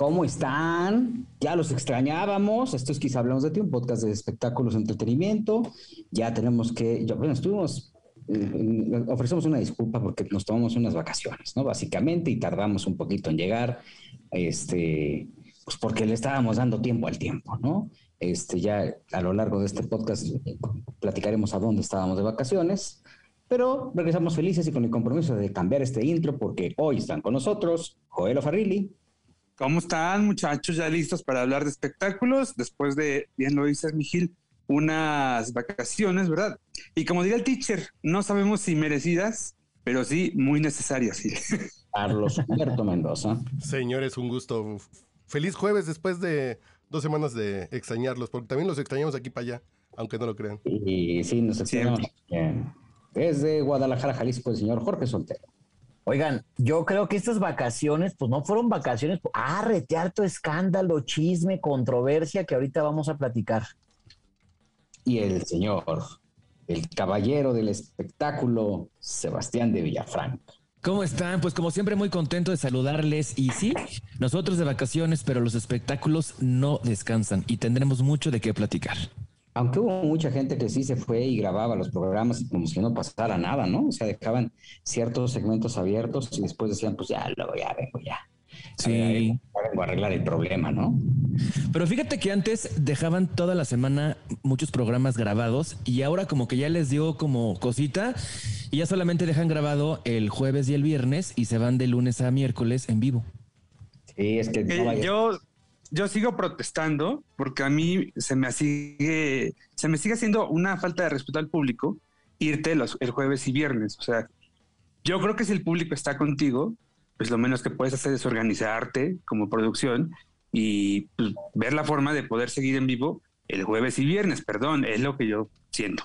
¿Cómo están? Ya los extrañábamos. Esto es Quizá Hablamos de Ti, un podcast de espectáculos, entretenimiento. Ya tenemos que, bueno, estuvimos, eh, ofrecemos una disculpa porque nos tomamos unas vacaciones, ¿no? Básicamente, y tardamos un poquito en llegar, este, pues porque le estábamos dando tiempo al tiempo, ¿no? Este, ya a lo largo de este podcast eh, platicaremos a dónde estábamos de vacaciones, pero regresamos felices y con el compromiso de cambiar este intro porque hoy están con nosotros Joel Farrilli. ¿Cómo están, muchachos? Ya listos para hablar de espectáculos. Después de, bien lo dices, Miguel, unas vacaciones, ¿verdad? Y como diría el teacher, no sabemos si merecidas, pero sí muy necesarias. Carlos Humberto Mendoza. Señores, un gusto. Feliz jueves después de dos semanas de extrañarlos, porque también los extrañamos aquí para allá, aunque no lo crean. Y sí, nos extrañamos. Desde Guadalajara, Jalisco, el señor Jorge Soltero. Oigan, yo creo que estas vacaciones, pues no fueron vacaciones, ah, rete harto escándalo, chisme, controversia que ahorita vamos a platicar. Y el señor, el caballero del espectáculo, Sebastián de Villafranca. ¿Cómo están? Pues como siempre muy contento de saludarles y sí, nosotros de vacaciones, pero los espectáculos no descansan y tendremos mucho de qué platicar. Aunque hubo mucha gente que sí se fue y grababa los programas como si no pasara nada, ¿no? O sea, dejaban ciertos segmentos abiertos y después decían, pues ya, luego ya vengo ya. Sí. vengo a arreglar el problema, ¿no? Pero fíjate que antes dejaban toda la semana muchos programas grabados y ahora como que ya les dio como cosita y ya solamente dejan grabado el jueves y el viernes y se van de lunes a miércoles en vivo. Sí, es que eh, yo yo sigo protestando porque a mí se me sigue, se me sigue haciendo una falta de respeto al público irte los, el jueves y viernes. O sea, yo creo que si el público está contigo, pues lo menos que puedes hacer es organizarte como producción y pues, ver la forma de poder seguir en vivo el jueves y viernes. Perdón, es lo que yo siento.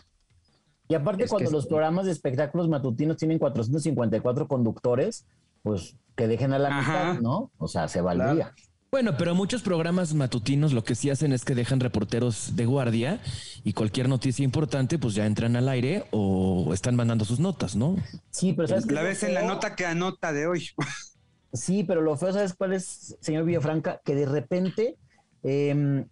Y aparte, cuando los programas de espectáculos matutinos tienen 454 conductores, pues que dejen a la mitad, ¿no? O sea, se valdría. Bueno, pero muchos programas matutinos lo que sí hacen es que dejan reporteros de guardia y cualquier noticia importante pues ya entran al aire o están mandando sus notas, ¿no? Sí, pero ¿sabes La ves en la nota que anota de hoy. Sí, pero lo feo, ¿sabes cuál es, señor Villafranca? Que de repente em,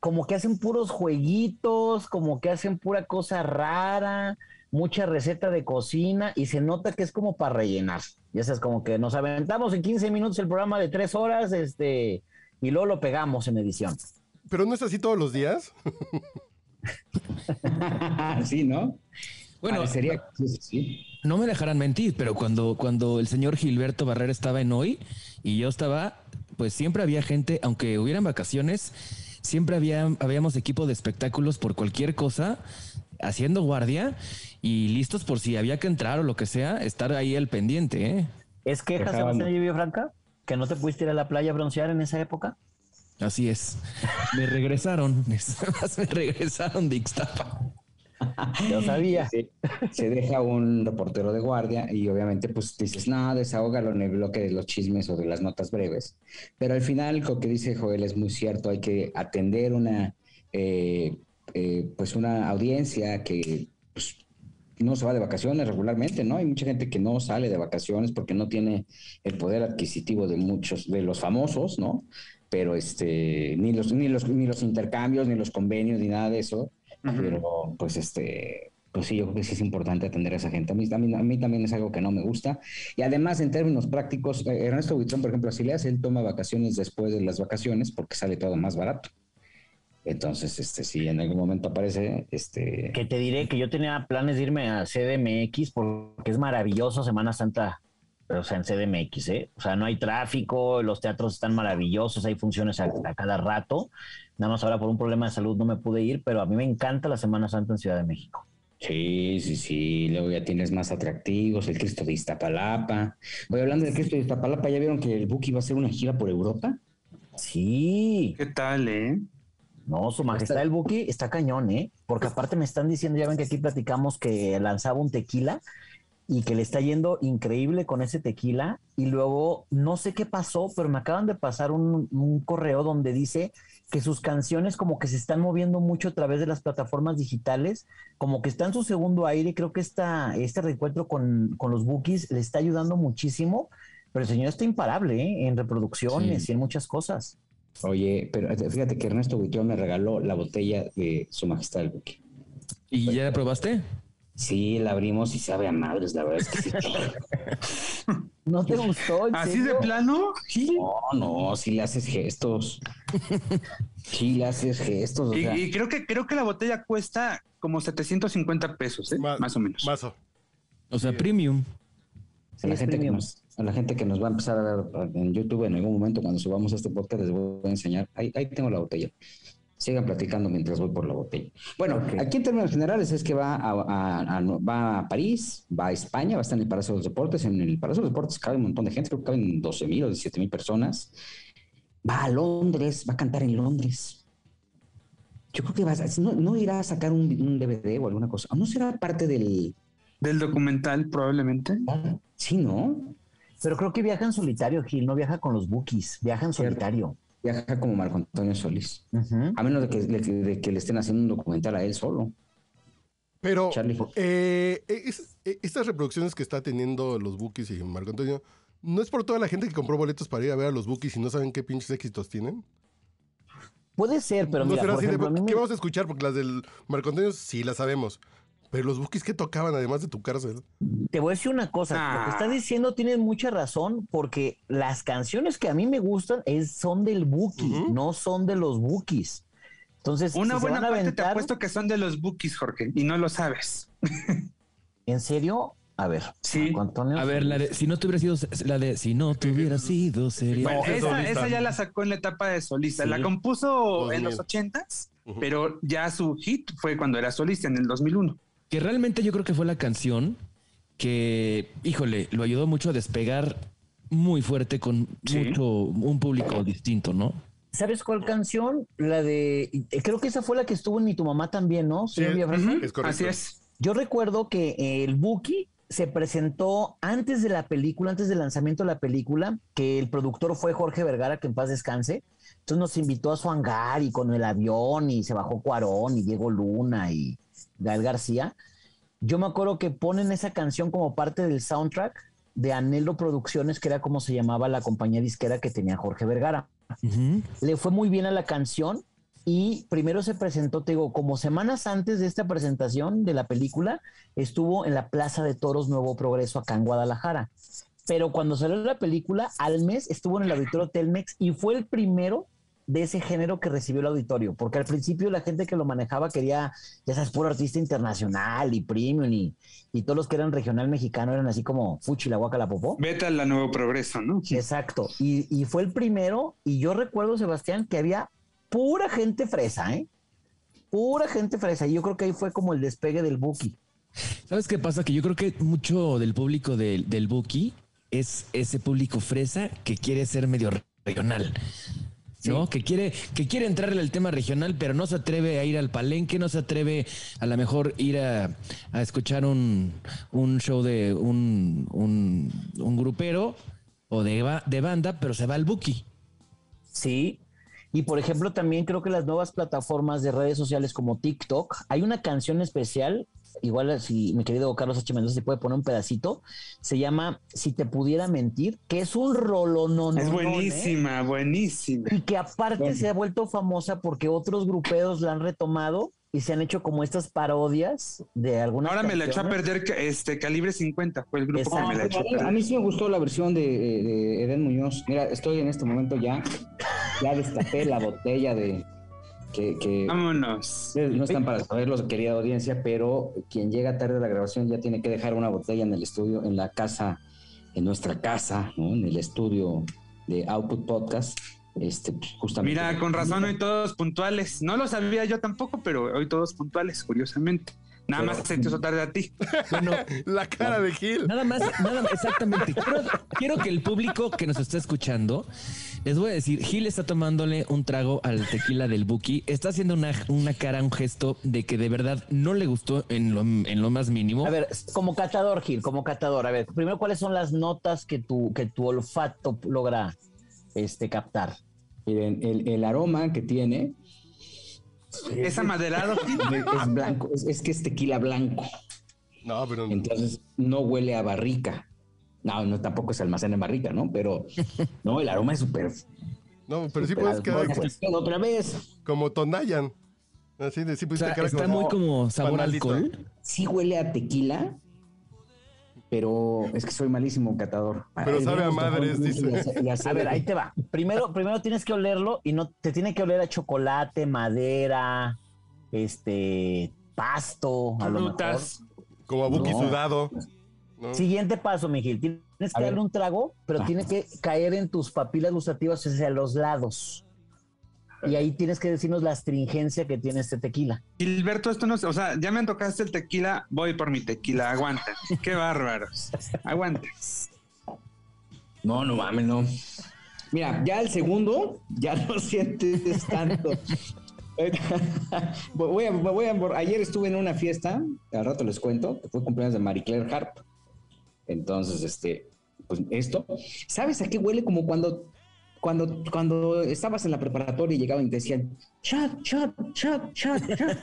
como que hacen puros jueguitos, como que hacen pura cosa rara, mucha receta de cocina y se nota que es como para rellenar. Ya sabes, como que nos aventamos en 15 minutos el programa de tres horas este, y luego lo pegamos en edición. Pero no es así todos los días. sí, ¿no? Bueno, sería no me dejarán mentir, pero cuando, cuando el señor Gilberto Barrera estaba en hoy y yo estaba, pues siempre había gente, aunque hubieran vacaciones, siempre había, habíamos equipo de espectáculos por cualquier cosa, haciendo guardia y listos por si había que entrar o lo que sea, estar ahí al pendiente. ¿eh? ¿Es que Sebastián Franca? ¿Que no te pudiste ir a la playa a broncear en esa época? Así es. Me regresaron, me regresaron de Ixtapa. Yo sabía. Se, deja un reportero de guardia y obviamente pues dices, no, desahógalo en el bloque de los chismes o de las notas breves. Pero al final lo que dice Joel es muy cierto, hay que atender una, eh, eh, pues una audiencia que pues, no se va de vacaciones regularmente, ¿no? Hay mucha gente que no sale de vacaciones porque no tiene el poder adquisitivo de muchos, de los famosos, ¿no? Pero este, ni los, ni los, ni los intercambios, ni los convenios, ni nada de eso. Pero, pues, este, pues sí, yo creo que sí es importante atender a esa gente. A mí, a mí, también es algo que no me gusta. Y además, en términos prácticos, eh, Ernesto Buitrón, por ejemplo, si le hace, él toma vacaciones después de las vacaciones porque sale todo más barato. Entonces, este, si en algún momento aparece, este... Que te diré que yo tenía planes de irme a CDMX porque es maravilloso Semana Santa, o sea, en CDMX, ¿eh? O sea, no hay tráfico, los teatros están maravillosos, hay funciones a, cada rato. Nada más ahora por un problema de salud no me pude ir, pero a mí me encanta la Semana Santa en Ciudad de México. Sí, sí, sí. Luego ya tienes más atractivos, el Cristo de Iztapalapa. Voy hablando del Cristo de Iztapalapa, ¿ya vieron que el Buki va a hacer una gira por Europa? Sí. ¿Qué tal, eh? No, su majestad el Buki está cañón, ¿eh? Porque aparte me están diciendo, ya ven que aquí platicamos que lanzaba un tequila y que le está yendo increíble con ese tequila. Y luego, no sé qué pasó, pero me acaban de pasar un, un correo donde dice que sus canciones como que se están moviendo mucho a través de las plataformas digitales, como que está en su segundo aire, creo que esta, este reencuentro con, con los bookies le está ayudando muchísimo, pero el señor está imparable ¿eh? en reproducciones y en muchas cosas. Oye, pero eh, fíjate que Ernesto Buitrón me regaló la botella de su majestad el Buki. ¿Y ya la probaste? Sí, la abrimos y sabe a madres, la verdad es que sí. ¿No te gustó? ¿Así de plano? Sí. No, no, si le haces gestos. Sí, le haces gestos. y, y, creo que creo que la botella cuesta como 750 pesos, ¿eh? más o menos. Más o sea, premium. La, gente que nos, a la gente que nos va a empezar a ver en YouTube en algún momento cuando subamos este podcast les voy a enseñar. Ahí, ahí tengo la botella sigan platicando mientras voy por la botella. Bueno, aquí en términos generales es que va a, va a París, va a España, va a estar en el Palacio de los Deportes. En el Palacio de los Deportes cabe un montón de gente, creo que caben 12 mil o 17 mil personas. Va a Londres, va a cantar en Londres. Yo creo que va a, no, no irá a sacar un, DVD o alguna cosa. ¿No será parte del... Del documental probablemente? Sí, ¿no? Pero creo que viaja en solitario, Gil, no viaja con los bookies, viaja en solitario viaja como Marco Antonio Solís. A menos de que, de que, le estén haciendo un documental a él solo. Pero eh, eh, estas reproducciones que está teniendo los Bookies y Marco Antonio, ¿no es por toda la gente que compró boletos para ir a ver a los Bookies y no saben qué pinches éxitos tienen? Puede ser, pero mira, por ejemplo, ¿qué vamos a escuchar? Porque las del Marco Antonio sí las sabemos. Pero los bookies que tocaban además de tu cárcel. Te voy a decir una cosa, lo que estás ah. diciendo tienes mucha razón porque las canciones que a mí me gustan es, son del bookie, no son de los bookies. Entonces, una buena parte te apuesto que son de los bookies, Jorge, y no lo sabes. ¿En serio? A ver, sí. a ver, la de, si no te hubiera sido la de si no te hubiera sido sería. esa, ya la sacó en la etapa de solista. La compuso en los ochentas, pero ya su hit fue cuando era solista en el 2001 que realmente yo creo que fue la canción que, híjole, lo ayudó mucho a despegar muy fuerte con mucho, un público distinto, ¿no? ¿Sabes cuál canción? La de, creo que esa fue la que estuvo en Mi Tu Mamá también, ¿no? Sí, es Así es. Yo recuerdo que el Buki se presentó antes de la película, antes del lanzamiento de la película, que el productor fue Jorge Vergara, que en paz descanse. Entonces nos invitó a su hangar y con el avión y se bajó Cuarón y Diego Luna y Gael García, yo me acuerdo que ponen esa canción como parte del soundtrack de Anhelo Producciones, que era como se llamaba la compañía disquera que tenía Jorge Vergara. Le fue muy bien a la canción y primero se presentó, te digo, como semanas antes de esta presentación de la película, estuvo en la Plaza de Toros Nuevo Progreso acá en Guadalajara. Pero cuando salió la película, al mes estuvo en el auditorio Telmex y fue el primero de ese género que recibió el auditorio, porque al principio la gente que lo manejaba quería, ya sabes, puro artista internacional y premium y, y todos los que eran regional mexicano eran así como Fuchi, la guaca, la popó. Vete a la Nuevo Progreso, ¿no? Exacto. Y, y fue el primero, y yo recuerdo, Sebastián, que había pura gente fresa, ¿eh? Pura gente fresa. Y yo creo que ahí fue como el despegue del Buki. ¿Sabes qué pasa? Que yo creo que mucho del público del, del Buki es ese público fresa que quiere ser medio regional. ¿No? Que quiere, que quiere entrarle al tema regional, pero no se atreve a ir al palenque, no se atreve a lo mejor ir a, escuchar un, show de un, un, grupero o de, de banda, pero se va al Buki. Sí, y por ejemplo, también creo que las nuevas plataformas de redes sociales como TikTok, hay una canción especial igual si mi querido Carlos H. Mendoza se puede poner un pedacito, se llama Si te pudiera mentir, que es un rolonón. Es buenísima, buenísima. Y que aparte se ha vuelto famosa porque otros grupeos la han retomado y se han hecho como estas parodias de algunas Ahora me la echó a perder este Calibre 50, fue el grupo que me la echó a perder. A mí sí me gustó la versión de, de Eden Muñoz. Mira, estoy en este momento ya, ya destapé la botella de que, Vámonos. no están para saberlo, querida audiencia, pero quien llega tarde a la grabación ya tiene que dejar una botella en el estudio, en la casa, en nuestra casa, en el estudio de Output Podcast. Este, pues, justamente. Mira, con razón hoy todos puntuales. No lo sabía yo tampoco, pero hoy todos puntuales, curiosamente. Nada más se te hizo tarde a ti. Bueno, la cara de Gil. Nada más, nada más, exactamente. Quiero, que el público que nos está escuchando, les voy a decir, Gil está tomándole un trago al tequila del Buki, está haciendo una, una cara, un gesto de que de verdad no le gustó en lo, en lo más mínimo. A ver, como catador, Gil, como catador, a ver, primero, ¿cuáles son las notas que tu, que tu olfato logra este, captar? Miren, el, el aroma que tiene es amaderado. Es blanco, es, que es tequila blanco. No, pero. Entonces no huele a barrica. No, no tampoco se almacena en barrica, ¿no? Pero no, el aroma es súper. No, pero sí puedes quedar. otra vez. Como Tonayan. Así de sí o sea, Está muy como sabor alcohol. Sí huele a tequila, pero es que soy malísimo catador. Pero sabe a madres, dice. a ver, ahí te va. Primero, primero tienes que olerlo y no te tiene que oler a chocolate, madera, este, pasto, a lo mejor. Como a buki sudado. Siguiente paso, Miguel. Tienes que darle un trago, pero ah. tiene que caer en tus papilas gustativas hacia los lados. Y ahí tienes que decirnos la astringencia que tiene este tequila. Gilberto, esto no, o sea, ya me tocaste el tequila, voy por mi tequila, aguanta. Qué bárbaros. Aguanta. No, no mames, no. Mira, ya el segundo, ya no sientes tanto. voy a, voy a, ayer estuve en una fiesta, al rato les cuento, fue cumpleaños de Marie Claire Harp. Entonces, este, pues esto, ¿sabes a qué huele como cuando cuando, cuando estabas en la preparatoria y llegaban y te decían, chat, chat, chat, chat, chat,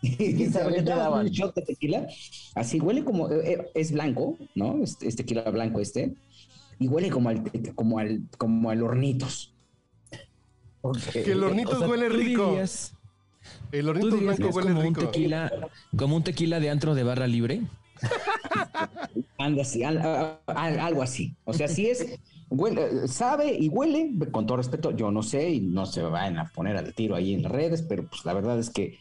Y te daban un shot de tequila, así huele como, eh, eh, es blanco, ¿no? Es, tequila blanco este, y huele como al, como al, como al hornitos. Que el hornitos huele rico. el hornitos blanco huele como rico. Un tequila, como un tequila de antro de barra libre. Anda así, algo así. O sea, si es Huele, sabe y huele, con todo respeto, yo no sé y no se van a poner al tiro ahí en las redes, pero pues la verdad es que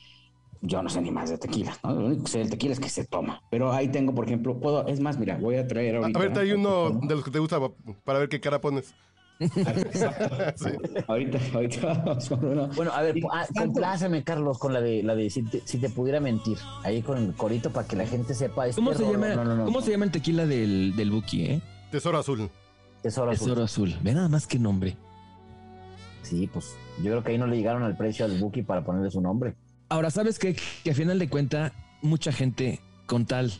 yo no sé ni más de tequila, ¿no? Lo único que sé del tequila es que se toma. Pero ahí tengo, por ejemplo, puedo, es más, mira, voy a traer ahorita. A ver, hay uno de los que te gusta para ver qué cara pones. Ahorita, ahorita vamos con uno. Bueno, a ver, ah, compláceme, Carlos, con la de la de si te, pudiera mentir. Ahí con el corito para que la gente sepa. ¿Cómo, se llama, ¿cómo se llama el tequila del, del Buki, eh? Tesoro azul. Tesoro, Tesoro azul. Ve nada más que nombre. Sí, pues yo creo que ahí no le llegaron al precio al Buki para ponerle su nombre. Ahora, ¿sabes qué? Que a final de cuenta, mucha gente con tal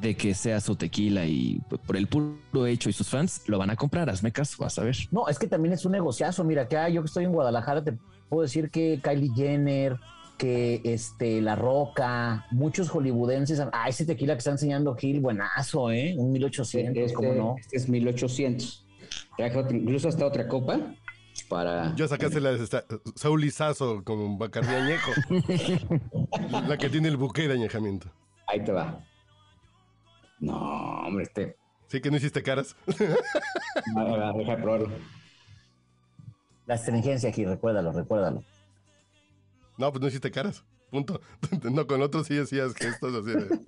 de que sea su tequila y por el puro hecho y sus fans lo van a comprar. Hazme caso, vas a ver. No, es que también es un negociazo. Mira, que yo que estoy en Guadalajara te puedo decir que Kylie Jenner, que este La Roca, muchos hollywoodenses. Ah, ese tequila que está enseñando Gil, buenazo, ¿eh? Un 1800, este, ¿cómo no? Este es 1800 incluso hasta otra copa para. Yo sacaste la de Saulizazo con Bacardí añejo. la que tiene el buque de añejamiento. Ahí te va. No, hombre, este. Sí que no hiciste caras. no, deja de probarlo. La astringencia aquí, recuérdalo, recuérdalo. No, pues no hiciste caras. Punto. No, con otros sí decías que esto es así de...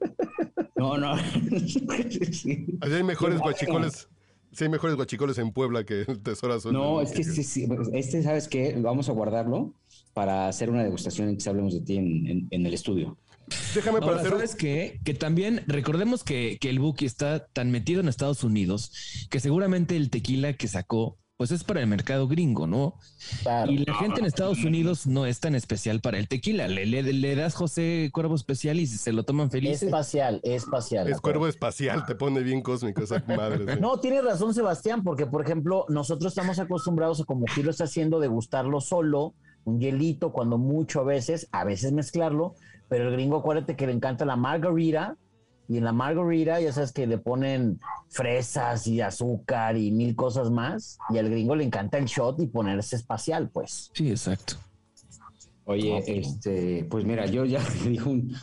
No, no. sí. hay mejores guachicoles. Sí, hay mejores guachicoles en Puebla que el Tesoro Azul. No, es que sí, sí, este, ¿sabes qué? Vamos a guardarlo para hacer una degustación y que hablemos de ti en, el estudio. Déjame para hacer... ¿Sabes qué? Que también recordemos que, que el Buki está tan metido en Estados Unidos que seguramente el tequila que sacó pues es para el mercado gringo, ¿no? Y la gente en Estados Unidos no es tan especial para el tequila. Le, le, das José Cuervo Especial y se lo toman feliz. Espacial, espacial. Es Cuervo Espacial, te pone bien cósmico esa madre. No, tiene razón Sebastián, porque por ejemplo, nosotros estamos acostumbrados a como Giro está haciendo, degustarlo solo, un hielito, cuando mucho a veces, a veces mezclarlo, pero el gringo acuérdate que le encanta la margarita, y en la margarita, ya sabes que le ponen fresas y azúcar y mil cosas más. Y al gringo le encanta el shot y ponerse espacial, pues. Sí, exacto. Oye, este, pues mira, yo ya dijo un.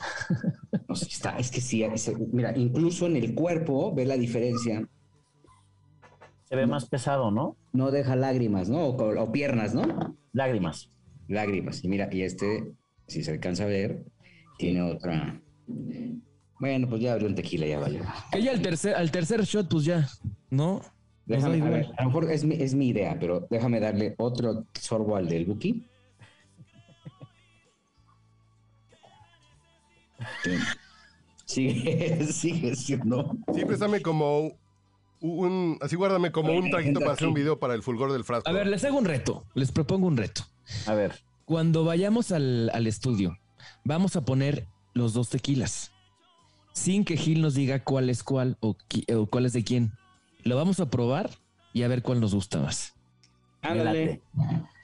No sé, está, es que sí, mira, incluso en el cuerpo ve la diferencia. Se ve más pesado, ¿no? No deja lágrimas, ¿no? O, piernas, ¿no? Lágrimas. Lágrimas. Y mira, y este, si se alcanza a ver, tiene otra. Bueno, pues ya abrió un tequila, ya vaya. Que ya al tercer, al tercer shot, pues ya, ¿no? Déjame, a, ver, a, lo mejor es mi, es mi idea, pero déjame darle otro sorbo al del Buki. Sigue, sigue siendo. Sí, préstame como un, así guárdame como un traguito para hacer un video para el fulgor del frasco. A ver, les hago un reto, les propongo un reto. A ver. Cuando vayamos al, al estudio, vamos a poner los dos tequilas, sin que Gil nos diga cuál es cuál o, cuál es de quién. Lo vamos a probar y a ver cuál nos gusta más. Ándale.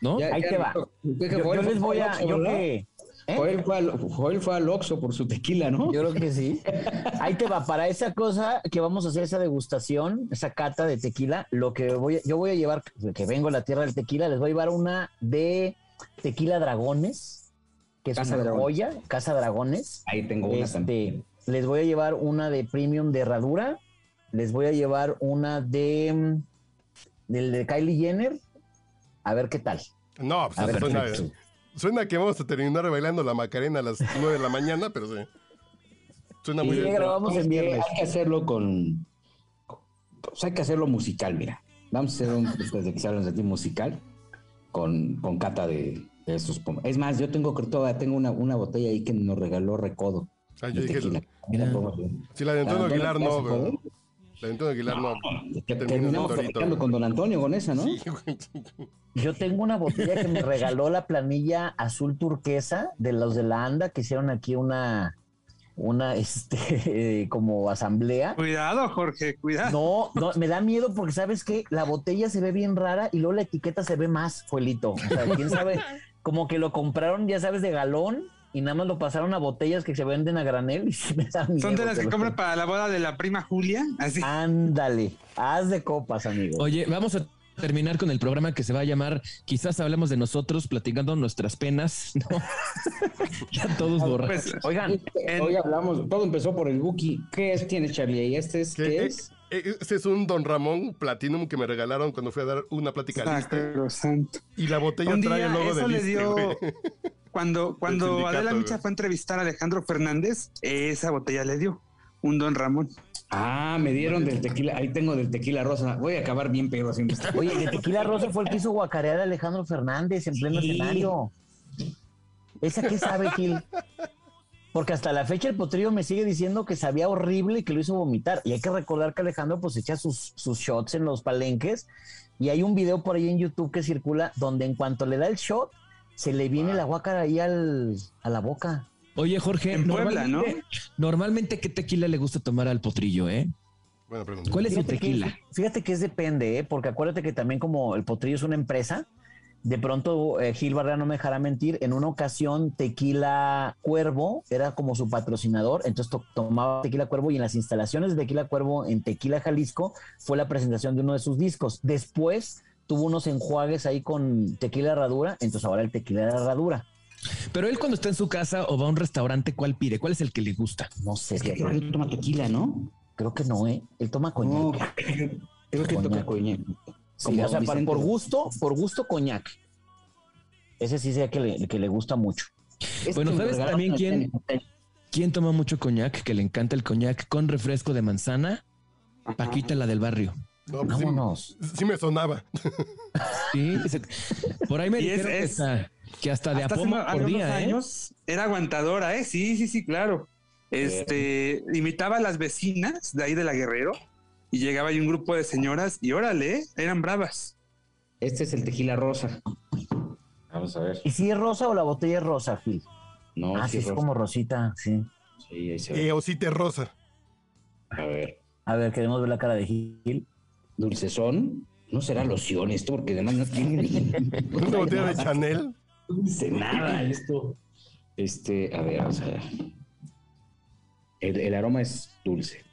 ¿No? Ahí te va. Yo, les voy a. Yo que, ¿Eh? Joel, fue al, Joel fue al Oxxo por su tequila, ¿no? Yo creo que sí. Ahí te va, para esa cosa que vamos a hacer esa degustación, esa cata de tequila, lo que voy, yo voy a llevar, que vengo a la tierra del tequila, les voy a llevar una de tequila dragones, que es Casa una joya, Casa Dragones. Ahí tengo una este, Les voy a llevar una de premium de herradura, les voy a llevar una de del de Kylie Jenner, a ver qué tal. No, pues a ver, suena, suena, que vamos a terminar bailando la Macarena a las 9 de la mañana, pero sí. Suena muy bien. grabamos el viernes. Hay que hacerlo con. Pues hay que hacerlo musical, mira. Vamos a hacer un de que se de ti musical con, con cata de, de esos Es más, yo tengo toda, tengo una, una botella ahí que nos regaló Recodo. Ah, yo dije. Si la de Antonio Aguilar no, pero. La de Antonio Aguilar no. Terminamos platicando con Don Antonio con esa, ¿no? Yo tengo una botella que me regaló la planilla azul turquesa de los de la ANDA que hicieron aquí una una este como asamblea. Cuidado, Jorge, cuidado. No, no, me da miedo porque sabes que la botella se ve bien rara y luego la etiqueta se ve más fuelito. O sea, quién sabe, como que lo compraron, ya sabes, de galón y nada más lo pasaron a botellas que se venden a granel y se me da miedo Son de las que compran para la boda de la prima Julia, así. Ándale, haz de copas, amigo. Oye, vamos a terminar con el programa que se va a llamar Quizás hablemos de nosotros platicando nuestras penas, ¿no? ya todos pues, borrados. Oigan, hoy hablamos, todo empezó por el Buki. ¿Qué es, tienes, Charlie? ¿Y este es qué, es? Este es un Don Ramón Platinum que me regalaron cuando fui a dar una plática santo. Y la botella trae el logo de le dio... Cuando, cuando Adela Micha fue a entrevistar a Alejandro Fernández, esa botella le dio un Don Ramón. Ah, me dieron del tequila. Ahí tengo del tequila rosa. Voy a acabar bien pedo haciendo esto. Oye, el tequila rosa fue el que hizo guacarear a Alejandro Fernández en pleno escenario. ¿Esa qué sabe, Gil? Porque hasta la fecha el potrillo me sigue diciendo que sabía horrible y que lo hizo vomitar. Y hay que recordar que Alejandro pues echa sus, sus shots en los palenques. Y hay un video por ahí en YouTube que circula donde en cuanto le da el shot, se le viene la guacara ahí al, a la boca. Oye, Jorge, en Puebla, ¿no? Normalmente, ¿qué tequila le gusta tomar al potrillo, eh? Buena pregunta. ¿Cuál es el tequila? fíjate que es depende, ¿eh? Porque acuérdate que también como el potrillo es una empresa, de pronto eh, Gil Barrera no me dejará mentir, en una ocasión Tequila Cuervo era como su patrocinador, entonces tomaba Tequila Cuervo y en las instalaciones de Tequila Cuervo en Tequila Jalisco fue la presentación de uno de sus discos. Después tuvo unos enjuagues ahí con tequila herradura, entonces ahora el tequila herradura. Pero él cuando está en su casa o va a un restaurante, ¿cuál pide? ¿Cuál es el que le gusta? No sé. Es que creo que él toma tequila, ¿no? Creo que no, ¿eh? Él toma coñac. creo que toma coñac. O sea, por gusto, por gusto coñac. Ese sí sea que le, que le gusta mucho. bueno, ¿sabes también quién, quién toma mucho coñac? Que le encanta el coñac con refresco de manzana. Paquita, la del barrio. No, pues Vámonos. Sí, me sonaba. Sí, por ahí me dijeron que, hasta, de apomo por día, ¿eh? era aguantadora, ¿eh? Sí, sí, sí, claro. Este, imitaba a las vecinas de ahí de la Guerrero y llegaba ahí un grupo de señoras y órale, ¿eh? eran bravas. Este es el tequila rosa. Vamos a ver. ¿Y si es rosa o la botella es rosa, Phil? No, ah, sí, es, como rosita, sí. Sí, ahí se ve. Eh, o si te rosa. A ver. A ver, queremos ver la cara de Gil dulcezón. No será loción esto, porque además no tiene. ¿Una botella de Chanel? No dice nada esto. Este, a ver, vamos a ver. El, aroma es dulce.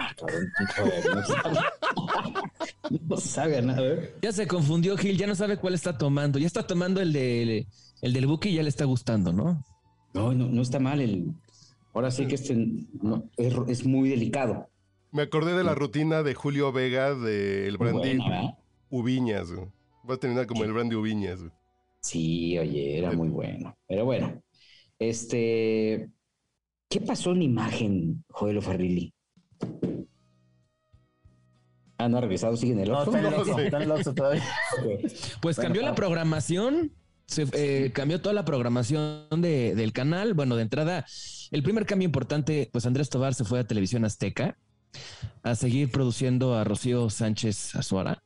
Ah, cabrón, no sabe, no sabe nada. Ya se confundió Gil, ya no sabe cuál está tomando. Ya está tomando el, de, el del buque y ya le está gustando, ¿no? No, no, no está mal el, Ahora sí que este es, muy delicado. Me acordé de la rutina de Julio Vega del brandy Ubiñas. Va a terminar como el brandy Ubiñas. Sí, oye, era muy bueno. Pero bueno, este, ¿qué pasó en imagen, Joel Farrilli? Ah, no ha regresado, sigue en el otro. Pues cambió la programación. Se eh, cambió toda la programación de, del canal. Bueno, de entrada, el primer cambio importante, pues Andrés Tobar se fue a Televisión Azteca a seguir produciendo a Rocío Sánchez Azuara.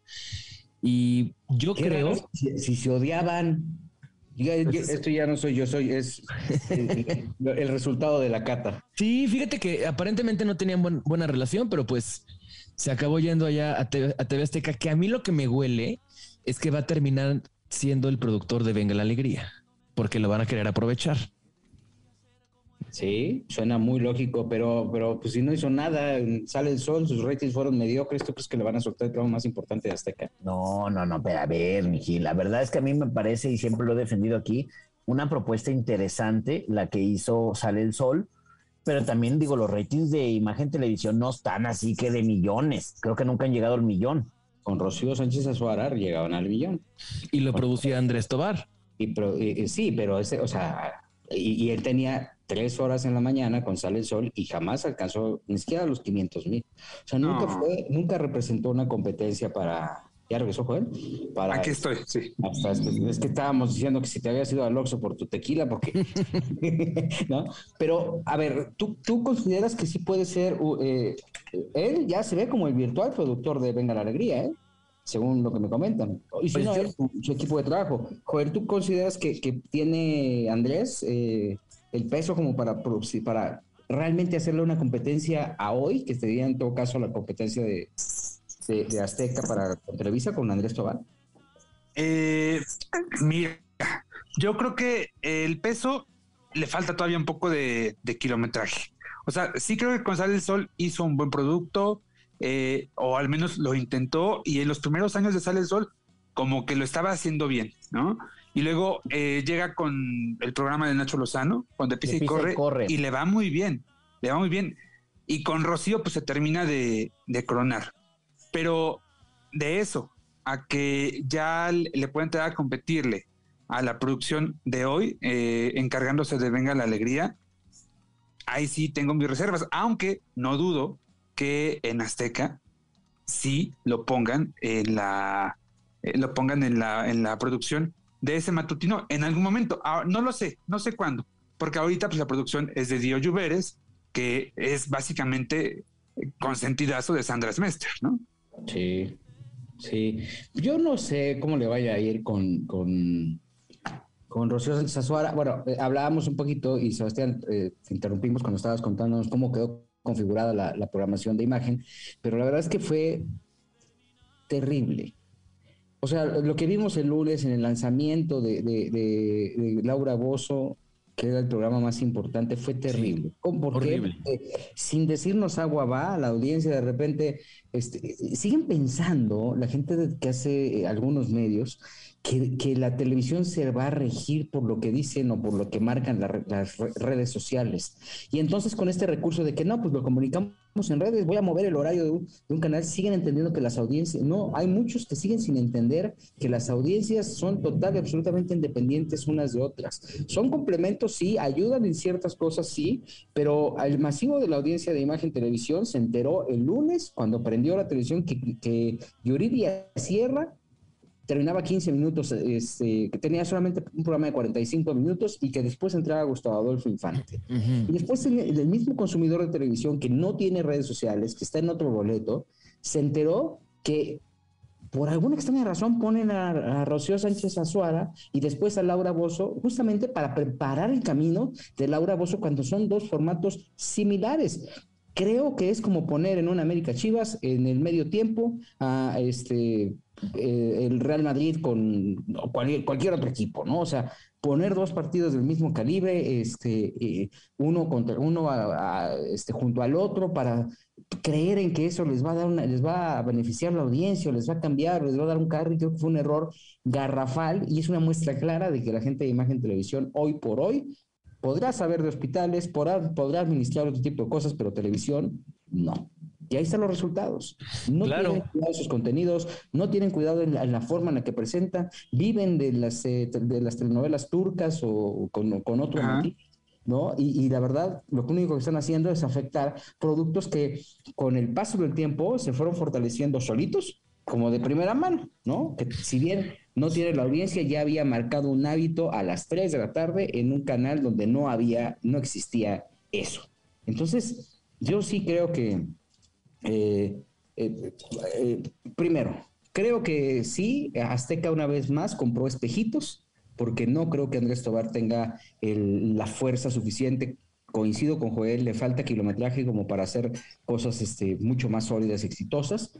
Y yo creo. Si, se odiaban. Pues esto ya no soy yo, soy es el, resultado de la cata. Sí, fíjate que aparentemente no tenían buena relación, pero pues se acabó yendo allá a TV, Azteca, que a mí lo que me huele es que va a terminar siendo el productor de Venga la Alegría, porque lo van a querer aprovechar. Sí, suena muy lógico, pero, pero pues si no hizo nada, sale el sol, sus ratings fueron mediocres, ¿tú crees que le van a soltar el programa más importante de Azteca? No, no, no, pero a ver, Miji, la verdad es que a mí me parece, y siempre lo he defendido aquí, una propuesta interesante la que hizo Sale el Sol, pero también digo, los ratings de imagen televisión no están así que de millones, creo que nunca han llegado al millón. Con Rocío Sánchez Azuara llegaban al millón. Y lo producía Andrés Tobar. Y, sí, pero ese, o sea, y, él tenía tres horas en la mañana con Sale el Sol y jamás alcanzó ni siquiera los 500 mil. O sea, nunca fue, nunca representó una competencia para, ¿Ya regresó Joel? Para, Aquí estoy, sí. es, que, estábamos diciendo que si te habías ido al Oxxo por tu tequila, porque... ¿no? Pero, a ver, ¿tú, ¿tú consideras que sí puede ser... Eh, él ya se ve como el virtual productor de Venga la Alegría, ¿eh? Según lo que me comentan. Y si pues no, su, equipo de trabajo. Joel, ¿tú consideras que, que tiene Andrés eh, el peso como para, para realmente hacerle una competencia a hoy, que sería en todo caso la competencia de, de, Azteca para Televisa con Andrés Tobar? Eh, mira, yo creo que el peso le falta todavía un poco de, kilometraje. O sea, sí creo que con Sale el Sol hizo un buen producto, eh, o al menos lo intentó, y en los primeros años de Sale el Sol, como que lo estaba haciendo bien, ¿no? Y luego eh, llega con el programa de Nacho Lozano, cuando pisa, y, corre, y le va muy bien, le va muy bien. Y con Rocío, pues se termina de, de coronar. Pero de eso a que ya le pueda entrar a competirle a la producción de hoy, eh, encargándose de Venga la Alegría, ahí sí tengo mis reservas, aunque no dudo que en Azteca sí lo pongan en la eh, lo pongan en la en la producción de ese matutino en algún momento. Ah, no lo sé, no sé cuándo, porque ahorita pues la producción es de Dio Lluveres, que es básicamente consentidazo de Sandra Smester, ¿no? Sí, sí. Yo no sé cómo le vaya a ir con, con, con Rocío Sánchez Bueno, eh, hablábamos un poquito y Sebastián, eh, interrumpimos cuando estabas contándonos cómo quedó configurada la, programación de imagen, pero la verdad es que fue terrible. O sea, lo que vimos el lunes en el lanzamiento de, de, de Laura Bozo que era el programa más importante, fue terrible. Porque sin decirnos agua va, la audiencia de repente este, siguen pensando, la gente que hace eh, algunos medios, que, la televisión se va a regir por lo que dicen o por lo que marcan las redes sociales. Y entonces con este recurso de que no, pues lo comunicamos en redes, voy a mover el horario de un, canal, siguen entendiendo que las audiencias, no, hay muchos que siguen sin entender que las audiencias son total y absolutamente independientes unas de otras. Son complementos, sí, ayudan en ciertas cosas, sí, pero el masivo de la audiencia de imagen televisión se enteró el lunes cuando prendió la televisión que, que Yuridia Sierra terminaba 15 minutos, este, que tenía solamente un programa de 45 minutos y que después entraba Gustavo Adolfo Infante. Y después el, mismo consumidor de televisión que no tiene redes sociales, que está en otro boleto, se enteró que por alguna extraña razón ponen a, Rocío Sánchez Azuara y después a Laura Bozo, justamente para preparar el camino de Laura Bozo cuando son dos formatos similares. Creo que es como poner en una América Chivas en el medio tiempo a este eh, el Real Madrid con cualquier, otro equipo, ¿no? O sea, poner dos partidos del mismo calibre, este, eh, uno contra uno este, junto al otro para creer en que eso les va a dar una, les va a beneficiar la audiencia, les va a cambiar, les va a dar un carro, creo que fue un error garrafal y es una muestra clara de que la gente de imagen televisión hoy por hoy podrá saber de hospitales, podrá, podrá administrar otro tipo de cosas, pero televisión no. Y ahí están los resultados. No tienen cuidado de sus contenidos, no tienen cuidado en la, forma en la que presentan, viven de las, eh, de las telenovelas turcas o con, con otro ¿no? Y, la verdad, lo único que están haciendo es afectar productos que con el paso del tiempo se fueron fortaleciendo solitos, como de primera mano, ¿no? Que si bien no tiene la audiencia, ya había marcado un hábito a las 3 de la tarde en un canal donde no había, no existía eso. Entonces, yo sí creo que, eh, eh, eh, primero, creo que sí, Azteca una vez más compró espejitos, porque no creo que Andrés Tobar tenga la fuerza suficiente. Coincido con Joel, le falta kilometraje como para hacer cosas este, mucho más sólidas y exitosas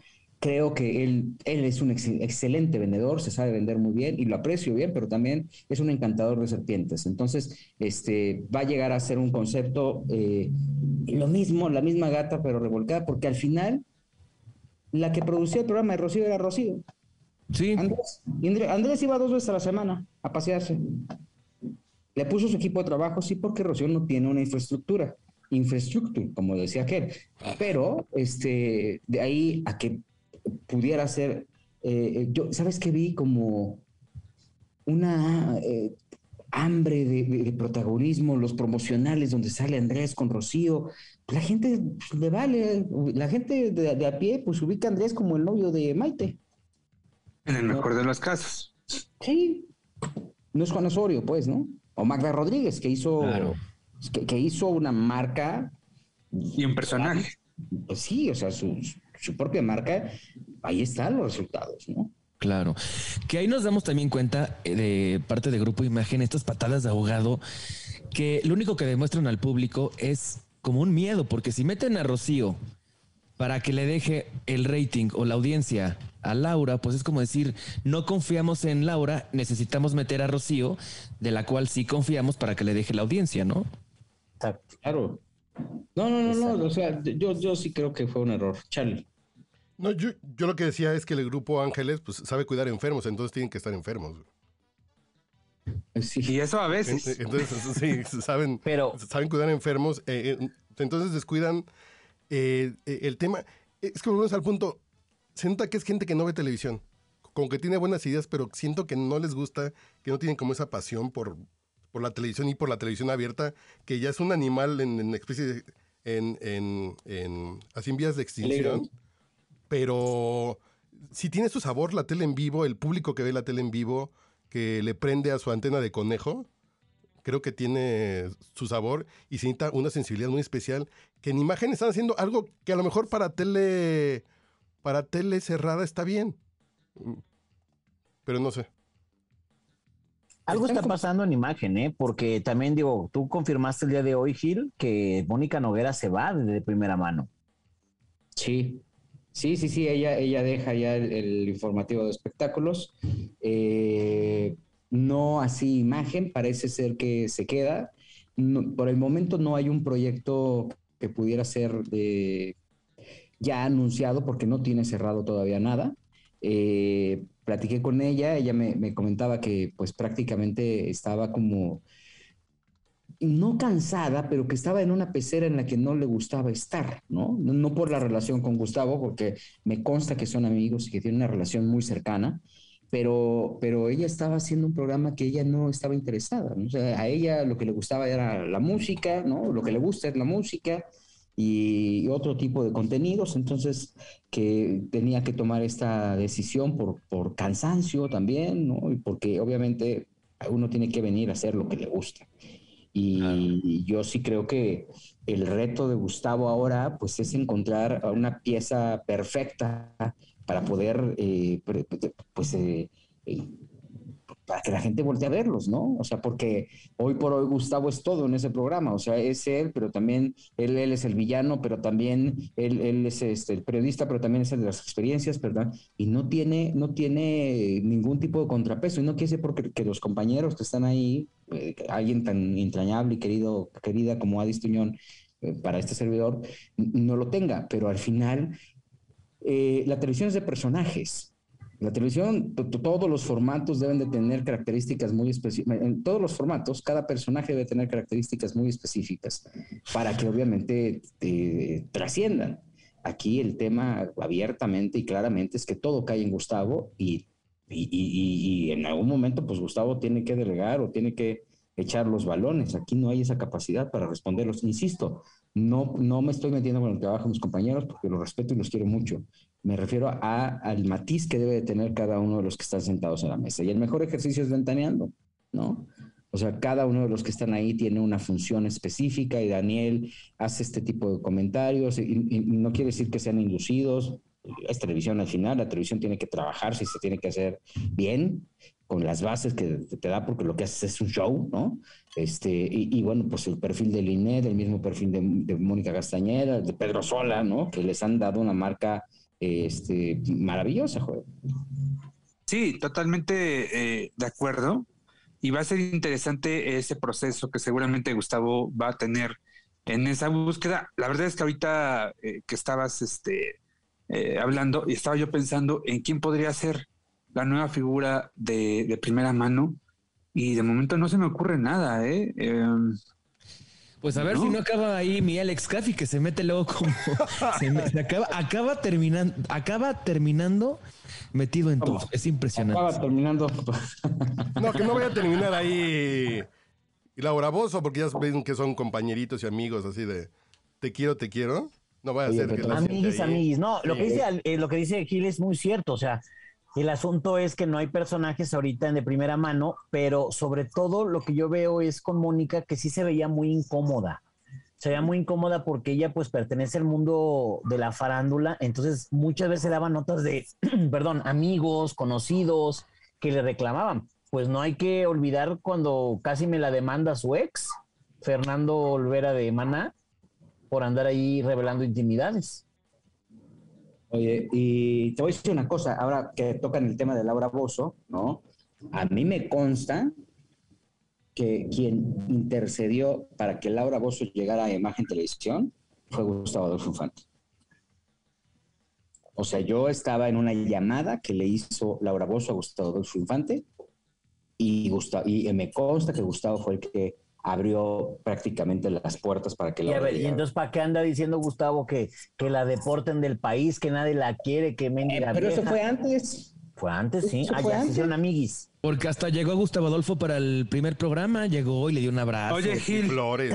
creo que él, él es un excelente vendedor, se sabe vender muy bien y lo aprecio bien, pero también es un encantador de serpientes. Entonces, este, va a llegar a ser un concepto eh, lo mismo, la misma gata, pero revolcada, porque al final la que producía el programa de Rocío era Rocío. Sí. Andrés, Andrés iba dos veces a la semana a pasearse. Le puso su equipo de trabajo, sí, porque Rocío no tiene una infraestructura infraestructura, como decía aquel. Pero este, de ahí a que pudiera ser, eh, eh, yo, ¿sabes qué vi? Como una eh, hambre de, protagonismo, los promocionales donde sale Andrés con Rocío, la gente pues, le vale, la gente de, a pie pues ubica a Andrés como el novio de Maite. En el mejor de los casos. Sí, no es Juan Osorio, pues, ¿no? O Magda Rodríguez, que hizo, que, hizo una marca. Y un personaje. Pues sí, o sea, su, su propia marca, ahí están los resultados, ¿no? Claro. Que ahí nos damos también cuenta eh, de parte de Grupo Imagen, estas patadas de ahogado, que lo único que demuestran al público es como un miedo, porque si meten a Rocío para que le deje el rating o la audiencia a Laura, pues es como decir, no confiamos en Laura, necesitamos meter a Rocío, de la cual sí confiamos para que le deje la audiencia, ¿no? Claro. No, no, no, no, o sea, yo, yo sí creo que fue un error. Charlie. No, yo, yo lo que decía es que el grupo Ángeles pues, sabe cuidar enfermos, entonces tienen que estar enfermos. Sí. Y eso a veces. Entonces, sí, saben, Pero... saben cuidar enfermos. Eh, eh, entonces descuidan eh, el tema. Es que volvemos al punto. Se nota que es gente que no ve televisión. Como que tiene buenas ideas, pero siento que no les gusta, que no tienen como esa pasión por, por la televisión y por la televisión abierta, que ya es un animal en, especie en, en, en, así en vías de extinción pero si tiene su sabor la tele en vivo, el público que ve la tele en vivo, que le prende a su antena de conejo, creo que tiene su sabor y se necesita una sensibilidad muy especial, que en imagen están haciendo algo que a lo mejor para tele, para tele cerrada está bien, pero no sé. Algo está pasando en imagen, ¿eh? Porque también digo, tú confirmaste el día de hoy, Gil, que Mónica Noguera se va de primera mano. Sí, Sí, sí, sí, ella, ella deja ya el, informativo de espectáculos. Eh, no así imagen, parece ser que se queda. por el momento no hay un proyecto que pudiera ser ya anunciado porque no tiene cerrado todavía nada. Eh, platiqué con ella, ella me, me, comentaba que pues prácticamente estaba como no cansada, pero que estaba en una pecera en la que no le gustaba estar, ¿no? No por la relación con Gustavo, porque me consta que son amigos y que tienen una relación muy cercana, pero, pero ella estaba haciendo un programa que ella no estaba interesada, a ella lo que le gustaba era la música, ¿no? Lo que le gusta es la música y otro tipo de contenidos, entonces que tenía que tomar esta decisión por, por cansancio también, ¿no? Y porque obviamente uno tiene que venir a hacer lo que le gusta. Y yo sí creo que el reto de Gustavo ahora, pues, es encontrar una pieza perfecta para poder, eh, pues, eh, eh, para que la gente voltee a verlos, ¿no? O sea, porque hoy por hoy Gustavo es todo en ese programa, o sea, es él, pero también él, es el villano, pero también él, es este, el periodista, pero también es el de las experiencias, ¿verdad? Y no tiene, no tiene ningún tipo de contrapeso, y no quiere decir porque que los compañeros que están ahí, eh, alguien tan entrañable y querido, querida como Adis Tuñón, eh, para este servidor, no lo tenga, pero al final eh, la televisión es de personajes, la televisión, todos los formatos deben de tener características muy específicas. En todos los formatos, cada personaje debe tener características muy específicas para que obviamente trasciendan. Aquí el tema abiertamente y claramente es que todo cae en Gustavo y, y, en algún momento pues Gustavo tiene que delegar o tiene que echar los balones. Aquí no hay esa capacidad para responderlos. Insisto, No, no me estoy metiendo con el trabajo de mis compañeros porque los respeto y los quiero mucho. Me refiero a, al matiz que debe de tener cada uno de los que están sentados en la mesa. Y el mejor ejercicio es ventaneando, ¿no? O sea, cada uno de los que están ahí tiene una función específica y Daniel hace este tipo de comentarios y, no quiere decir que sean inducidos. Es televisión al final, la televisión tiene que trabajar si se tiene que hacer bien, con las bases que te da, porque lo que haces es un show, ¿no? Este, y, bueno, pues el perfil de Linet, el mismo perfil de, Mónica Castañeda, de Pedro Sola, ¿no? Que les han dado una marca este, maravillosa, joder. Sí, totalmente eh, de acuerdo. Y va a ser interesante ese proceso que seguramente Gustavo va a tener en esa búsqueda. La verdad es que ahorita eh, que estabas este, eh, hablando y estaba yo pensando en quién podría ser la nueva figura de, primera mano y de momento no se me ocurre nada, ¿eh? Pues a ver si no acaba ahí mi Alex Caffi que se mete luego como se, acaba, acaba terminando, acaba terminando metido en todo. Es impresionante. Acaba terminando. no, que no vaya a terminar ahí Laura Bozo, porque ya ven que son compañeritos y amigos así de te quiero, te quiero. No vaya a ser que Amiguis, amiguis. No, lo que dice eh, lo que dice Gil es muy cierto. O sea, el asunto es que no hay personajes ahorita de primera mano, pero sobre todo lo que yo veo es con Mónica que sí se veía muy incómoda. Se veía muy incómoda porque ella pues pertenece al mundo de la farándula, entonces muchas veces daba notas de, perdón, amigos, conocidos que le reclamaban. Pues no hay que olvidar cuando casi me la demanda su ex, Fernando Olvera de Maná, por andar ahí revelando intimidades. Oye, y te voy a decir una cosa, ahora que tocan el tema de Laura Bozo, ¿no? A mí me consta que quien intercedió para que Laura Bozo llegara a Imagen Televisión fue Gustavo Adolfo Infante. O sea, yo estaba en una llamada que le hizo Laura Bozo a Gustavo Adolfo Infante y, Gustavo, y me consta que Gustavo fue el que abrió prácticamente las puertas para que la... Y, entonces, ¿para qué anda diciendo Gustavo que, que la deporten del país, que nadie la quiere, que mendiga eh, Pero eso fue antes. Fue antes, sí. Allá fue antes. amiguis. Porque hasta llegó Gustavo Adolfo para el primer programa, llegó y le dio un abrazo. Oye, Gil, Flores.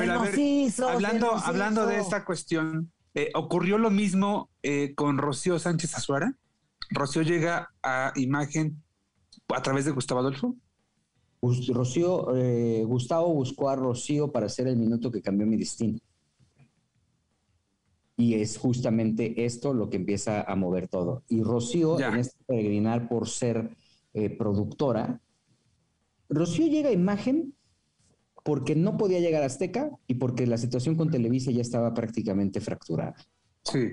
hablando, hablando de esta cuestión, eh, ¿ocurrió lo mismo eh, con Rocío Sánchez Azuara? ¿Rocío llega a imagen a través de Gustavo Adolfo? Rocío, eh, Gustavo buscó a Rocío para hacer el minuto que cambió mi destino. Y es justamente esto lo que empieza a mover todo. Y Rocío, en este peregrinar por ser eh, productora, Rocío llega a imagen porque no podía llegar a Azteca y porque la situación con Televisa ya estaba prácticamente fracturada. Sí.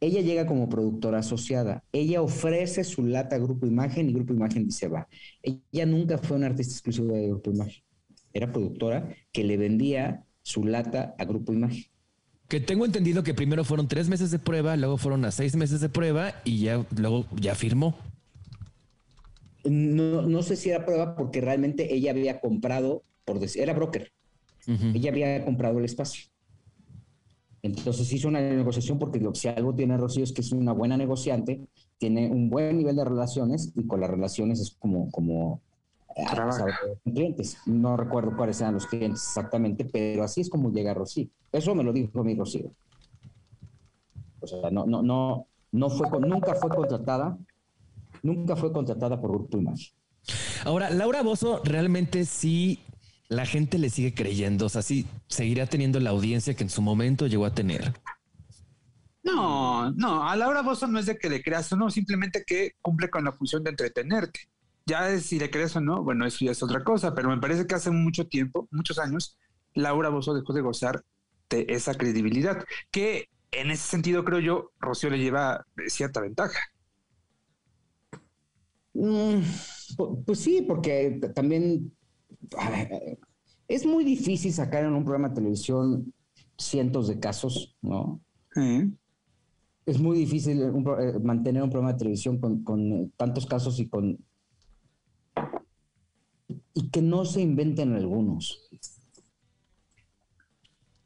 Ella llega como productora asociada. Ella ofrece su lata a Grupo Imagen y Grupo Imagen dice va. Ella nunca fue una artista exclusiva de Grupo Imagen. Era productora que le vendía su lata a Grupo Imagen. Que tengo entendido que primero fueron tres meses de prueba, luego fueron a seis meses de prueba y ya luego ya firmó. No, no sé si era prueba porque realmente ella había comprado, por decir, era broker. Ella había comprado el espacio. Entonces hizo una negociación porque lo, si algo tiene Rocío es que es una buena negociante, tiene un buen nivel de relaciones y con las relaciones es como, como eh, clientes. No recuerdo cuáles eran los clientes exactamente, pero así es como llega Rocío. Eso me lo dijo mi Rocío. O sea, no, no, no, no fue, nunca fue contratada, nunca fue contratada por Grupo Imagen. Ahora, Laura Bozo realmente sí la gente le sigue creyendo? O sea, sí, seguirá teniendo la audiencia que en su momento llegó a tener. No, no, a Laura Bozo no es de que le creas o no, simplemente que cumple con la función de entretenerte. Ya si le crees o no, bueno, eso ya es otra cosa, pero me parece que hace mucho tiempo, muchos años, Laura Bozo dejó de gozar de esa credibilidad, que en ese sentido creo yo, Rocío le lleva cierta ventaja. Mm, pues sí, porque también es muy difícil sacar en un programa de televisión cientos de casos, ¿no? Es muy difícil eh, mantener un programa de televisión con, tantos casos y con y que no se inventen algunos.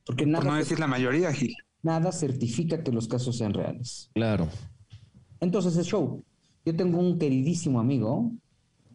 Porque nada. no decir la mayoría, Gil. Nada certifica que los casos sean reales. Claro. Entonces es show. Yo tengo un queridísimo amigo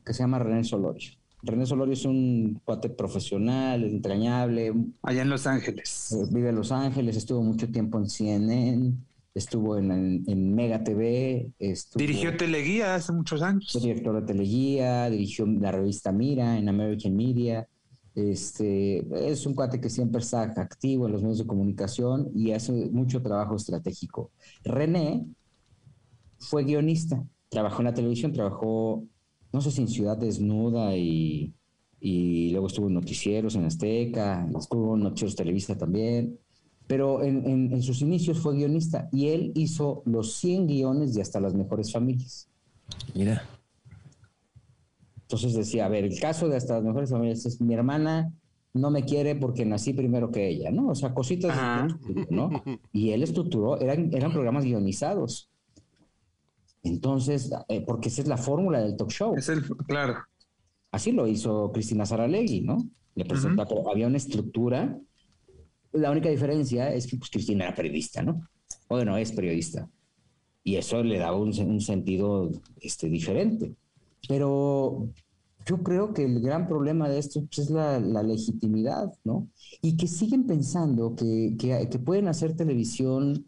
que se llama René Solorio René Solorio es un cuate profesional, entrañable. Allá en Los Ángeles. Eh, vive en Los Ángeles, estuvo mucho tiempo en CNN, estuvo en, Mega TV. dirigió Teleguía hace muchos años. Fue director de Teleguía, dirigió la revista Mira en American Media. Este, es un cuate que siempre está activo en los medios de comunicación y hace mucho trabajo estratégico. René fue guionista, trabajó en la televisión, trabajó, no sé si en Ciudad Desnuda y, luego estuvo en noticieros en Azteca, estuvo en Noticieros Televisa también, pero en, sus inicios fue guionista y él hizo los 100 guiones de Hasta las Mejores Familias. Mira. Entonces decía, a ver, el caso de hasta las mejores familias es mi hermana no me quiere porque nací primero que ella, ¿no? O sea, cositas, ¿no? Y él estructuró, eran, eran programas guionizados. Entonces, eh, porque esa es la fórmula del talk show. Es el, claro. Así lo hizo Cristina Saralegui, ¿no? Le presentó, había una estructura. La única diferencia es que pues, Cristina era periodista, ¿no? Bueno, es periodista. Y eso le daba un, un sentido este, diferente. Pero yo creo que el gran problema de esto pues, es la, legitimidad, ¿no? Y que siguen pensando que, pueden hacer televisión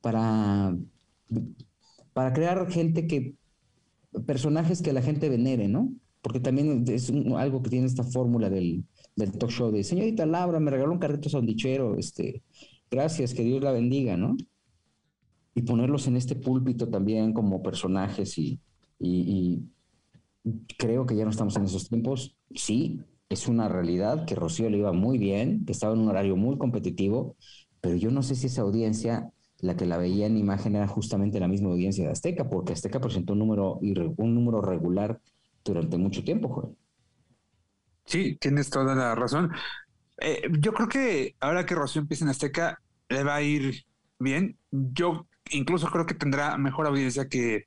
para, para crear gente que, personajes que la gente venere, ¿no? Porque también es algo que tiene esta fórmula del, talk show de, señorita Laura, me regaló un carrito sandichero, este, gracias, que Dios la bendiga, ¿no? Y ponerlos en este púlpito también como personajes y creo que ya no estamos en esos tiempos. Sí, es una realidad que Rocío le iba muy bien, que estaba en un horario muy competitivo, pero yo no sé si esa audiencia, la que la veía en imagen, era justamente la misma audiencia de Azteca, porque Azteca presentó un número, un número regular durante mucho tiempo, Joel. Sí, tienes toda la razón. Eh, yo creo que ahora que Rocío empieza en Azteca, le va a ir bien. Yo incluso creo que tendrá mejor audiencia que,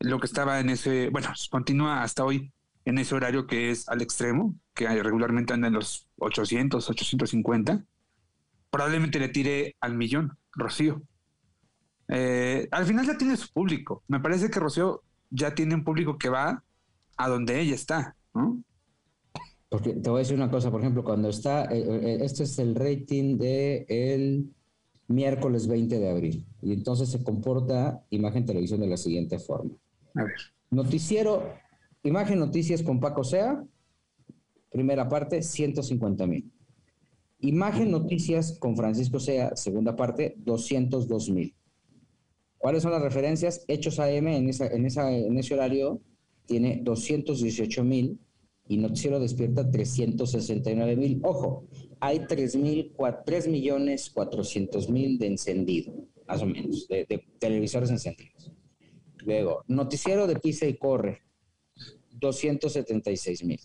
lo que estaba en ese, bueno, continúa hasta hoy en ese horario que es al extremo, que regularmente anda en los 800, 850, probablemente le tire al millón, Rocío. Eh, al final ya tiene su público. Me parece que Rocío ya tiene un público que va a donde ella está, ¿no? Porque te voy a decir una cosa, por ejemplo, cuando está, eh, eh, este es el rating de el miércoles 20 de abril, y entonces se comporta Imagen Televisión de la siguiente forma. A ver. Noticiero, Imagen Noticias con Paco Sea, primera parte, 150 mil. Imagen Noticias con Francisco Sea, segunda parte, 202 mil. ¿Cuáles son las referencias? Hechos AM en, esa, en, esa, en ese horario tiene 218 mil y Noticiero Despierta 369 mil. Ojo, hay 3, mil, 3 millones 400 mil de encendido, más o menos, de televisores encendidos. Luego, noticiero de Pisa y Corre, 276 mil.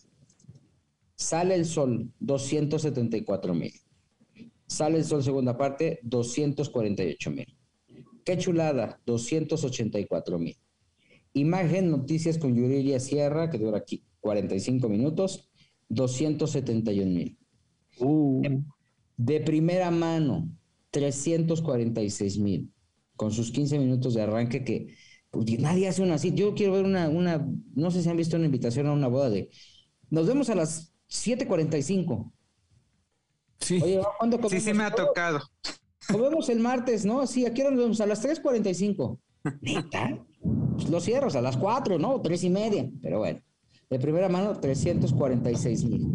Sale el sol, 274 mil. Sale el sol segunda parte, 248 mil. Qué chulada, 284 mil. Imagen, noticias con Yuriria Sierra, que dura aquí 45 minutos, 271 mil. Uh. De primera mano, 346 mil, con sus 15 minutos de arranque que pues, nadie hace una así. Yo quiero ver una, una, no sé si han visto una invitación a una boda de, nos vemos a las 7.45. Sí. Oye, ¿cuándo Sí, sí me ha tocado. Comemos el martes, ¿no? Sí, aquí nos vemos a las 3.45. ¿Neta? Pues lo cierras a las 4, ¿no? Tres y media. Pero bueno, de primera mano, 346 mil.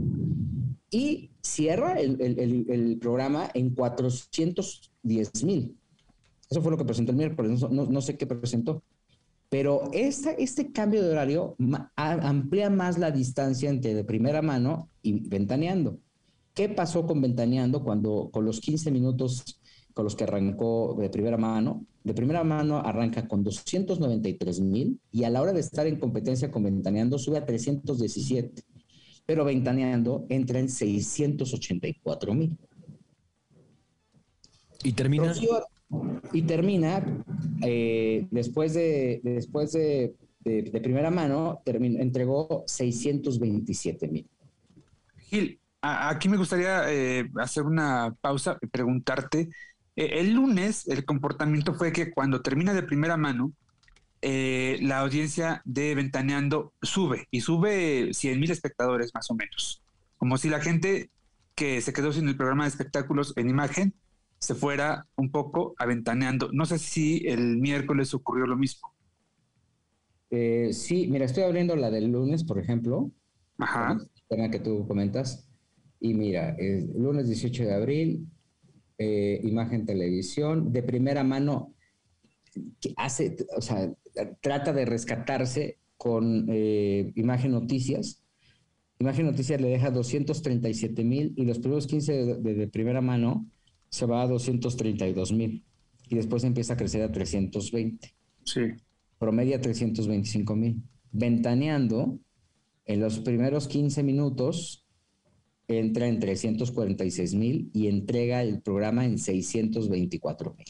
Y cierra el, el, el, programa en 410 mil. Eso fue lo que presentó el miércoles, no, no sé qué presentó. Pero este cambio de horario amplía más la distancia entre de primera mano y ventaneando. ¿Qué pasó con ventaneando cuando con los 15 minutos con los que arrancó de primera mano? De primera mano arranca con 293 mil y a la hora de estar en competencia con ventaneando sube a 317. Pero ventaneando entra en 684 mil. Y termina y termina eh, después de después de, primera mano entregó 627 mil. Gil, aquí me gustaría eh, hacer una pausa y preguntarte. Eh, el lunes el comportamiento fue que cuando termina de primera mano, eh, la audiencia de Ventaneando sube y sube 100 mil espectadores más o menos. Como si la gente que se quedó sin el programa de espectáculos en imagen se fuera un poco aventaneando. No sé si el miércoles ocurrió lo mismo. Eh, sí, mira, estoy abriendo la del lunes, por ejemplo. Ajá. Tema que tú comentas. Y mira, el lunes 18 de abril, eh, imagen televisión, de primera mano, que hace, o sea, trata de rescatarse con eh, Imagen Noticias. Imagen Noticias le deja 237 mil y los primeros 15 de primera mano se va a 232 mil y después empieza a crecer a 320. Sí. Promedia 325 mil. Ventaneando, en los primeros 15 minutos entra en 346 mil y entrega el programa en 624 mil.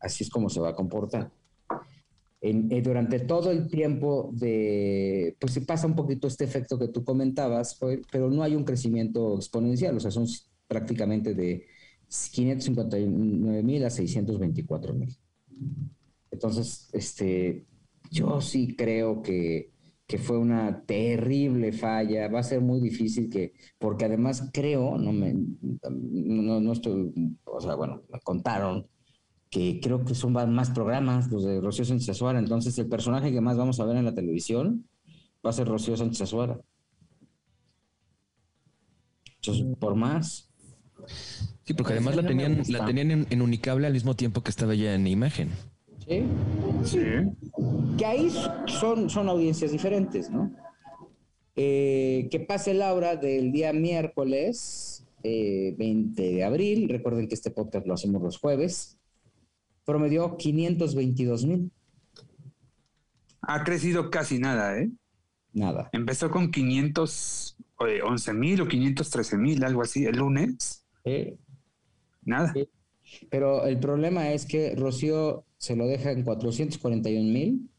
Así es como se va a comportar. Eh, durante todo el tiempo de, pues se pasa un poquito este efecto que tú comentabas, pero no hay un crecimiento exponencial, o sea, son prácticamente de 559 mil a 624 mil. Entonces, este, yo sí creo que, que, fue una terrible falla. Va a ser muy difícil que, porque además creo, no me, no, no estoy, o sea, bueno, me contaron que creo que son más programas los de Rocío Sánchez Azuara. Entonces, el personaje que más vamos a ver en la televisión va a ser Rocío Sánchez Azuara. Entonces, por más, Sí, porque además la tenían, la tenían en, Unicable al mismo tiempo que estaba ya en imagen. Sí. Sí. Que ahí son, son audiencias diferentes, ¿no? Eh, que pase Laura del día miércoles 20 eh, de abril. Recuerden que este podcast lo hacemos los jueves. Promedió 522 mil. Ha crecido casi nada, ¿eh? Nada. Empezó con 511 mil o 513 mil, algo así, el lunes. Nada. Pero el problema es que Rocío se lo deja en 441 mil,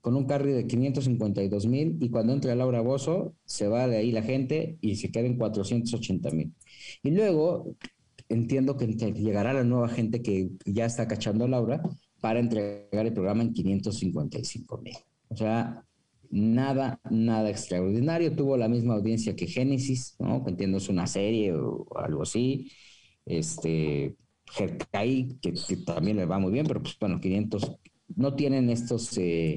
con un carry de 552 mil, y cuando entra Laura Bozo, se va de ahí la gente y se queda en 480 mil. Y luego entiendo que, llegará la nueva gente que ya está cachando a Laura para entregar el programa en 555 mil. O sea, nada, nada extraordinario. Tuvo la misma audiencia que Génesis, ¿no? Que entiendo es una serie o algo así. Este, Jerkai, que, también le va muy bien, pero pues bueno, 500, no tienen estos, eh,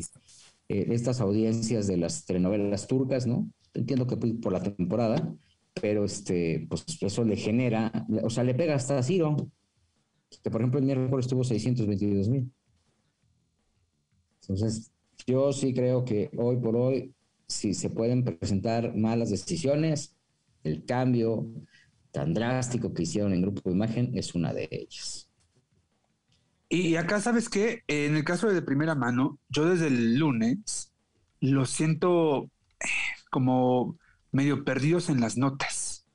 eh, estas audiencias de las telenovelas turcas, ¿no? Entiendo que por la temporada, pero este, pues eso le genera, o sea, le pega hasta a Ciro, que por ejemplo el miércoles tuvo 622 mil. Entonces, yo sí creo que hoy por hoy, si se pueden presentar malas decisiones, el cambio tan drástico que hicieron en Grupo de Imagen es una de ellas. Y acá, ¿sabes qué? En el caso de primera mano, yo desde el lunes lo siento eh, como medio perdidos en las notas.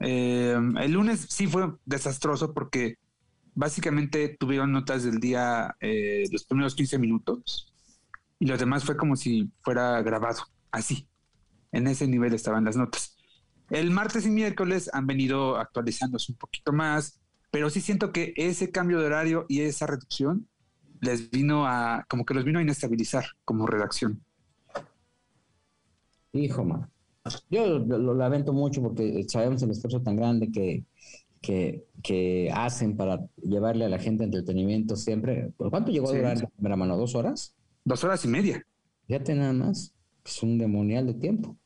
Eh, el lunes sí fue desastroso porque básicamente tuvieron notas del día, eh, los primeros 15 minutos, y lo demás fue como si fuera grabado, así. En ese nivel estaban las notas. El martes y miércoles han venido actualizándose un poquito más, pero sí siento que ese cambio de horario y esa reducción les vino a, como que los vino a inestabilizar como redacción. Hijo, man. Yo lo lamento mucho porque sabemos el esfuerzo tan grande que, que, hacen para llevarle a la gente entretenimiento siempre. ¿Por cuánto llegó a durar la primera mano? ¿Dos horas? Dos horas y media. Fíjate nada más. Es un demonial de tiempo.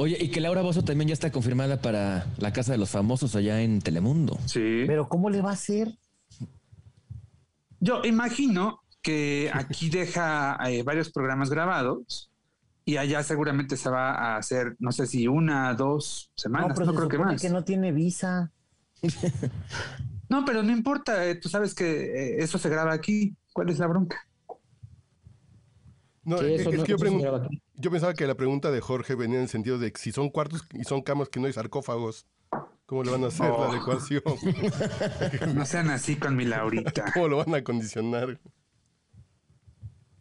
Oye, y que Laura Bozo también ya está confirmada para la Casa de los Famosos allá en Telemundo. Sí. Pero ¿cómo le va a hacer? Yo imagino que aquí deja eh, varios programas grabados y allá seguramente se va a hacer, no sé si una, dos semanas, no, creo que más. que no tiene visa. no, pero no importa, eh, tú sabes que eh, eso se graba aquí. ¿Cuál es la bronca? No, es, que yo, pensaba que la pregunta de Jorge venía en el sentido de que si son cuartos y son camas que no hay sarcófagos, ¿cómo le van a hacer la oh. adecuación? no sean así con mi Laurita. ¿Cómo lo van a condicionar?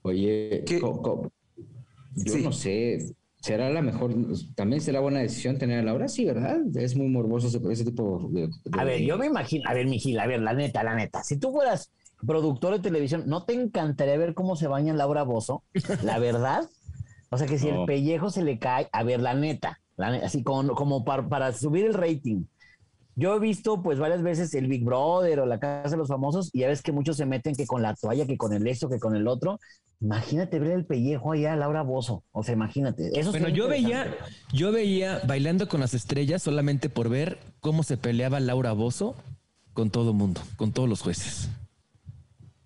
Oye, yo no sé, será la mejor, también será buena decisión tener a Laura, sí, ¿verdad? Es muy morboso ese, ese tipo de, A ver, yo me imagino, a ver, Mijil, a ver, la neta, la neta, si tú fueras productor de televisión, ¿no te encantaría ver cómo se baña Laura Bozo? La verdad. O sea que si el pellejo se le cae, a ver, la neta, así como, como para, subir el rating. Yo he visto pues varias veces el Big Brother o la Casa de los Famosos y ya ves que muchos se meten que con la toalla, que con el esto, que con el otro. Imagínate ver el pellejo allá Laura Bozo. O sea, imagínate. Eso bueno, yo veía, yo veía bailando con las estrellas solamente por ver cómo se peleaba Laura Bozo con todo mundo, con todos los jueces.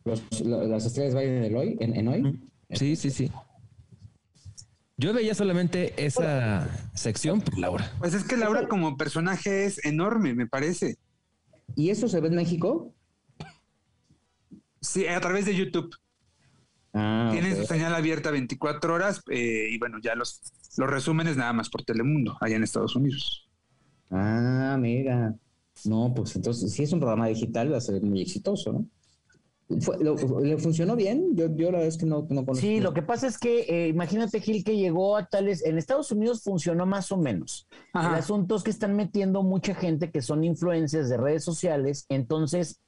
¿Las estrellas bailan hoy, en, hoy? Sí, sí, sí. Yo veía solamente esa sección por Laura. Pues es que Laura como personaje es enorme, me parece. ¿Y eso se ve en México? Sí, a través de YouTube. Ah, Tienen su señal abierta 24 horas eh, y bueno, ya los, los resúmenes nada más por Telemundo, allá en Estados Unidos. Ah, mira. No, pues entonces, si es un programa digital, va a ser muy exitoso, ¿no? ¿Le funcionó bien? Yo, yo la verdad es que no, no conozco. Sí, lo que pasa es que eh, imagínate, Gil, que llegó a tales. En Estados Unidos funcionó más o menos. El asunto es que están metiendo mucha gente que son influencers de redes sociales, entonces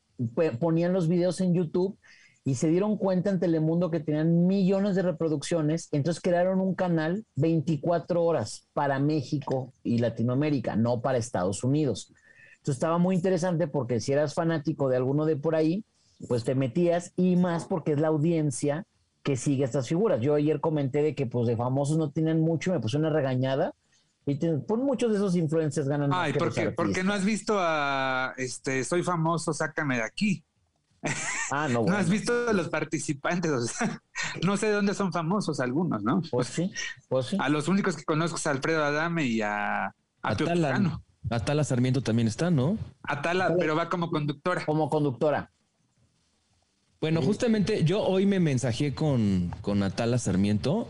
ponían los videos en YouTube y se dieron cuenta en Telemundo que tenían millones de reproducciones, entonces crearon un canal 24 horas para México y Latinoamérica, no para Estados Unidos. Entonces estaba muy interesante porque si eras fanático de alguno de por ahí, pues te metías y más porque es la audiencia que sigue estas figuras. Yo ayer comenté de que pues de famosos no tienen mucho, me puse una regañada y pues muchos de esos influencers ganan Ay, más ¿por qué? Porque no has visto a este soy famoso, sácame de aquí. Ah, no, no has visto a los participantes, o sea, no sé de dónde son famosos algunos, ¿no? Pues sí, pues sí. A los únicos que conozco es a Alfredo Adame y a, a Atala, Atala Sarmiento también está, ¿no? Atala, pero va como conductora. Como conductora. Bueno, justamente yo hoy me mensajé con, con Atala Sarmiento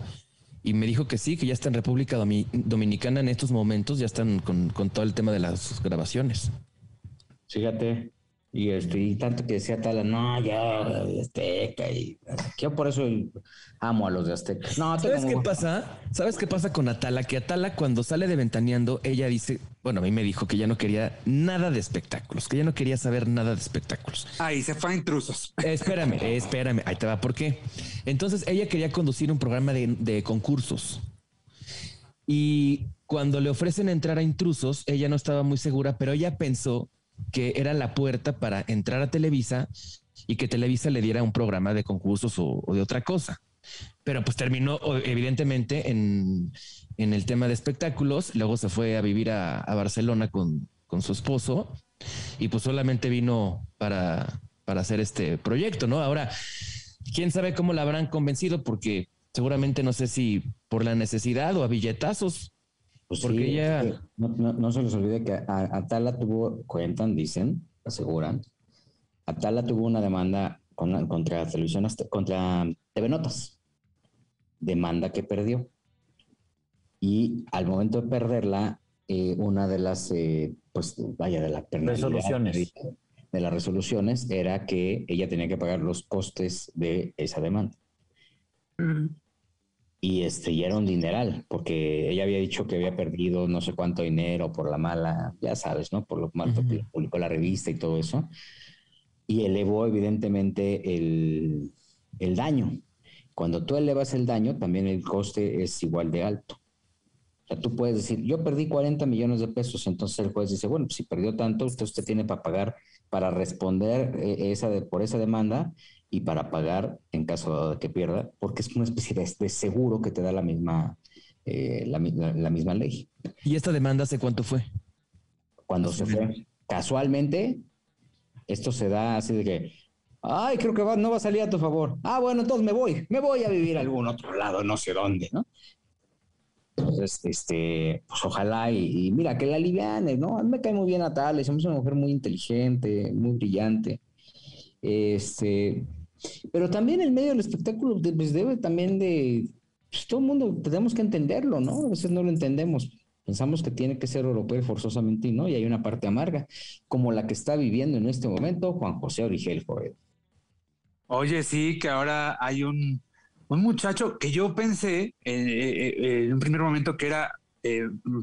y me dijo que sí, que ya está en República Dominicana en estos momentos, ya están con, con todo el tema de las grabaciones. Fíjate, y, este, y tanto que decía Tala, no, ya, Azteca, y yo por eso amo a los de Azteca. No, ¿Sabes qué pasa? ¿Sabes qué pasa con Atala? Que Atala cuando sale de Ventaneando, ella dice, bueno, a mí me dijo que ya no quería nada de espectáculos, que ya no quería saber nada de espectáculos. Ahí se fue a intrusos. Espérame, espérame, ahí te va, ¿por qué? Entonces ella quería conducir un programa de, de concursos. Y cuando le ofrecen entrar a intrusos, ella no estaba muy segura, pero ella pensó que era la puerta para entrar a Televisa y que Televisa le diera un programa de concursos o, de otra cosa. Pero pues terminó evidentemente en, el tema de espectáculos, luego se fue a vivir a, Barcelona con, su esposo y pues solamente vino para, para hacer este proyecto, ¿no? Ahora, quién sabe cómo la habrán convencido porque seguramente no sé si por la necesidad o a billetazos, pues Porque ella... No, se les olvide que Atala tuvo, cuentan, dicen, aseguran, Atala tuvo una demanda contra televisión, contra TV Notas, demanda que perdió. Y al momento de perderla, eh, una de las, eh, pues vaya, de la resoluciones. De las resoluciones era que ella tenía que pagar los costes de esa demanda y este y era un dineral porque ella había dicho que había perdido no sé cuánto dinero por la mala ya sabes no por lo mal que publicó la revista y todo eso y elevó evidentemente el, el, daño. Cuando tú elevas el daño también el coste es igual de alto. O sea tú puedes decir yo perdí 40 millones de pesos entonces el juez dice bueno pues si perdió tanto usted usted tiene para pagar para responder eh, esa de, por esa demanda y para pagar en caso de que pierda, porque es una especie de, seguro que te da la misma, eh, la, misma ley. ¿Y esta demanda hace cuánto fue? Cuando se fue. Casualmente, esto se da así de que, ay, creo que no va a salir a tu favor. Ah, bueno, entonces me voy, me voy a vivir a algún otro lado, no sé dónde, ¿no? Entonces, este, pues ojalá y, mira, que la aliviane, ¿no? A mí me cae muy bien a Tales, somos una mujer muy inteligente, muy brillante. Este, pero también el medio del espectáculo pues, debe también de, pues, todo el mundo tenemos que entenderlo, ¿no? A veces no lo entendemos. Pensamos que tiene que ser europeo forzosamente y no, y hay una parte amarga, como la que está viviendo en este momento Juan José Origel Joel. Oye, sí, que ahora hay un, un muchacho que yo pensé eh, eh, eh, en un primer momento que era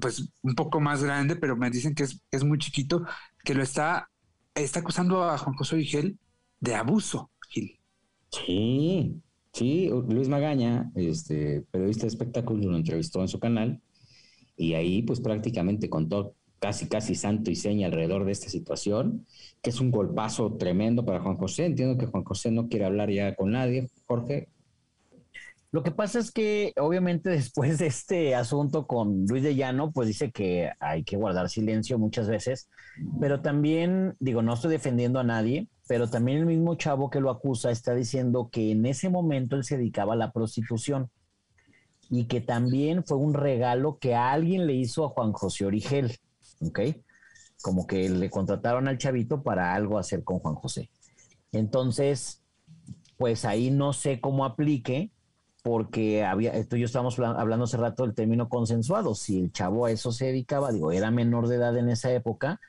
pues un poco más grande, pero me dicen que es, muy chiquito, que lo está, está acusando a Juan José Origel de abuso Gil. Sí, sí, Luis Magaña, este periodista de espectáculos, lo entrevistó en su canal y ahí pues prácticamente contó casi, casi santo y seña alrededor de esta situación, que es un golpazo tremendo para Juan José. Entiendo que Juan José no quiere hablar ya con nadie. Jorge. Lo que pasa es que obviamente después de este asunto con Luis de Llano, pues dice que hay que guardar silencio muchas veces, pero también, digo, no estoy defendiendo a nadie, pero también el mismo chavo que lo acusa está diciendo que en ese momento él se dedicaba a la prostitución y que también fue un regalo que alguien le hizo a Juan José Origel, ¿ok? Como que le contrataron al chavito para algo hacer con Juan José. Entonces, pues ahí no sé cómo aplique, porque había, esto yo estábamos hablando hace rato del término consensuado, si el chavo a eso se dedicaba, digo, era menor de edad en esa época,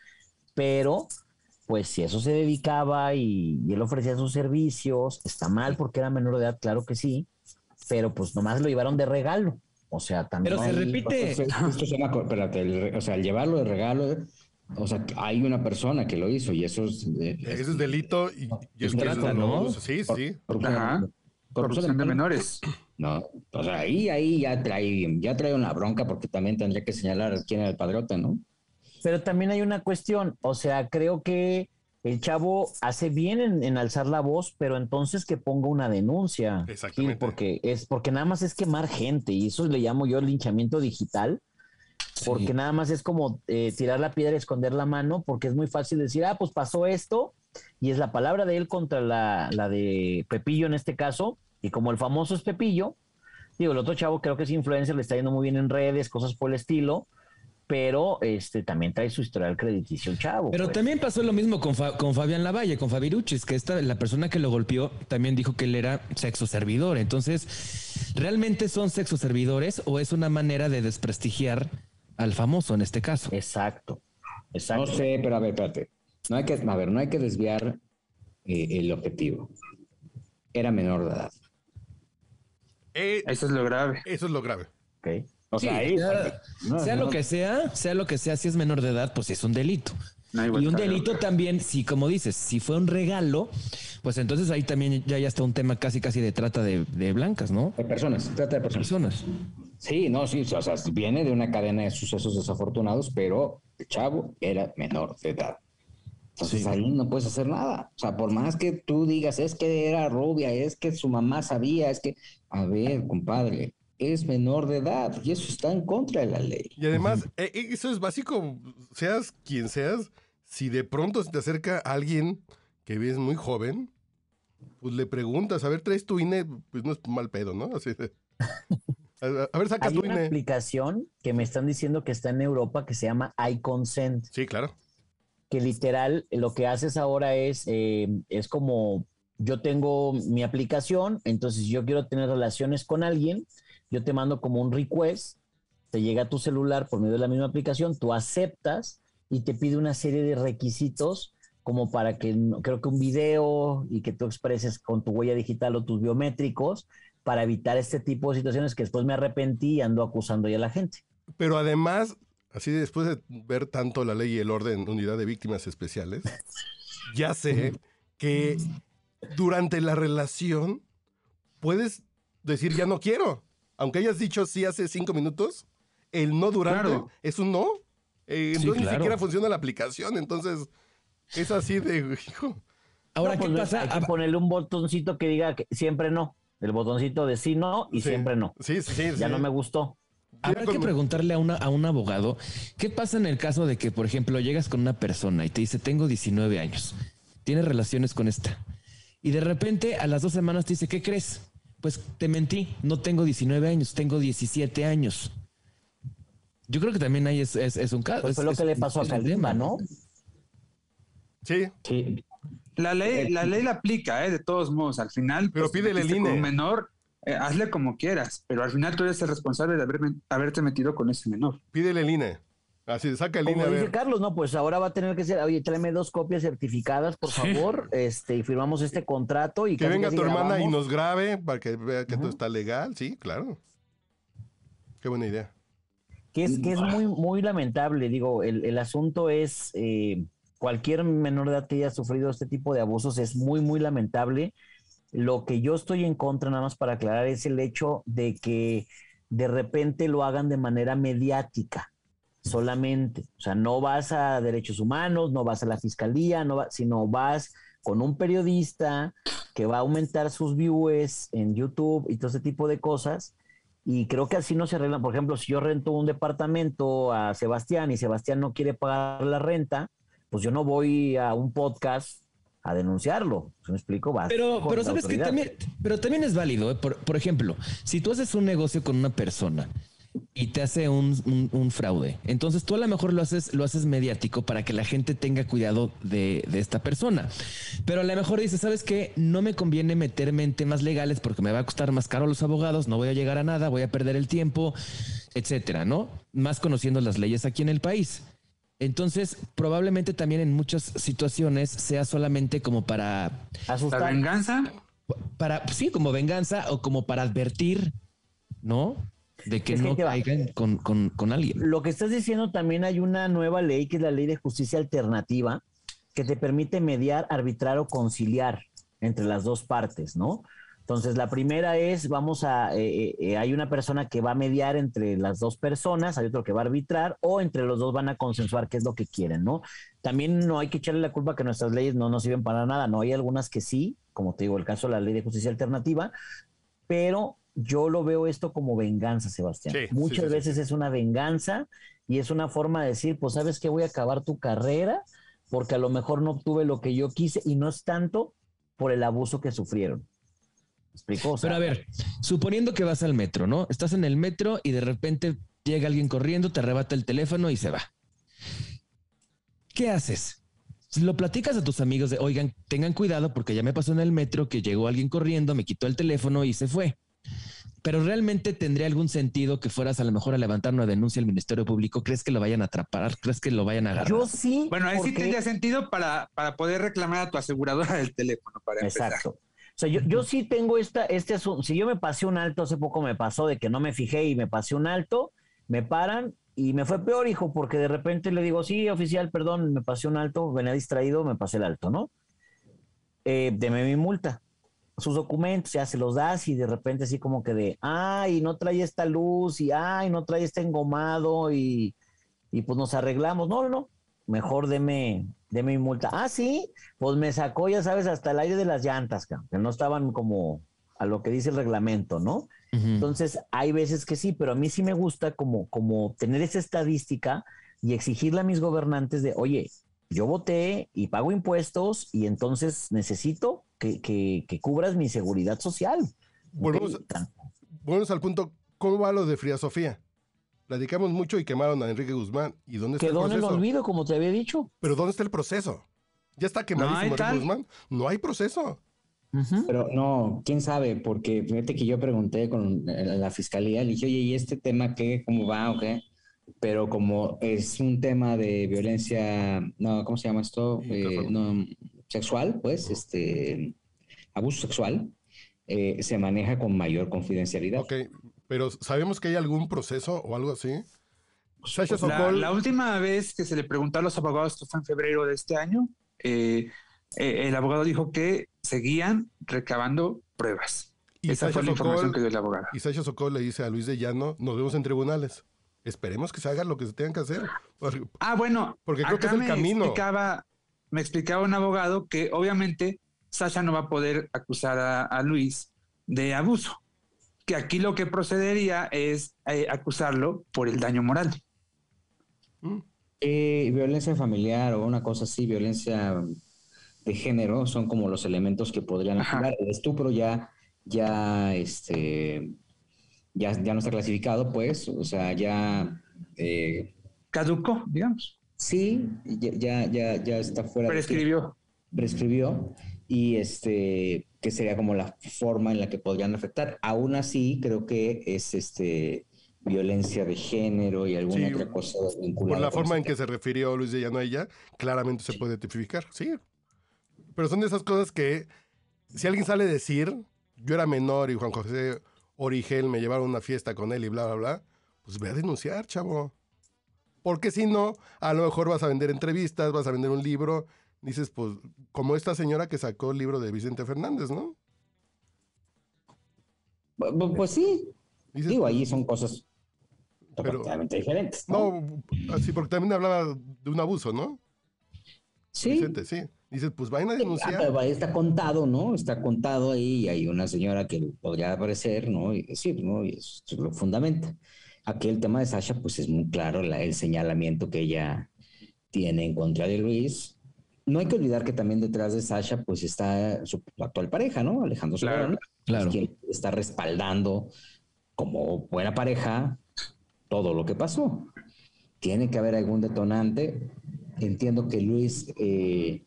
pero pues si eso se dedicaba y, y él ofrecía sus servicios, está mal porque era menor de edad, claro que sí, pero pues nomás lo llevaron de regalo. O sea, también. Pero se repite. Esto se llama, espérate, o sea, el llevarlo de regalo, o sea, hay una persona que lo hizo y eso es. eso es delito y, es trata, ¿no? Sí, sí. Ajá. Corrupción de menores. No, o sea, ahí, ahí ya trae, ya trae una bronca porque también tendría que señalar quién era el padrote, ¿no? Pero también hay una cuestión, o sea, creo que el chavo hace bien en, alzar la voz, pero entonces que ponga una denuncia. Exactamente. porque, es, porque nada más es quemar gente y eso le llamo yo el linchamiento digital. Porque nada más es como eh, tirar la piedra y esconder la mano, porque es muy fácil decir, ah, pues pasó esto, y es la palabra de él contra la, la de Pepillo en este caso, y como el famoso es Pepillo, digo, el otro chavo creo que es influencer, le está yendo muy bien en redes, cosas por el estilo, pero este también trae su historial crediticio chavo. Pero pues. también pasó lo mismo con, con Fabián Lavalle, con Fabiruchis, que esta, la persona que lo golpeó también dijo que él era sexo servidor. Entonces, ¿realmente son sexo servidores o es una manera de desprestigiar al famoso en este caso? Exacto. Exacto. No sé, pero a ver, espérate. No hay que, a ver, no hay que desviar eh, el objetivo. Era menor de edad. Eh, eso es lo grave. Eso es lo grave. Okay. O sea, sea, lo que sea, sea lo que sea, si es menor de edad, pues es un delito. y un delito también, si como dices, si fue un regalo, pues entonces ahí también ya, ya está un tema casi casi de trata de, blancas, ¿no? De personas, trata de personas. Sí, no, sí, o sea, viene de una cadena de sucesos desafortunados, pero el chavo era menor de edad. Entonces ahí no puedes hacer nada. O sea, por más que tú digas, es que era rubia, es que su mamá sabía, es que, a ver, compadre, es menor de edad y eso está en contra de la ley. Y además, eh, eh, eso es básico, seas quien seas, si de pronto se te acerca alguien que ves muy joven, pues le preguntas, a ver, ¿traes tu INE? Pues no es mal pedo, ¿no? Así a, ver, saca Hay tu una aplicación que me están diciendo que está en Europa que se llama iConsent. Sí, claro. Que literal lo que haces ahora es, eh, es como yo tengo mi aplicación, entonces yo quiero tener relaciones con alguien, yo te mando como un request, te llega a tu celular por medio de la misma aplicación, tú aceptas y te pide una serie de requisitos como para que, creo que un video y que tú expreses con tu huella digital o tus biométricos para evitar este tipo de situaciones que después me arrepentí y ando acusando ya a la gente. Pero además, así después de ver tanto la ley y el orden, unidad de víctimas especiales, ya sé que durante la relación puedes decir ya no quiero aunque hayas dicho sí hace cinco minutos, el no durante es un no. Eh, entonces ni siquiera funciona la aplicación. Entonces, es así de hijo. Ahora, ¿qué pues, pasa? Hay que ponerle un botoncito que diga que siempre no. El botoncito de sí no y siempre no. Sí, sí, sí. Ya no me gustó. Habrá que preguntarle a, una, a un abogado, ¿qué pasa en el caso de que, por ejemplo, llegas con una persona y te dice, tengo 19 años, tienes relaciones con esta, y de repente a las dos semanas te dice, ¿qué crees? Pues te mentí, no tengo 19 años, tengo 17 años. Yo creo que también ahí es, un caso. Pues fue lo que le pasó a Calima, ¿no? Sí. Sí. La ley, la ley la aplica, ¿eh? de todos modos. Al final, pero pues, pídele el INE. menor, eh, hazle como quieras, pero al final tú eres el responsable de haberte metido con ese menor. Pídele el INE. Así, saca el Como dice Carlos, no, pues ahora va a tener que ser, oye, tráeme dos copias certificadas, por favor, este, y firmamos este contrato y que venga tu hermana y nos grabe para que vea que todo está legal, sí, claro. Qué buena idea. Que es, que es muy, muy lamentable, digo, el, asunto es, eh, cualquier menor de edad que haya sufrido este tipo de abusos es muy, muy lamentable. Lo que yo estoy en contra, nada más para aclarar, es el hecho de que de repente lo hagan de manera mediática solamente. O sea, no vas a derechos humanos, no vas a la fiscalía, no sino vas con un periodista que va a aumentar sus views en YouTube y todo ese tipo de cosas. Y creo que así no se arreglan. Por ejemplo, si yo rento un departamento a Sebastián y Sebastián no quiere pagar la renta, pues yo no voy a un podcast a denunciarlo. ¿Se me explico? pero, pero sabes que también, pero también es válido. ¿eh? Por, por, ejemplo, si tú haces un negocio con una persona y te hace un, fraude. Entonces tú a lo mejor lo haces, lo haces mediático para que la gente tenga cuidado de, esta persona. Pero a lo mejor dices, ¿sabes qué? No me conviene meterme en temas legales porque me va a costar más caro los abogados, no voy a llegar a nada, voy a perder el tiempo, etcétera, ¿no? Más conociendo las leyes aquí en el país. Entonces, probablemente también en muchas situaciones sea solamente como para asustar. ¿Para venganza? Para, sí, como venganza o como para advertir, ¿no? De que no caigan con, con, alguien. Lo que estás diciendo también hay una nueva ley que es la ley de justicia alternativa que te permite mediar, arbitrar o conciliar entre las dos partes, ¿no? Entonces, la primera es, vamos a, eh, eh, eh, hay una persona que va a mediar entre las dos personas, hay otro que va a arbitrar, o entre los dos van a consensuar qué es lo que quieren, ¿no? También no hay que echarle la culpa que nuestras leyes no nos sirven para nada, no hay algunas que sí, como te digo, el caso de la ley de justicia alternativa, pero yo lo veo esto como venganza, Sebastián. Muchas veces es una venganza y es una forma de decir, pues sabes que voy a acabar tu carrera porque a lo mejor no obtuve lo que yo quise y no es tanto por el abuso que sufrieron. ¿Explicó? Pero a ver, suponiendo que vas al metro, ¿no? Estás en el metro y de repente llega alguien corriendo, te arrebata el teléfono y se va. ¿Qué haces? Si lo platicas a tus amigos de, oigan, tengan cuidado porque ya me pasó en el metro que llegó alguien corriendo, me quitó el teléfono y se fue pero realmente tendría algún sentido que fueras a lo mejor a levantar una denuncia al Ministerio Público. ¿Crees que lo vayan a atrapar? ¿Crees que lo vayan a agarrar? Yo sí. Bueno, ahí sí tendría sentido para, para poder reclamar a tu aseguradora del teléfono. Para Exacto. O sea, yo, yo sí tengo esta, este asunto. Si yo me pasé un alto, hace poco me pasó de que no me fijé y me pasé un alto, me paran y me fue peor, hijo, porque de repente le digo, sí, oficial, perdón, me pasé un alto, venía distraído, me pasé el alto, ¿no? Eh, deme mi multa sus documentos, ya se los das y de repente así como que de, ay, no trae esta luz y ay, no trae este engomado y, y pues nos arreglamos. No, no, no, mejor deme, deme mi multa. Ah, sí, pues me sacó, ya sabes, hasta el aire de las llantas, que no estaban como a lo que dice el reglamento, ¿no? Entonces, hay veces que sí, pero a mí sí me gusta como, como tener esa estadística y exigirle a mis gobernantes de, oye, yo voté y pago impuestos y entonces necesito que, cubras mi seguridad social. Volvemos, al punto, ¿cómo va lo de Fría Sofía? Platicamos mucho y quemaron a Enrique Guzmán. ¿Y dónde está Quedó el proceso? en el olvido, como te había dicho. Pero ¿dónde está el proceso? Ya está quemadísimo Enrique Guzmán. No hay proceso. Pero no, quién sabe, porque fíjate que yo pregunté con la fiscalía, le dije, oye, ¿y este tema qué? ¿Cómo va o qué? Pero como es un tema de violencia, no, ¿cómo se llama esto? Eh, no, sexual, pues, este, abuso sexual, eh, se maneja con mayor confidencialidad. Ok, pero ¿sabemos que hay algún proceso o algo así? Pues la, última vez que se le preguntó a los abogados, esto fue en febrero de este año, eh, eh, el abogado dijo que seguían recabando pruebas. Y Esa fue la información que dio el abogado. Y Sasha Sokol le dice a Luis de Llano, nos vemos en tribunales. Esperemos que se haga lo que se tenga que hacer. Ah, bueno. Porque creo que es el camino. Explicaba, me explicaba un abogado que obviamente Sasha no va a poder acusar a, Luis de abuso, que aquí lo que procedería es eh, acusarlo por el daño moral. Mm. Eh, violencia familiar o una cosa así, violencia de género, son como los elementos que podrían acusar. El estupro ya, ya, este, ya, ya no está clasificado, pues, o sea, ya... Eh, Caducó, digamos. Sí, ya, ya, ya, está fuera. Prescribió. prescribió y este que sería como la forma en la que podrían afectar. Aún así, creo que es este violencia de género y alguna otra cosa vinculada. Por la forma en que se refirió Luis de Llano a ella, claramente se puede identificar, sí. Pero son de esas cosas que si alguien sale a decir, yo era menor y Juan José Origel me llevaron a una fiesta con él y bla, bla, bla, pues ve a denunciar, chavo. Porque si no, a lo mejor vas a vender entrevistas, vas a vender un libro. Dices, pues, como esta señora que sacó el libro de Vicente Fernández, ¿no? Pues sí. Digo, ahí son cosas totalmente diferentes. ¿no? así porque también hablaba de un abuso, ¿no? Sí. Vicente, sí. Dices, pues vayan a denunciar. ahí está contado, ¿no? Está contado ahí y hay una señora que podría aparecer, ¿no? Y decir, ¿no? Y eso lo fundamenta. Aquí el tema de Sasha, pues es muy claro el señalamiento que ella tiene en contra de Luis. No hay que olvidar que también detrás de Sasha, pues está su actual pareja, ¿no? Alejandro claro, claro. quien está respaldando como buena pareja todo lo que pasó. Tiene que haber algún detonante. Entiendo que Luis eh,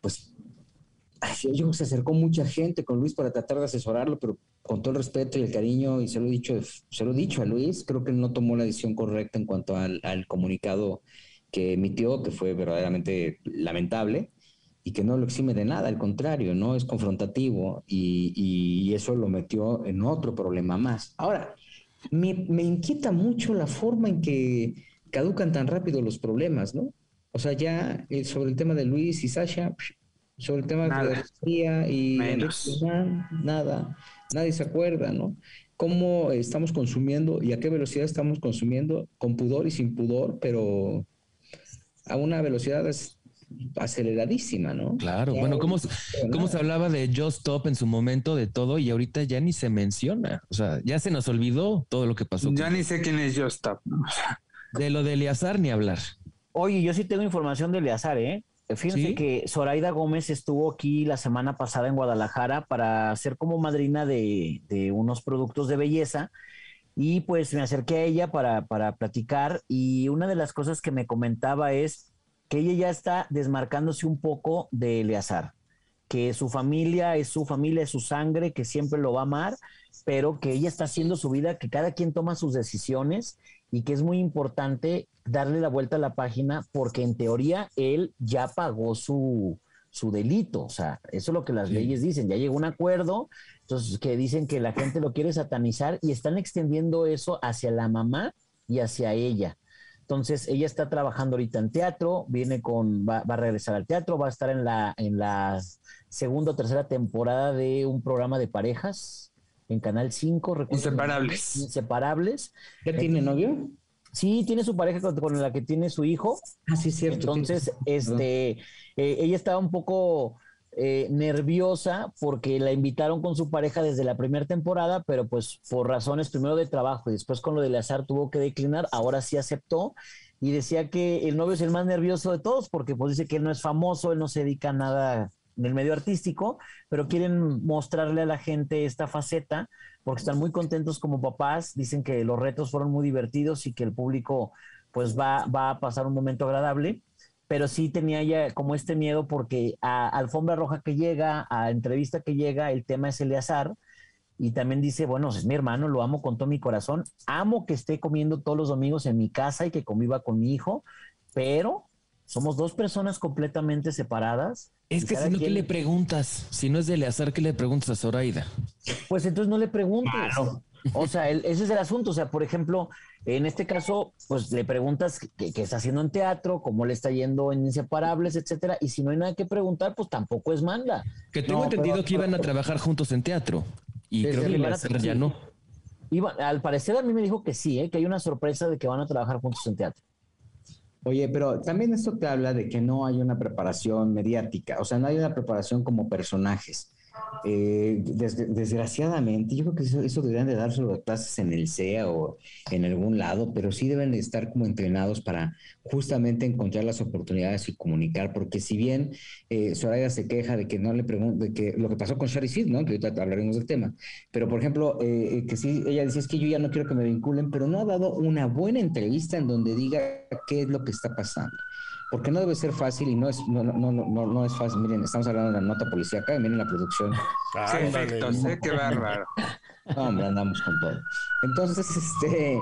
pues yo se acercó mucha gente con Luis para tratar de asesorarlo, pero con todo el respeto y el cariño, y se lo he dicho, se lo he dicho a Luis, creo que no tomó la decisión correcta en cuanto al, comunicado que emitió, que fue verdaderamente lamentable y que no lo exime de nada, al contrario, no es confrontativo y, eso lo metió en otro problema más. Ahora, me, me, inquieta mucho la forma en que caducan tan rápido los problemas, ¿no? O sea, ya eh, sobre el tema de Luis y Sasha, sobre el tema de la y nada, nadie se acuerda, ¿no? Cómo estamos consumiendo y a qué velocidad estamos consumiendo, con pudor y sin pudor, pero a una velocidad aceleradísima, ¿no? Claro, bueno, ¿cómo, ¿cómo se hablaba de Just Stop en su momento de todo y ahorita ya ni se menciona? O sea, ya se nos olvidó todo lo que pasó. Ya ni sé quién es Just Stop. De lo de Eleazar ni hablar. Oye, yo sí tengo información de Eleazar, ¿eh? Fíjense que Zoraida Gómez estuvo aquí la semana pasada en Guadalajara para ser como madrina de, unos productos de belleza y pues me acerqué a ella para, para, platicar y una de las cosas que me comentaba es que ella ya está desmarcándose un poco de Eleazar, que su familia es su familia, es su sangre, que siempre lo va a amar, pero que ella está haciendo su vida, que cada quien toma sus decisiones y que es muy importante darle la vuelta a la página porque en teoría él ya pagó su, su delito, o sea, eso es lo que las leyes dicen, ya llegó un acuerdo, entonces que dicen que la gente lo quiere satanizar y están extendiendo eso hacia la mamá y hacia ella. Entonces, ella está trabajando ahorita en teatro, viene con, va, va, a regresar al teatro, va a estar en la, en la segunda o tercera temporada de un programa de parejas en Canal 5. Inseparables. Inseparables. ¿Ya tiene novio? Sí, tiene su pareja con, la que tiene su hijo. Ah, sí, cierto. Entonces, este, eh, ella estaba un poco eh, nerviosa porque la invitaron con su pareja desde la primera temporada, pero pues por razones primero de trabajo y después con lo del azar tuvo que declinar. Ahora sí aceptó y decía que el novio es el más nervioso de todos porque pues dice que él no es famoso, él no se dedica a nada en el medio artístico, pero quieren mostrarle a la gente esta faceta porque están muy contentos como papás, dicen que los retos fueron muy divertidos y que el público pues va, va a pasar un momento agradable, pero sí tenía ya como este miedo porque a alfombra roja que llega, a entrevista que llega, el tema es Eleazar, y también dice, bueno, es mi hermano, lo amo con todo mi corazón, amo que esté comiendo todos los domingos en mi casa y que conviva con mi hijo, pero somos dos personas completamente separadas es que si no, ¿qué le preguntas? Si no es de Eleazar, ¿qué le preguntas a Zoraida? Pues entonces no le preguntes. O sea, ese es el asunto. O sea, por ejemplo, en este caso, pues le preguntas qué, está haciendo en teatro, cómo le está yendo en Inseparables, etcétera. Y si no hay nada que preguntar, pues tampoco es manda. Que tengo entendido que iban a trabajar juntos en teatro. Y creo que Eleazar ya no. al parecer a mí me dijo que sí, ¿eh? que hay una sorpresa de que van a trabajar juntos en teatro. Oye, pero también esto te habla de que no hay una preparación mediática, o sea, no hay una preparación como personajes. Eh, desgraciadamente, yo creo que eso, deberían de dárselo a clases en el CEA o en algún lado, pero sí deben de estar como entrenados para justamente encontrar las oportunidades y comunicar, porque si bien eh, Soraya se queja de que no le pregunte, de que lo que pasó con Shari Sid, ¿no? Que ahorita hablaremos del tema, pero por ejemplo, eh, que sí, ella dice es que yo ya no quiero que me vinculen, pero no ha dado una buena entrevista en donde diga qué es lo que está pasando porque no debe ser fácil y no es, no, no, no, no es fácil. Miren, estamos hablando de la nota policíaca y miren la producción. Sí, efecto, sé qué bárbaro. No, hombre, andamos con todo. Entonces, este,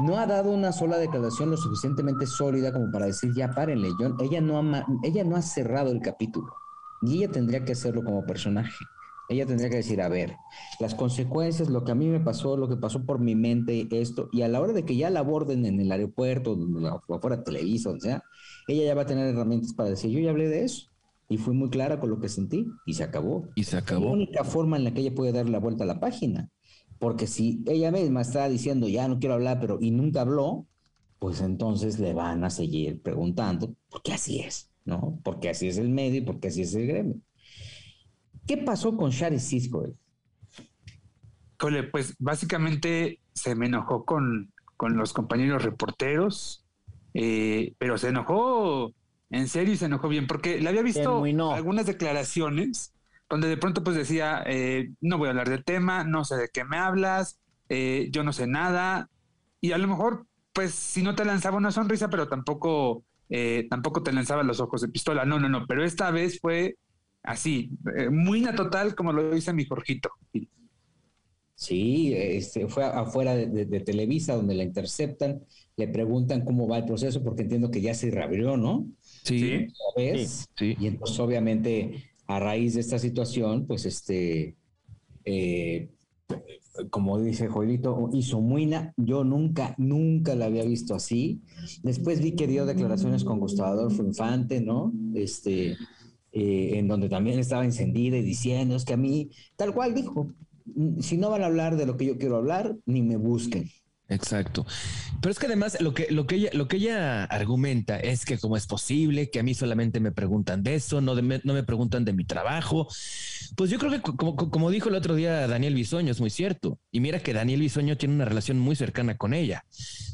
no ha dado una sola declaración lo suficientemente sólida como para decir, ya párenle. ella, no ha, ella no ha cerrado el capítulo. Y ella tendría que hacerlo como personaje. Ella tendría que decir, a ver, las consecuencias, lo que a mí me pasó, lo que pasó por mi mente, esto, y a la hora de que ya la aborden en el aeropuerto, o afuera Televisa, o sea, ella ya va a tener herramientas para decir, yo ya hablé de eso, y fui muy clara con lo que sentí, y se acabó. Y se acabó. la única forma en la que ella puede dar la vuelta a la página, porque si ella misma está diciendo, ya no quiero hablar, pero y nunca habló, pues entonces le van a seguir preguntando, porque así es, ¿no? Porque así es el medio y porque así es el gremio. ¿Qué pasó con Shari Cisco? pues básicamente se me enojó con, con los compañeros reporteros, eh, pero se enojó en serio y se enojó bien, porque le había visto algunas declaraciones donde de pronto pues decía, eh, no voy a hablar del tema, no sé de qué me hablas, eh, yo no sé nada, y a lo mejor pues si no te lanzaba una sonrisa, pero tampoco, tampoco te lanzaba los ojos de pistola, no, no, no, pero esta vez fue así, eh, muy natural como lo dice mi Jorgito. Sí, este, fue afuera de, Televisa donde la interceptan, le preguntan cómo va el proceso porque entiendo que ya se reabrió, ¿no? Sí. sí, Y entonces obviamente a raíz de esta situación, pues este, eh, como dice Joelito, hizo muina. Yo nunca, nunca la había visto así. Después vi que dio declaraciones con Gustavo Adolfo Infante, ¿no? Este, eh, en donde también estaba encendida y diciendo, es que a mí, tal cual dijo, si no van a hablar de lo que yo quiero hablar, ni me busquen. Exacto. Pero es que además lo que, lo que, ella, lo que ella argumenta es que cómo es posible que a mí solamente me preguntan de eso, no, no me preguntan de mi trabajo. Pues yo creo que como, como, dijo el otro día Daniel Bisoño, es muy cierto. Y mira que Daniel Bisoño tiene una relación muy cercana con ella.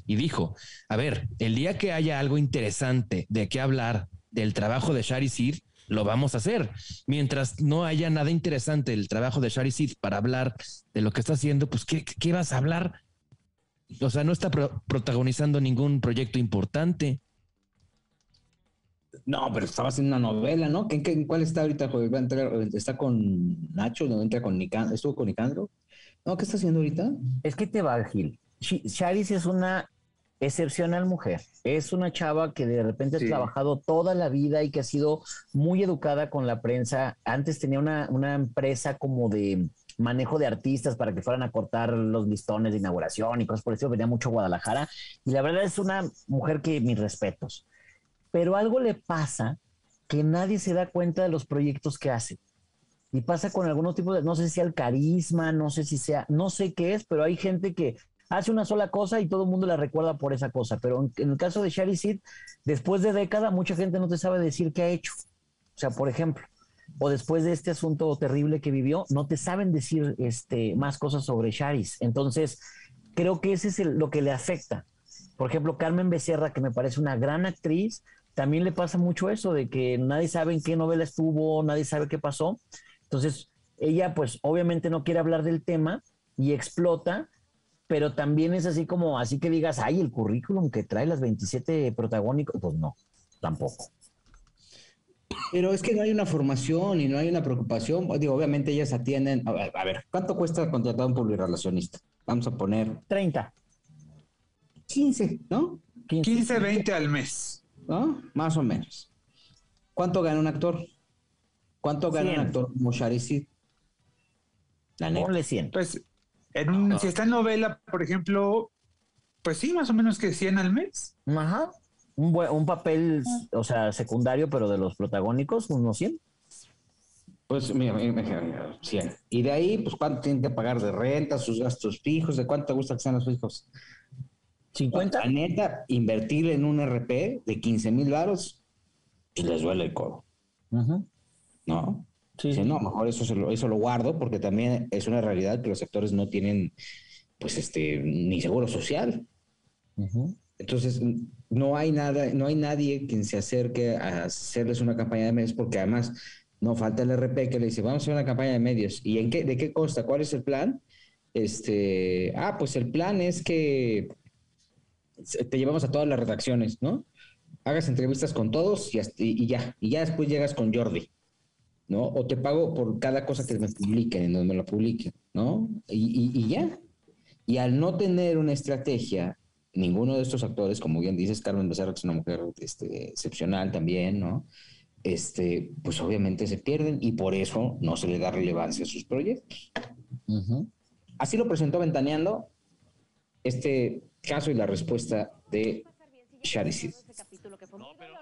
Y dijo, a ver, el día que haya algo interesante de qué hablar del trabajo de Shari Seed, lo vamos a hacer. Mientras no haya nada interesante el trabajo de Shari Sid para hablar de lo que está haciendo, pues ¿qué, qué vas a hablar? O sea, no está protagonizando ningún proyecto importante. No, pero estaba haciendo una novela, ¿no? ¿En, cuál está ahorita? ¿Está con Nacho? ¿No entra con Nicandro? ¿Estuvo con Nicandro? No, ¿qué está haciendo ahorita? Es que te va, Gil. Charis es una excepcional mujer. Es una chava que de repente ha trabajado toda la vida y que ha sido muy educada con la prensa. Antes tenía una, una, empresa como de manejo de artistas para que fueran a cortar los listones de inauguración y cosas por eso. Venía mucho a Guadalajara. Y la verdad es una mujer que mis respetos. Pero algo le pasa que nadie se da cuenta de los proyectos que hace. Y pasa con algunos tipos de, no sé si el carisma, no sé si sea, no sé qué es, pero hay gente que hace una sola cosa y todo el mundo la recuerda por esa cosa. Pero en, el caso de Shari Sid, después de década, mucha gente no te sabe decir qué ha hecho. O sea, por ejemplo, o después de este asunto terrible que vivió, no te saben decir este, más cosas sobre Charis. Entonces, creo que ese es lo que le afecta. Por ejemplo, Carmen Becerra, que me parece una gran actriz, también le pasa mucho eso de que nadie sabe en qué novela estuvo, nadie sabe qué pasó. Entonces, ella pues obviamente no quiere hablar del tema y explota pero también es así como, así que digas, ay, el currículum que trae las 27 protagónicos, pues no, tampoco. Pero es que no hay una formación y no hay una preocupación. Digo, obviamente ellas atienden. A ver, ¿cuánto cuesta contratar a un publirelacionista? Vamos a poner. 30. 15, ¿no? 15, 20 al mes. ¿No? Más o menos. ¿Cuánto gana un actor? ¿Cuánto gana un actor como Sharisid? La Ponle 100. Pues si está en novela, por ejemplo, pues sí, más o menos que 100 al mes. Ajá. Un, un papel, o sea, secundario, pero de los protagónicos, unos 100. Pues mira, mira, 100. Y de ahí, pues cuánto tienen que pagar de renta, sus gastos fijos, de cuánto te gusta que sean los fijos. 50. La neta, invertir en un RP de 15 mil varos y les duele el codo. ¿No? Sí, no, mejor eso, lo, eso lo guardo porque también es una realidad que los sectores no tienen, pues, este, ni seguro social. Entonces, no hay nada, no hay nadie quien se acerque a hacerles una campaña de medios porque además no falta el RP que le dice, vamos a hacer una campaña de medios. ¿Y en qué, de qué consta? ¿Cuál es el plan? Este, ah, pues el plan es que te llevamos a todas las redacciones, ¿no? Hagas entrevistas con todos y, y ya, y ya después llegas con Jordi. ¿no? O te pago por cada cosa que me publiquen, en donde me lo publiquen, ¿no? Y, ya. Y al no tener una estrategia, ninguno de estos actores, como bien dices, Carmen Becerra, que es una mujer este, excepcional también, ¿no? este, pues obviamente se pierden y por eso no se le da relevancia a sus proyectos. Así lo presentó Ventaneando este caso y la respuesta de Sharisid. No, pero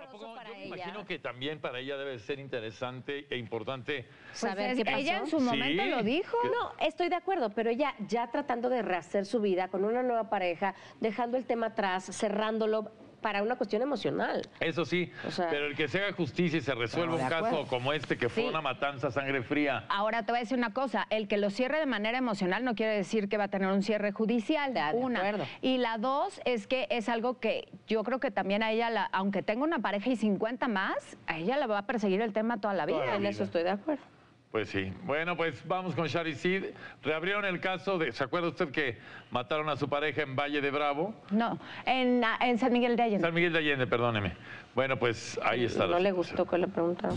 imagino que también para ella debe ser interesante e importante saber pues qué Ella en su momento lo dijo. No, estoy de acuerdo, pero ella ya tratando de rehacer su vida con una nueva pareja, dejando el tema atrás, cerrándolo, para una cuestión emocional. Eso sí, pero el que se haga justicia y se resuelva un caso como este, que fue una matanza sangre fría. Ahora te voy a decir una cosa, el que lo cierre de manera emocional no quiere decir que va a tener un cierre judicial, de una. Y la dos es que es algo que yo creo que también a ella, aunque tenga una pareja y 50 más, a ella la va a perseguir el tema toda la vida. En eso estoy de acuerdo. Pues sí. Bueno, pues vamos con Shari Sid. Reabrieron el caso de. ¿Se acuerda usted que mataron a su pareja en Valle de Bravo? No, en, en San Miguel de Allende. San Miguel de Allende, perdóneme. Bueno, pues ahí está. No le gustó que le preguntaron.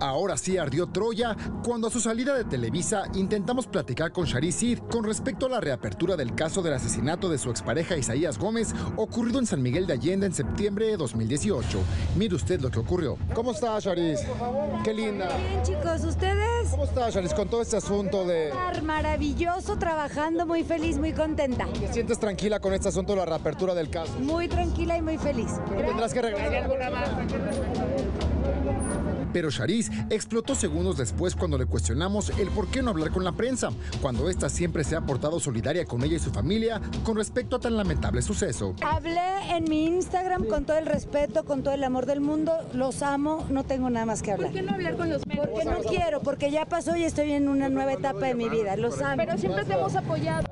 Ahora sí ardió Troya cuando a su salida de Televisa intentamos platicar con Shari con respecto a la reapertura del caso del asesinato de su expareja Isaías Gómez ocurrido en San Miguel de Allende en septiembre de 2018. Mire usted lo que ocurrió. ¿Cómo está Charis? Qué linda. Bien chicos, ¿ustedes? ¿Cómo está Charis con todo este asunto de... Maravilloso, trabajando, muy feliz, muy contenta. ¿Te sientes tranquila con este asunto de la reapertura del caso? Muy tranquila y muy feliz. tendrás que regresar. Pero Shariz explotó segundos después cuando le cuestionamos el por qué no hablar con la prensa, cuando ésta siempre se ha portado solidaria con ella y su familia con respecto a tan lamentable suceso. Hablé en mi Instagram con todo el respeto, con todo el amor del mundo, los amo, no tengo nada más que hablar. ¿Por qué no hablar con los medios? Porque no quiero, porque ya pasó y estoy en una nueva etapa de mi vida, los amo. Pero siempre te hemos apoyado.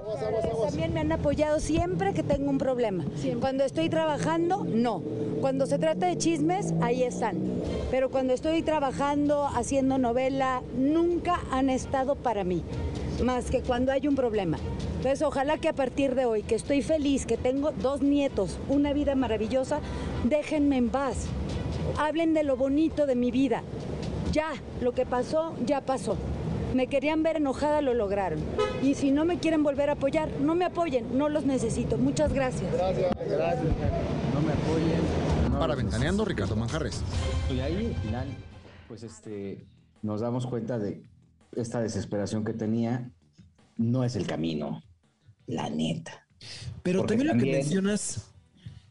También me han apoyado siempre que tengo un problema. Cuando estoy trabajando, no. Cuando se trata de chismes, ahí están. Pero cuando estoy trabajando, haciendo novela, nunca han estado para mí, más que cuando hay un problema. Entonces, ojalá que a partir de hoy, que estoy feliz, que tengo dos nietos, una vida maravillosa, déjenme en paz. Hablen de lo bonito de mi vida. Ya, lo que pasó, ya pasó. Me querían ver enojada, lo lograron. Y si no me quieren volver a apoyar, no me apoyen, no los necesito. Muchas gracias. Gracias, gracias. No me apoyen. Para Ventaneando, Ricardo Manjarres. Y ahí, al final, pues este, nos damos cuenta de esta desesperación que tenía, no es el camino, la neta. Pero también, lo que mencionas,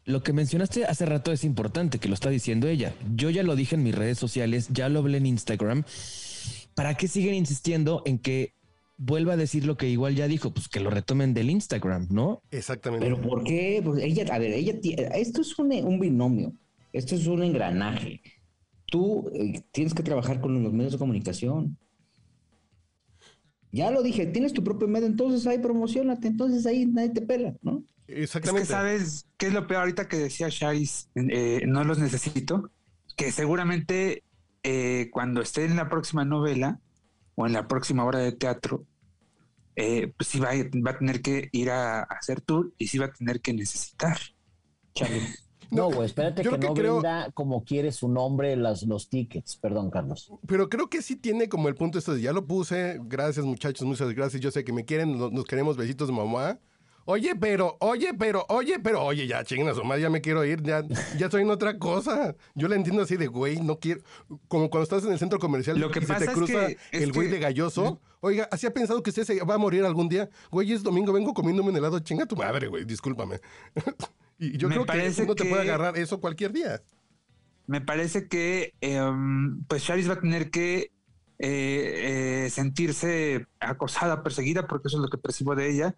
lo que mencionaste hace rato es importante, que lo está diciendo ella. Yo ya lo dije en mis redes sociales, ya lo hablé en Instagram. ¿Para qué siguen insistiendo en que vuelva a decir lo que igual ya dijo? Pues que lo retomen del Instagram, ¿no? Exactamente. Pero ¿por qué? Pues ella, a ver, ella, esto es un binomio, esto es un engranaje tú eh, tienes que trabajar con los medios de comunicación. Ya lo dije, tienes tu propio medio, entonces ahí promocionate, entonces ahí nadie te pela, ¿no? Exactamente. Es que sabes qué es lo peor ahorita que decía Sharis, eh, no los necesito, que seguramente eh, cuando esté en la próxima novela o en la próxima obra de teatro, pues sí va, va, a tener que ir a, hacer tour y sí va a tener que necesitar. No, güey, espérate que, no creo... como quiere su nombre las, los tickets. Perdón, Carlos. Pero creo que sí tiene como el punto esto de ya lo puse. Gracias, muchachos, muchas gracias. Yo sé que me quieren, nos, queremos besitos de mamá. Oye, pero, oye, pero, oye, pero, oye, ya chingas, su ya me quiero ir, ya, ya estoy en otra cosa. Yo la entiendo así de, güey, no quiero. Como cuando estás en el centro comercial Lo que y se te cruza el güey de galloso. Oiga, ¿así ha pensado que usted se va a morir algún día? Güey, es domingo, vengo comiéndome un helado, chinga tu madre, güey, discúlpame. Y yo creo que uno te puede agarrar eso cualquier día. Me parece que em, pues Charis va a tener que eh, eh, sentirse acosada, perseguida, porque eso es lo que percibo de ella,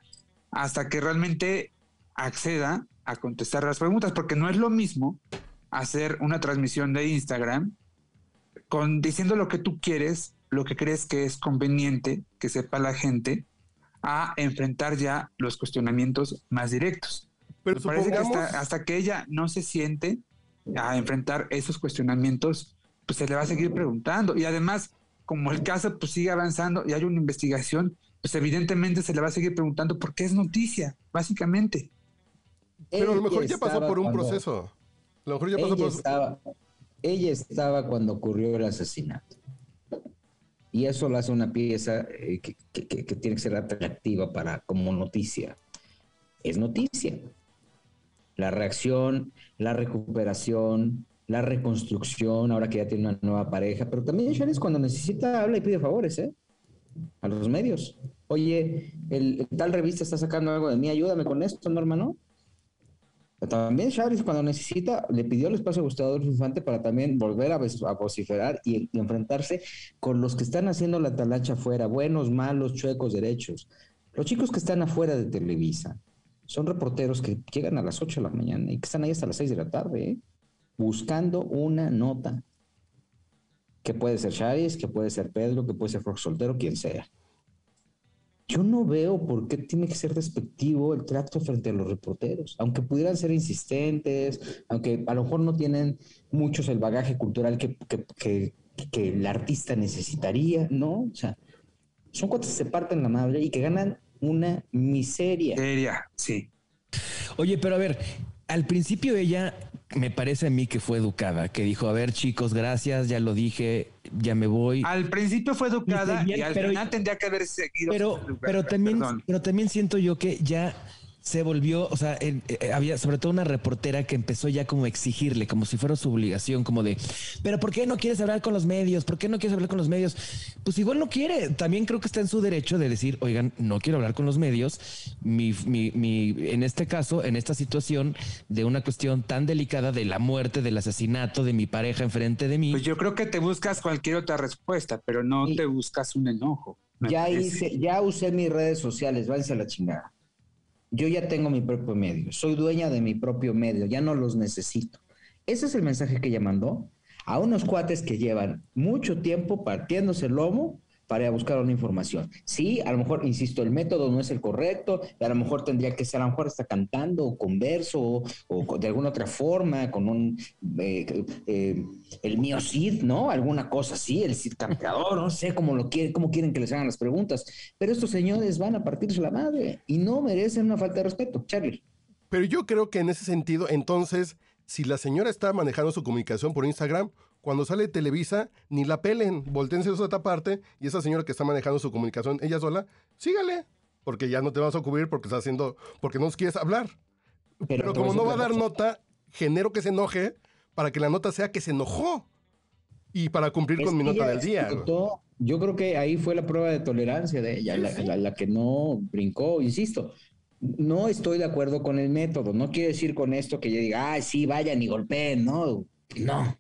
hasta que realmente acceda a contestar las preguntas, porque no es lo mismo hacer una transmisión de Instagram con diciendo lo que tú quieres, lo que crees que es conveniente que sepa la gente, a enfrentar ya los cuestionamientos más directos. Pero parece que hasta, que ella no se siente a enfrentar esos cuestionamientos, pues se le va a seguir preguntando. Y además, como el caso pues sigue avanzando y hay una investigación, pues evidentemente se le va a seguir preguntando por qué es noticia, básicamente. Pero a lo mejor ya pasó por un proceso. A lo mejor ya pasó ella por... Estaba, ella estaba cuando ocurrió el asesinato. Y eso lo hace una pieza eh, que, que, tiene que ser atractiva para como noticia. Es noticia la reacción, la recuperación, la reconstrucción, ahora que ya tiene una nueva pareja, pero también Charis cuando necesita habla y pide favores, ¿eh? A los medios. Oye, el, tal revista está sacando algo de mí, ayúdame con esto, ¿no, hermano? También Charis cuando necesita le pidió el espacio a Gustavo Infante para también volver a, vociferar y, enfrentarse con los que están haciendo la talacha afuera, buenos, malos, chuecos, derechos. Los chicos que están afuera de Televisa son reporteros que llegan a las 8 de la mañana y que están ahí hasta las 6 de la tarde, ¿eh? buscando una nota. Que puede ser Charis, que puede ser Pedro, que puede ser Jorge Soltero, quien sea yo no veo por qué tiene que ser despectivo el trato frente a los reporteros, aunque pudieran ser insistentes, aunque a lo mejor no tienen muchos el bagaje cultural que, que, el artista necesitaría, ¿no? O sea, son cuantos que se parten la madre y que ganan una miseria. Miseria, sí. Oye, pero a ver, al principio ella me parece a mí que fue educada, que dijo, a ver chicos, gracias, ya lo dije, ya me voy. Al principio fue educada y, al final tendría que haber seguido. Pero, pero también, pero también siento yo que ya se volvió, o sea, eh, había sobre todo una reportera que empezó ya como a exigirle, como si fuera su obligación, como de, pero ¿por qué no quieres hablar con los medios? ¿Por qué no quieres hablar con los medios? Pues igual no quiere. También creo que está en su derecho de decir, oigan, no quiero hablar con los medios. Mi, mi, mi, en este caso, en esta situación de una cuestión tan delicada de la muerte, del asesinato de mi pareja enfrente de mí. Pues yo creo que te buscas cualquier otra respuesta, pero no te buscas un enojo. Ya hice, ya usé mis redes sociales, váyanse a la chingada. Yo ya tengo mi propio medio, soy dueña de mi propio medio, ya no los necesito. Ese es el mensaje que ella mandó a unos cuates que llevan mucho tiempo partiéndose el lomo para buscar una información. Sí, a lo mejor, insisto, el método no es el correcto, a lo mejor tendría que ser, a lo mejor está cantando o converso o, de alguna otra forma, con un, eh, eh, el mío Cid, ¿no? Alguna cosa así, el Cid campeador, no sé cómo lo quieren, cómo quieren que les hagan las preguntas, pero estos señores van a partirse la madre y no merecen una falta de respeto, Charlie. Pero yo creo que en ese sentido, entonces, si la señora está manejando su comunicación por Instagram, cuando sale Televisa, ni la pelen, voltense a otra parte y esa señora que está manejando su comunicación ella sola, sígale, porque ya no te vas a cubrir porque está haciendo, porque no nos quieres hablar. Pero, como no va a dar nota, genero que se enoje para que la nota sea que se enojó y para cumplir con mi nota del día. yo creo que ahí fue la prueba de tolerancia de ella, la, que no brincó, insisto. No estoy de acuerdo con el método. No quiere decir con esto que yo diga, ah, sí, vayan y golpeen. No, no.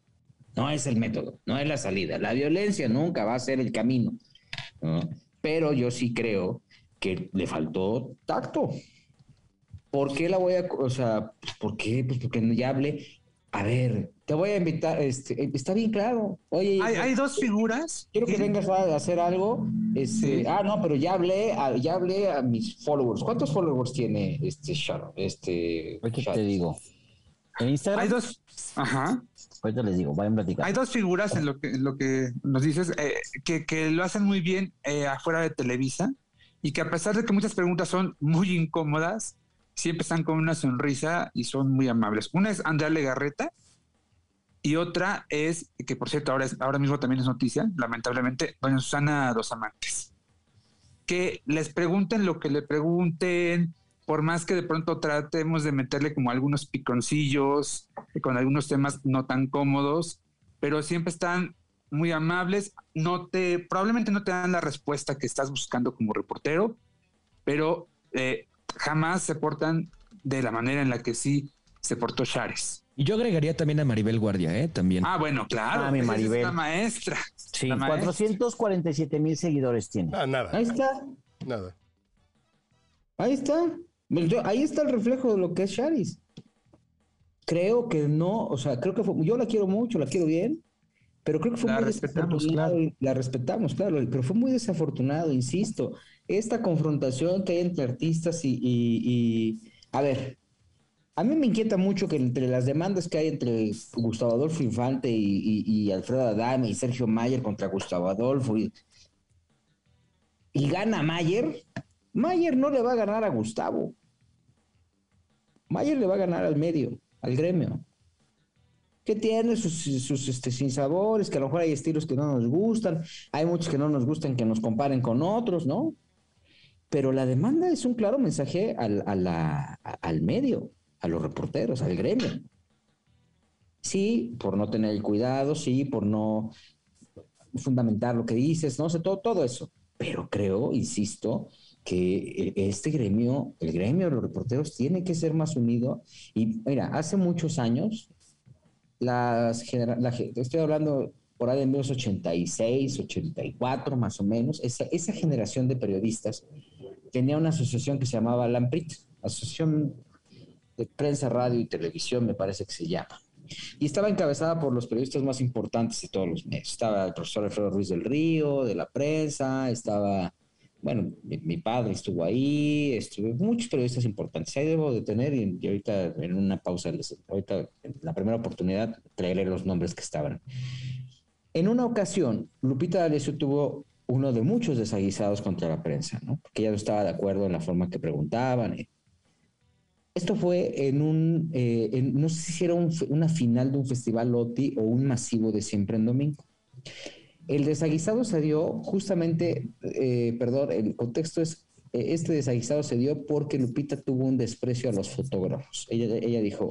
No es el método, no es la salida. La violencia nunca va a ser el camino. Pero yo sí creo que le faltó tacto. ¿Por qué la voy a, o sea, pues, ¿por qué? Pues porque ya hablé. A ver, te voy a invitar, este, eh, está bien claro. Oye, hay, dos figuras. Quiero que vengas a hacer algo. Este, Ah, no, pero ya hablé, a, ya hablé a mis followers. ¿Cuántos followers tiene este Sharon? Este, ¿Qué te digo? En Instagram. Hay dos. Ajá. Ahorita les digo, vayan. Hay dos figuras en lo que, nos dices eh, que, que, lo hacen muy bien eh, afuera de Televisa y que a pesar de que muchas preguntas son muy incómodas, siempre están con una sonrisa y son muy amables. Una es Andrea Legarreta y otra es, que por cierto ahora, es, ahora mismo también es noticia, lamentablemente, doña Susana Dos Amantes. Que les pregunten lo que le pregunten, por más que de pronto tratemos de meterle como algunos piconcillos, eh, con algunos temas no tan cómodos, pero siempre están muy amables, no te, probablemente no te dan la respuesta que estás buscando como reportero, pero eh, jamás se portan de la manera en la que sí se portó Chares. Y yo agregaría también a Maribel Guardia, ¿eh? También. Ah, bueno, claro. Ah, mi Maribel. Es la maestra. Sí, 447 mil seguidores tiene. Ah, nada. Ahí está. Nada. Ahí está. Ahí está el reflejo de lo que es Charis. Creo que no, o sea, creo que fue, yo la quiero mucho, la quiero bien, pero creo que fue muy desafortunado. La respetamos, claro, pero fue muy desafortunado, insisto. Esta confrontación que hay entre artistas y, a ver, a mí me inquieta mucho que entre las demandas que hay entre Gustavo Adolfo Infante y, Alfredo Adame y Sergio Mayer contra Gustavo Adolfo y, y gana Mayer, Mayer no le va a ganar a Gustavo. Mayer le va a ganar al medio, al gremio. Que tiene sus, sus este, sinsabores, que a lo mejor hay estilos que no nos gustan, hay muchos que no nos gustan que nos comparen con otros, ¿no? Pero la demanda es un claro mensaje al, al medio, a los reporteros, al gremio. Sí, por no tener el cuidado, sí, por no fundamentar lo que dices, no sé, todo, todo eso. Pero creo, insisto, que este gremio, el gremio de los reporteros, tiene que ser más unido. Y mira, hace muchos años, las la, estoy hablando por ahí de 1986, 84 más o menos, esa, esa generación de periodistas tenía una asociación que se llamaba LAMPRIT, Asociación de Prensa, Radio y Televisión, me parece que se llama. Y estaba encabezada por los periodistas más importantes de todos los medios. Estaba el profesor Alfredo Ruiz del Río, de la prensa, estaba, bueno, mi, padre estuvo ahí, estuve, muchos periodistas importantes. Ahí debo de tener, y, ahorita en una pausa, ahorita en la primera oportunidad, traeré los nombres que estaban. En una ocasión, Lupita D'Alessio tuvo uno de muchos desaguisados contra la prensa, ¿no? Porque ella no estaba de acuerdo en la forma que preguntaban. Esto fue en un, eh, no sé si era una final de un festival OTI o un masivo de siempre en domingo. El desaguisado se dio justamente, eh, perdón, el contexto es, eh, este desaguisado se dio porque Lupita tuvo un desprecio a los fotógrafos. Ella, ella dijo,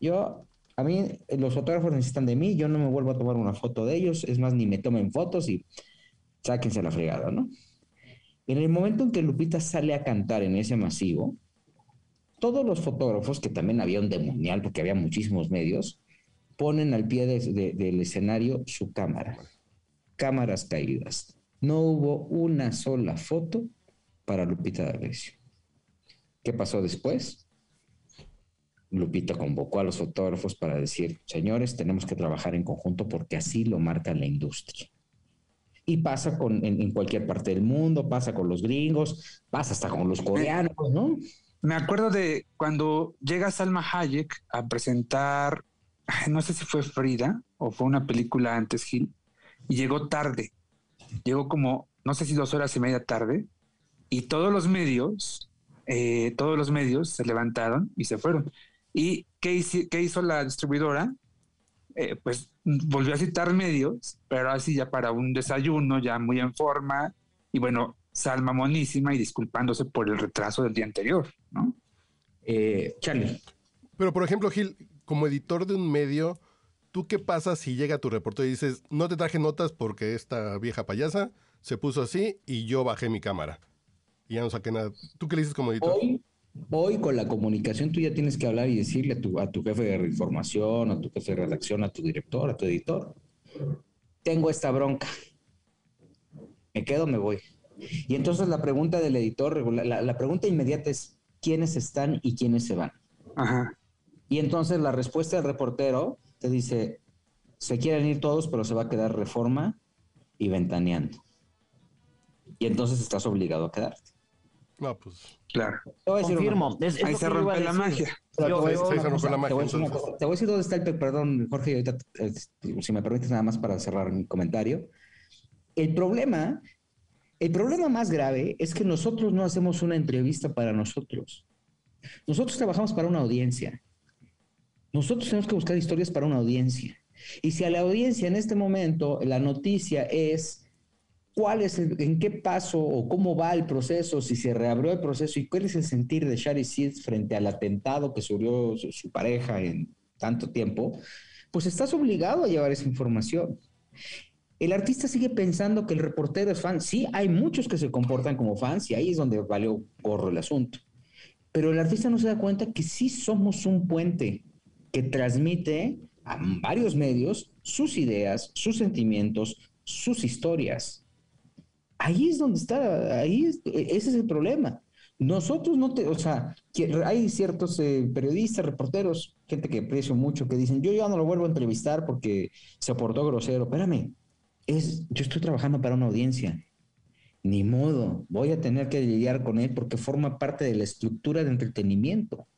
yo, a mí, los fotógrafos necesitan de mí, yo no me vuelvo a tomar una foto de ellos, es más, ni me tomen fotos y sáquense la fregada, ¿no? En el momento en que Lupita sale a cantar en ese masivo, todos los fotógrafos, que también había un demonial porque había muchísimos medios, ponen al pie del escenario su cámara. Cámaras caídas. No hubo una sola foto para Lupita D'Alessio. ¿Qué pasó después? Lupita convocó a los fotógrafos para decir, señores, tenemos que trabajar en conjunto porque así lo marca la industria. Y pasa con, en, en cualquier parte del mundo, pasa con los gringos, pasa hasta con los coreanos, ¿no? Me acuerdo de cuando llega Salma Hayek a presentar, no sé si fue Frida o fue una película antes, Gil, y llegó tarde. Llegó como, no sé si dos horas y media tarde, y todos los medios, eh, todos los medios se levantaron y se fueron. ¿Y qué, hizo, la distribuidora? Eh, pues volvió a citar medios, pero así ya para un desayuno, ya muy en forma. Y bueno, Salma monísima y disculpándose por el retraso del día anterior, ¿no? Eh, Charlie. Pero, por ejemplo, Gil, como editor de un medio, ¿tú qué pasa si llega tu reportero y dices, no te traje notas porque esta vieja payasa se puso así y yo bajé mi cámara? Y ya no saqué nada. ¿Tú qué le dices como editor? Hoy, hoy con la comunicación tú ya tienes que hablar y decirle a tu, a tu jefe de información, a tu jefe de redacción, a tu director, a tu editor. Tengo esta bronca. Me quedo, me voy. Y entonces la pregunta del editor, la, pregunta inmediata es, ¿quiénes están y quiénes se van? Y entonces la respuesta del reportero te dice, se quieren ir todos, pero se va a quedar reforma y ventaneando. Y entonces estás obligado a quedarte. No, pues. Claro. Confirmo. Ahí se rompe la magia. Te voy a decir dónde está el. Perdón, Jorge, eh, si me permites nada más para cerrar mi comentario. El problema el problema más grave es que nosotros no hacemos una entrevista para nosotros. Nosotros trabajamos para una audiencia. Nosotros tenemos que buscar historias para una audiencia. Y si a la audiencia en este momento la noticia es cuál es, en qué paso o cómo va el proceso, si se reabrió el proceso y cuál es el sentir de Shari Seeds frente al atentado que sufrió su pareja en tanto tiempo, pues estás obligado a llevar esa información. El artista sigue pensando que el reportero es fan. Sí, hay muchos que se comportan como fans y ahí es donde valió gorro el asunto. Pero el artista no se da cuenta que sí somos un puente que transmite a varios medios sus ideas, sus sentimientos, sus historias. Ahí es donde está, ahí ese es el problema. Nosotros no te, o sea, hay ciertos eh, periodistas, reporteros, gente que aprecio mucho, que dicen, yo ya no lo vuelvo a entrevistar porque se portó grosero. Espérame, es, yo estoy trabajando para una audiencia. Ni modo, voy a tener que lidiar con él porque forma parte de la estructura de entretenimiento.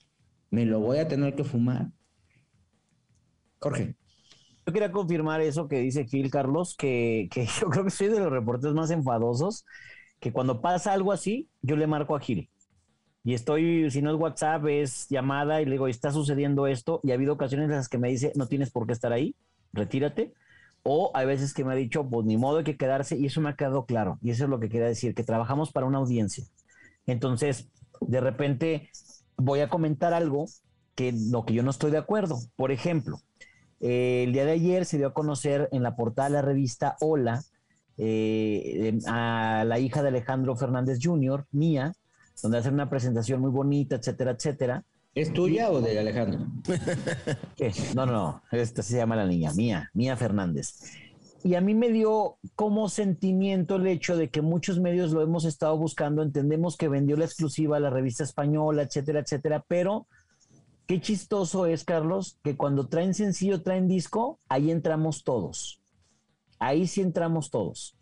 Me lo voy a tener que fumar. Jorge. Yo quería confirmar eso que dice Gil Carlos, que, que yo creo que soy de los reporteros más enfadosos, que cuando pasa algo así, yo le marco a Gil. Y estoy, si no es WhatsApp, es llamada y le digo, está sucediendo esto. Y ha habido ocasiones en las que me dice, no tienes por qué estar ahí, retírate o hay veces que me ha dicho, pues ni modo hay que quedarse, y eso me ha quedado claro. Y eso es lo que quería decir, que trabajamos para una audiencia. Entonces, de repente voy a comentar algo que lo que yo no estoy de acuerdo. Por ejemplo, eh, el día de ayer se dio a conocer en la portada de la revista Hola eh, a la hija de Alejandro Fernández Jr., Mía, donde hace una presentación muy bonita, etcétera, etcétera. ¿Es tuya o de Alejandro? No, no, esta se llama la niña, Mía, Mía Fernández. Y a mí me dio como sentimiento el hecho de que muchos medios lo hemos estado buscando, entendemos que vendió la exclusiva a la revista española, etcétera, etcétera, pero qué chistoso es, Carlos, que cuando traen sencillo, traen disco, ahí entramos todos. Ahí sí entramos todos.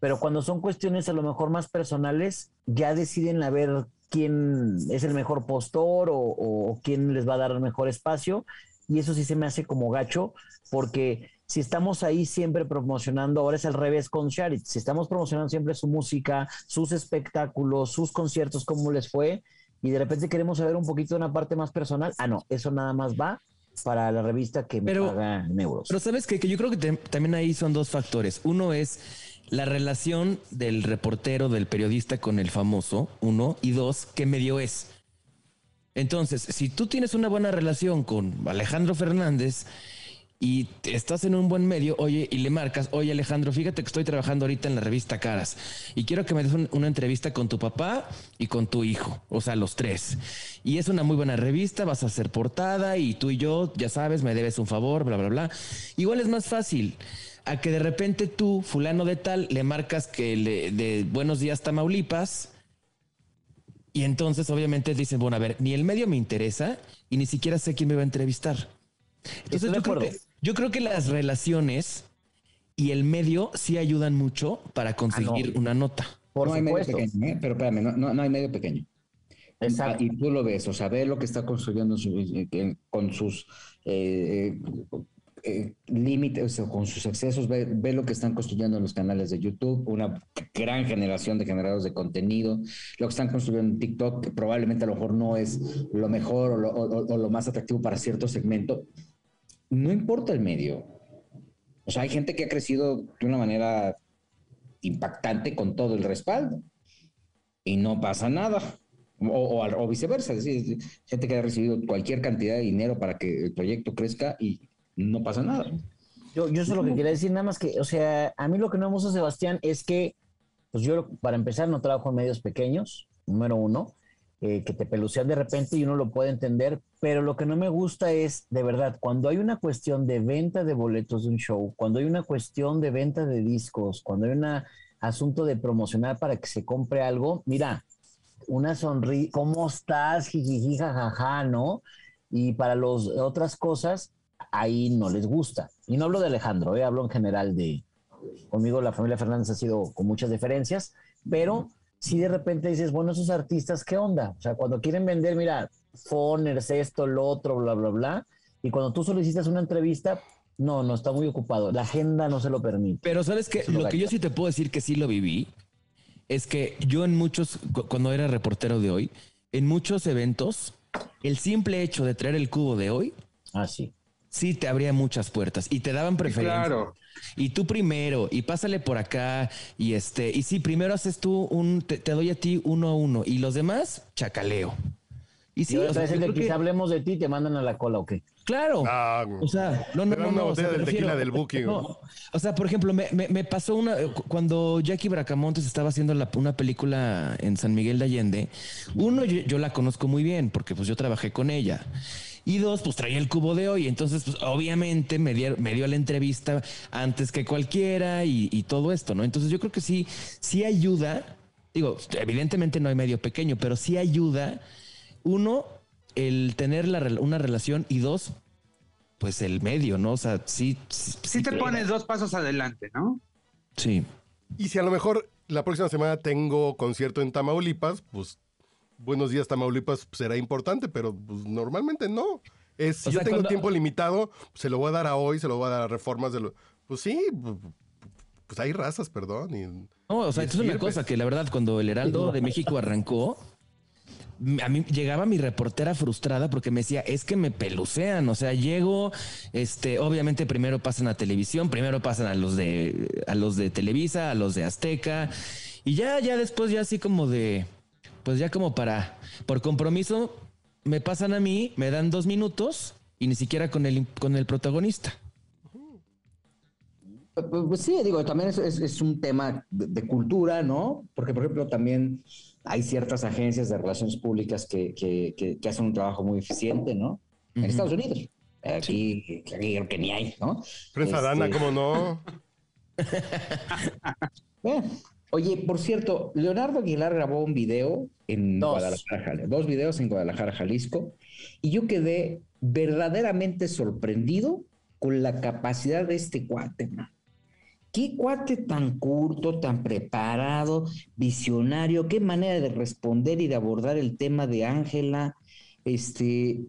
Pero cuando son cuestiones a lo mejor más personales, ya deciden a ver quién es el mejor postor o, quién les va a dar el mejor espacio. Y eso sí se me hace como gacho, porque si estamos ahí siempre promocionando, ahora es al revés con Sharit, si estamos promocionando siempre su música, sus espectáculos, sus conciertos, cómo les fue, y de repente queremos saber un poquito de una parte más personal, ah, no, eso nada más va para la revista que me paga en euros. Pero sabes que, que yo creo que también ahí son dos factores. Uno es la relación del reportero, del periodista con el famoso, uno, y dos, qué medio es. Entonces, si tú tienes una buena relación con Alejandro Fernández, y estás en un buen medio, oye, y le marcas, oye Alejandro, fíjate que estoy trabajando ahorita en la revista Caras y quiero que me des una entrevista con tu papá y con tu hijo, o sea, los tres. Y es una muy buena revista, vas a hacer portada y tú y yo, ya sabes, me debes un favor, bla, bla, bla. Igual es más fácil a que de repente tú, fulano de tal, le marcas que le, de Buenos Días Tamaulipas. Y entonces obviamente dicen, bueno, a ver, ni el medio me interesa y ni siquiera sé quién me va a entrevistar. Entonces yo creo, que, yo creo, que, las relaciones y el medio sí ayudan mucho para ah, conseguir una nota. Por no hay medio pequeño, ¿eh? pero espérame, no, hay medio pequeño. Exacto. Y tú lo ves, o sea, ve lo que está construyendo eh, con sus eh, límites o con sus excesos, ve, ve, lo que están construyendo en los canales de YouTube, una gran generación de generadores de contenido, lo que están construyendo en TikTok, que probablemente a lo mejor no es lo mejor o lo, o lo más atractivo para cierto segmento, no importa el medio. O sea, hay gente que ha crecido de una manera impactante con todo el respaldo y no pasa nada. O, viceversa, es decir, gente que ha recibido cualquier cantidad de dinero para que el proyecto crezca y no pasa nada. Yo, yo eso lo que quería decir, nada más que, o sea, a mí lo que no me gusta, Sebastián, es que, pues yo, para empezar, no trabajo en medios pequeños, número uno. Eh, que te pelucean de repente y uno lo puede entender, pero lo que no me gusta es, de verdad, cuando hay una cuestión de venta de boletos de un show, cuando hay una cuestión de venta de discos, cuando hay un asunto de promocionar para que se compre algo, mira, una sonrisa, ¿cómo estás? Jijiji, jajaja, ¿no? Y para las otras cosas, ahí no les gusta. Y no hablo de Alejandro, ¿eh? hablo en general de, conmigo la familia Fernández ha sido con muchas diferencias, pero si de repente dices, bueno, esos artistas, ¿qué onda? O sea, cuando quieren vender, mira, Foners, esto, lo otro, bla, bla, bla, y cuando tú solicitas una entrevista, no, no está muy ocupado. La agenda no se lo permite. Pero sabes que lo que yo sí te puedo decir que sí lo viví es que yo en muchos, cuando era reportero de hoy, en muchos eventos, el simple hecho de traer el cubo de hoy, ah, sí sí te abría muchas puertas y te daban preferencia. Claro. Y tú primero, y pásale por acá, y este, y sí, primero haces tú un, te, doy a ti uno a uno, y los demás, chacaleo. Y sí, o sea, que quizá hablemos de ti, te mandan a la cola o qué. Claro. Ah, o sea, no, no, no. Una botella del tequila del booking. o sea, por ejemplo, me, me, pasó una. Cuando Jackie Bracamontes estaba haciendo una película en San Miguel de Allende, uno, yo, yo, la conozco muy bien porque pues yo trabajé con ella. Y dos, pues traía el cubo de hoy. Entonces, pues obviamente me dio, me dio la entrevista antes que cualquiera y, todo esto, ¿no? Entonces yo creo que sí, sí ayuda. Digo, evidentemente no hay medio pequeño, pero sí ayuda. Uno, el tener la, una relación y dos, pues el medio, ¿no? O sea, sí. Sí, te pones dos pasos adelante, ¿no? Sí. Y si a lo mejor la próxima semana tengo concierto en Tamaulipas, pues Buenos días Tamaulipas será importante, pero pues, normalmente no. Es, si yo tengo tiempo limitado, se lo voy a dar a hoy, se lo voy a dar a reformas de lo... Pues sí, pues hay razas, perdón. Y, no, o sea, esto es una cosa que la verdad, cuando el Heraldo de México arrancó, a mí llegaba mi reportera frustrada porque me decía, es que me pelucean, o sea, llego, este, obviamente primero pasan a televisión, primero pasan a los de, a los de Televisa, a los de Azteca, y ya, ya después ya así como de, pues ya como para, por compromiso, me pasan a mí, me dan dos minutos y ni siquiera con el, con el protagonista. Pues, pues sí, digo, también es, un tema de, cultura, ¿no? Porque, por ejemplo, también hay ciertas agencias de relaciones públicas que, que, hacen un trabajo muy eficiente, ¿no? En Estados Unidos. Aquí, creo que ni hay, ¿no? Prensa este... Dana, ¿cómo no? oye, por cierto, Leonardo Aguilar grabó un video en Guadalajara, dos videos en Guadalajara, Jalisco, y yo quedé verdaderamente sorprendido con la capacidad de este cuate, ¿no? Qué cuate tan curto, tan preparado, visionario, qué manera de responder y de abordar el tema de Ángela. Este,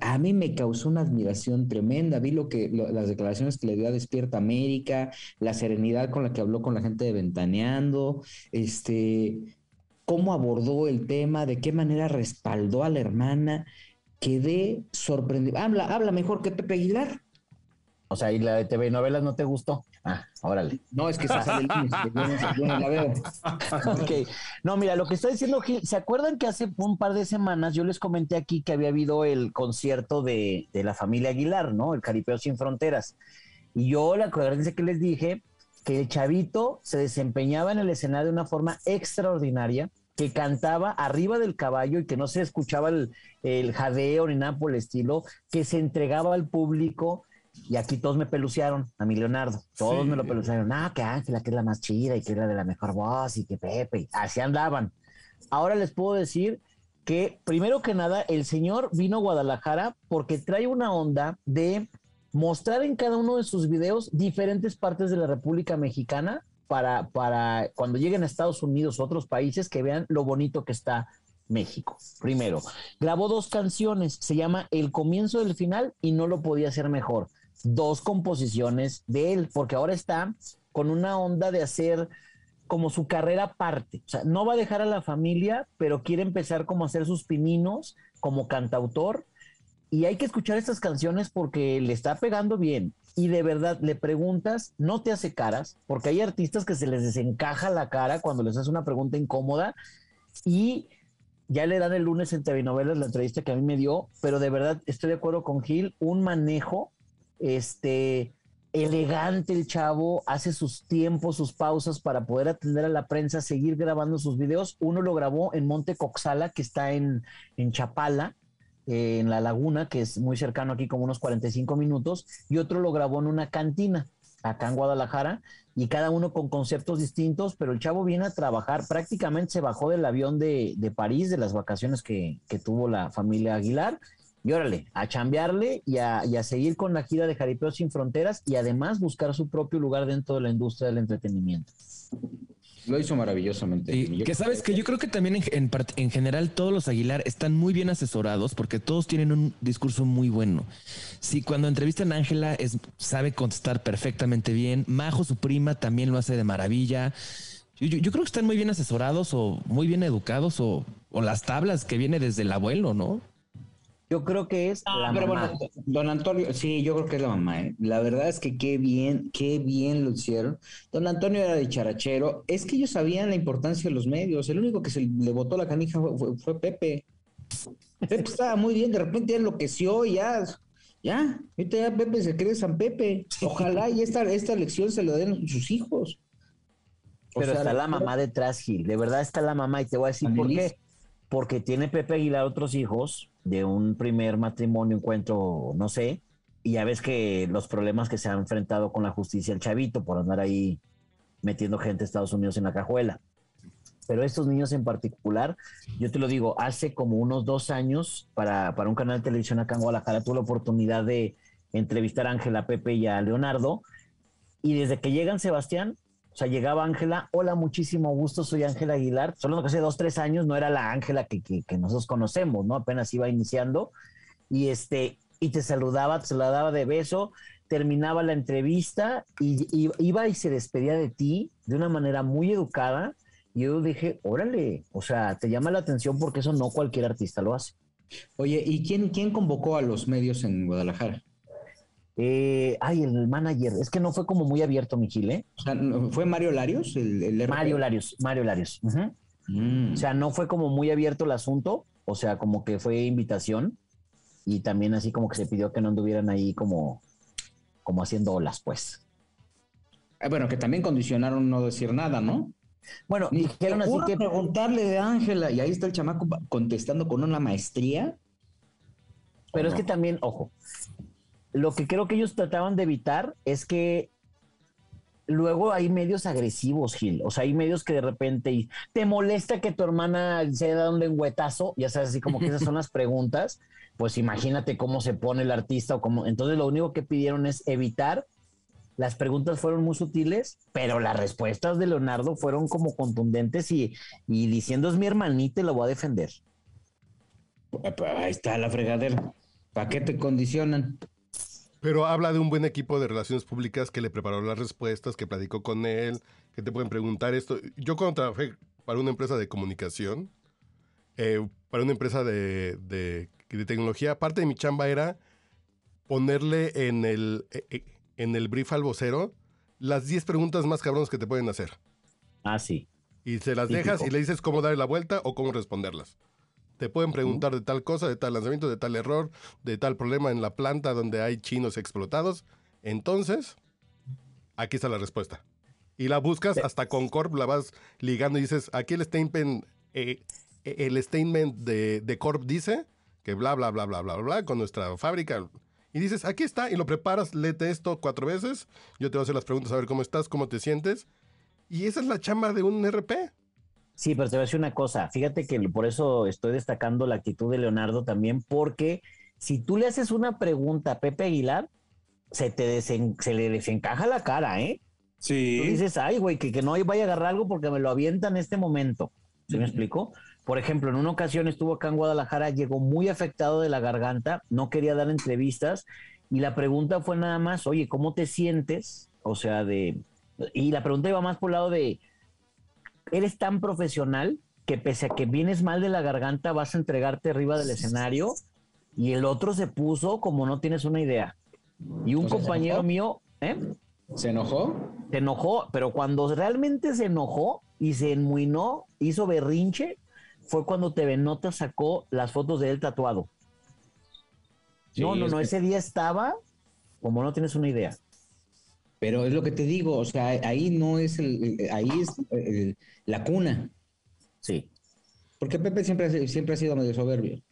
a mí me causó una admiración tremenda. Vi lo que las declaraciones que le dio a Despierta América, la serenidad con la que habló con la gente de Ventaneando, este, cómo abordó el tema, de qué manera respaldó a la hermana. Quedé sorprendido. Habla, habla mejor que Pepe Aguilar. O sea, ¿y la de TV novelas no te gustó? Ah, órale. No, es que se sale el lunes, la veo. ok. No, mira, lo que está diciendo Gil, ¿se acuerdan que hace un par de semanas yo les comenté aquí que había habido el concierto de, de la familia Aguilar, ¿no? El Caripeo Sin Fronteras. Y yo la dice que les dije que el chavito se desempeñaba en el escenario de una forma extraordinaria, que cantaba arriba del caballo y que no se escuchaba el, el jadeo ni nada por el estilo, que se entregaba al público y aquí todos me pelucearon, a mi Leonardo. Todos me lo pelucearon. Ah, que Ángela, que es la más chida y que es la de la mejor voz y que Pepe. Así andaban. Ahora les puedo decir que, primero que nada, el señor vino a Guadalajara porque trae una onda de mostrar en cada uno de sus videos diferentes partes de la República Mexicana para, para cuando lleguen a Estados Unidos o otros países que vean lo bonito que está México. Primero, grabó dos canciones, se llama El comienzo del final y no lo podía hacer mejor dos composiciones de él, porque ahora está con una onda de hacer como su carrera aparte. O sea, no va a dejar a la familia, pero quiere empezar como a hacer sus pininos como cantautor. Y hay que escuchar estas canciones porque le está pegando bien. Y de verdad, le preguntas, no te hace caras, porque hay artistas que se les desencaja la cara cuando les hace una pregunta incómoda. Y ya le dan el lunes en TV Novelas la entrevista que a mí me dio, pero de verdad estoy de acuerdo con Gil, un manejo este, elegante el chavo, hace sus tiempos, sus pausas para poder atender a la prensa, seguir grabando sus videos. Uno lo grabó en Monte Coxala, que está en, en Chapala, eh, en la laguna, que es muy cercano aquí, como unos 45 minutos, y otro lo grabó en una cantina, acá en Guadalajara, y cada uno con conceptos distintos, pero el chavo viene a trabajar, prácticamente se bajó del avión de, de París, de las vacaciones que, que tuvo la familia Aguilar, y órale, a chambearle y a, seguir con la gira de Jaripeo Sin Fronteras y además buscar su propio lugar dentro de la industria del entretenimiento. Lo hizo maravillosamente. Y que sabes que yo creo que también en, en, general todos los Aguilar están muy bien asesorados porque todos tienen un discurso muy bueno. Sí, cuando entrevistan a Ángela es, sabe contestar perfectamente bien. Majo, su prima, también lo hace de maravilla. Yo, yo, creo que están muy bien asesorados o muy bien educados o, o las tablas que viene desde el abuelo, ¿no? Yo creo que es la mamá. don Antonio, sí, yo creo que es la mamá. ¿eh? La verdad es que qué bien, qué bien lo hicieron. Don Antonio era de charachero. Es que ellos sabían la importancia de los medios. El único que se le botó la canija fue, Pepe. Pepe estaba muy bien, de repente ya enloqueció y ya, ya, ahorita ya Pepe se cree San Pepe. Ojalá y esta, esta lección se la den sus hijos. Pero está la mamá detrás, Gil. De verdad está la mamá y te voy a decir por qué. Porque tiene Pepe Aguilar otros hijos de un primer matrimonio, encuentro, no sé, y ya ves que los problemas que se han enfrentado con la justicia el chavito por andar ahí metiendo gente de Estados Unidos en la cajuela. Pero estos niños en particular, yo te lo digo, hace como unos dos años para, para un canal de televisión acá en Guadalajara tuve la oportunidad de entrevistar a Ángela, Pepe y a Leonardo. Y desde que llegan Sebastián, o sea, llegaba Ángela, hola, muchísimo gusto, soy Ángela Aguilar. Solo que hace dos, tres años no era la Ángela que, que, nosotros conocemos, ¿no? Apenas iba iniciando. Y este, y te saludaba, te saludaba de beso, terminaba la entrevista y, iba y se despedía de ti de una manera muy educada. Y yo dije, órale, o sea, te llama la atención porque eso no cualquier artista lo hace. Oye, ¿y quién, quién convocó a los medios en Guadalajara? Eh, ay, el manager, es que no fue como muy abierto, mi ¿eh? O sea, ¿fue Mario Larios? El, Mario Larios, Mario Larios. Mm. O sea, no fue como muy abierto el asunto. o sea, como que fue invitación y también así como que se pidió que no anduvieran ahí como, como haciendo olas, pues. Eh, bueno, que también condicionaron no decir nada, ¿no? Bueno, dijeron así que preguntarle de Ángela y ahí está el chamaco contestando con una maestría. Pero es que también, ojo, lo que creo que ellos trataban de evitar es que luego hay medios agresivos, Gil. O sea, hay medios que de repente te molesta que tu hermana se haya dado un lengüetazo, ya sabes, así como que esas son las preguntas. Pues imagínate cómo se pone el artista o cómo. Entonces, lo único que pidieron es evitar. Las preguntas fueron muy sutiles, pero las respuestas de Leonardo fueron como contundentes y, y diciendo es mi hermanita y lo voy a defender. Ahí está la fregadera. ¿Para qué te condicionan? Pero habla de un buen equipo de relaciones públicas que le preparó las respuestas, que platicó con él, que te pueden preguntar esto. Yo cuando trabajé para una empresa de comunicación, eh, para una empresa de, de, tecnología, parte de mi chamba era ponerle en el, eh, eh, en el brief al vocero las 10 preguntas más cabronas que te pueden hacer. Ah, sí. Y se las dejas y le dices cómo darle la vuelta o cómo responderlas. Te pueden preguntar de tal cosa, de tal lanzamiento, de tal error, de tal problema en la planta donde hay chinos explotados. Entonces, aquí está la respuesta. Y la buscas hasta con Corp, la vas ligando y dices, aquí el statement, eh, eh, el statement de, de, Corp dice que bla, bla, bla, bla, bla, bla, con nuestra fábrica. Y dices, aquí está, y lo preparas, léete esto cuatro veces. Yo te voy a hacer las preguntas a ver cómo estás, cómo te sientes. Y esa es la chamba de un RP. Sí, pero te voy a decir una cosa. Fíjate que por eso estoy destacando la actitud de Leonardo también, porque si tú le haces una pregunta a Pepe Aguilar, se te se le desencaja la cara, ¿eh? Sí. Tú dices, ay, güey, que, que no vaya a agarrar algo porque me lo avienta en este momento. ¿Se me explicó? Por ejemplo, en una ocasión estuvo acá en Guadalajara, llegó muy afectado de la garganta, no quería dar entrevistas y la pregunta fue nada más, oye, ¿cómo te sientes? O sea, de... Y la pregunta iba más por el lado de, eres tan profesional que pese a que vienes mal de la garganta, vas a entregarte arriba del escenario y el otro se puso como no tienes una idea. Y un compañero mío, ¿eh? ¿Se enojó? Se enojó, pero cuando realmente se enojó y se enmuinó, hizo berrinche, fue cuando TV Nota sacó las fotos de él tatuado. no, no, no, ese día estaba como no tienes una idea. Pero es lo que te digo, o sea, ahí no es el, ahí es la cuna. Sí. Porque Pepe siempre, siempre ha sido medio soberbio.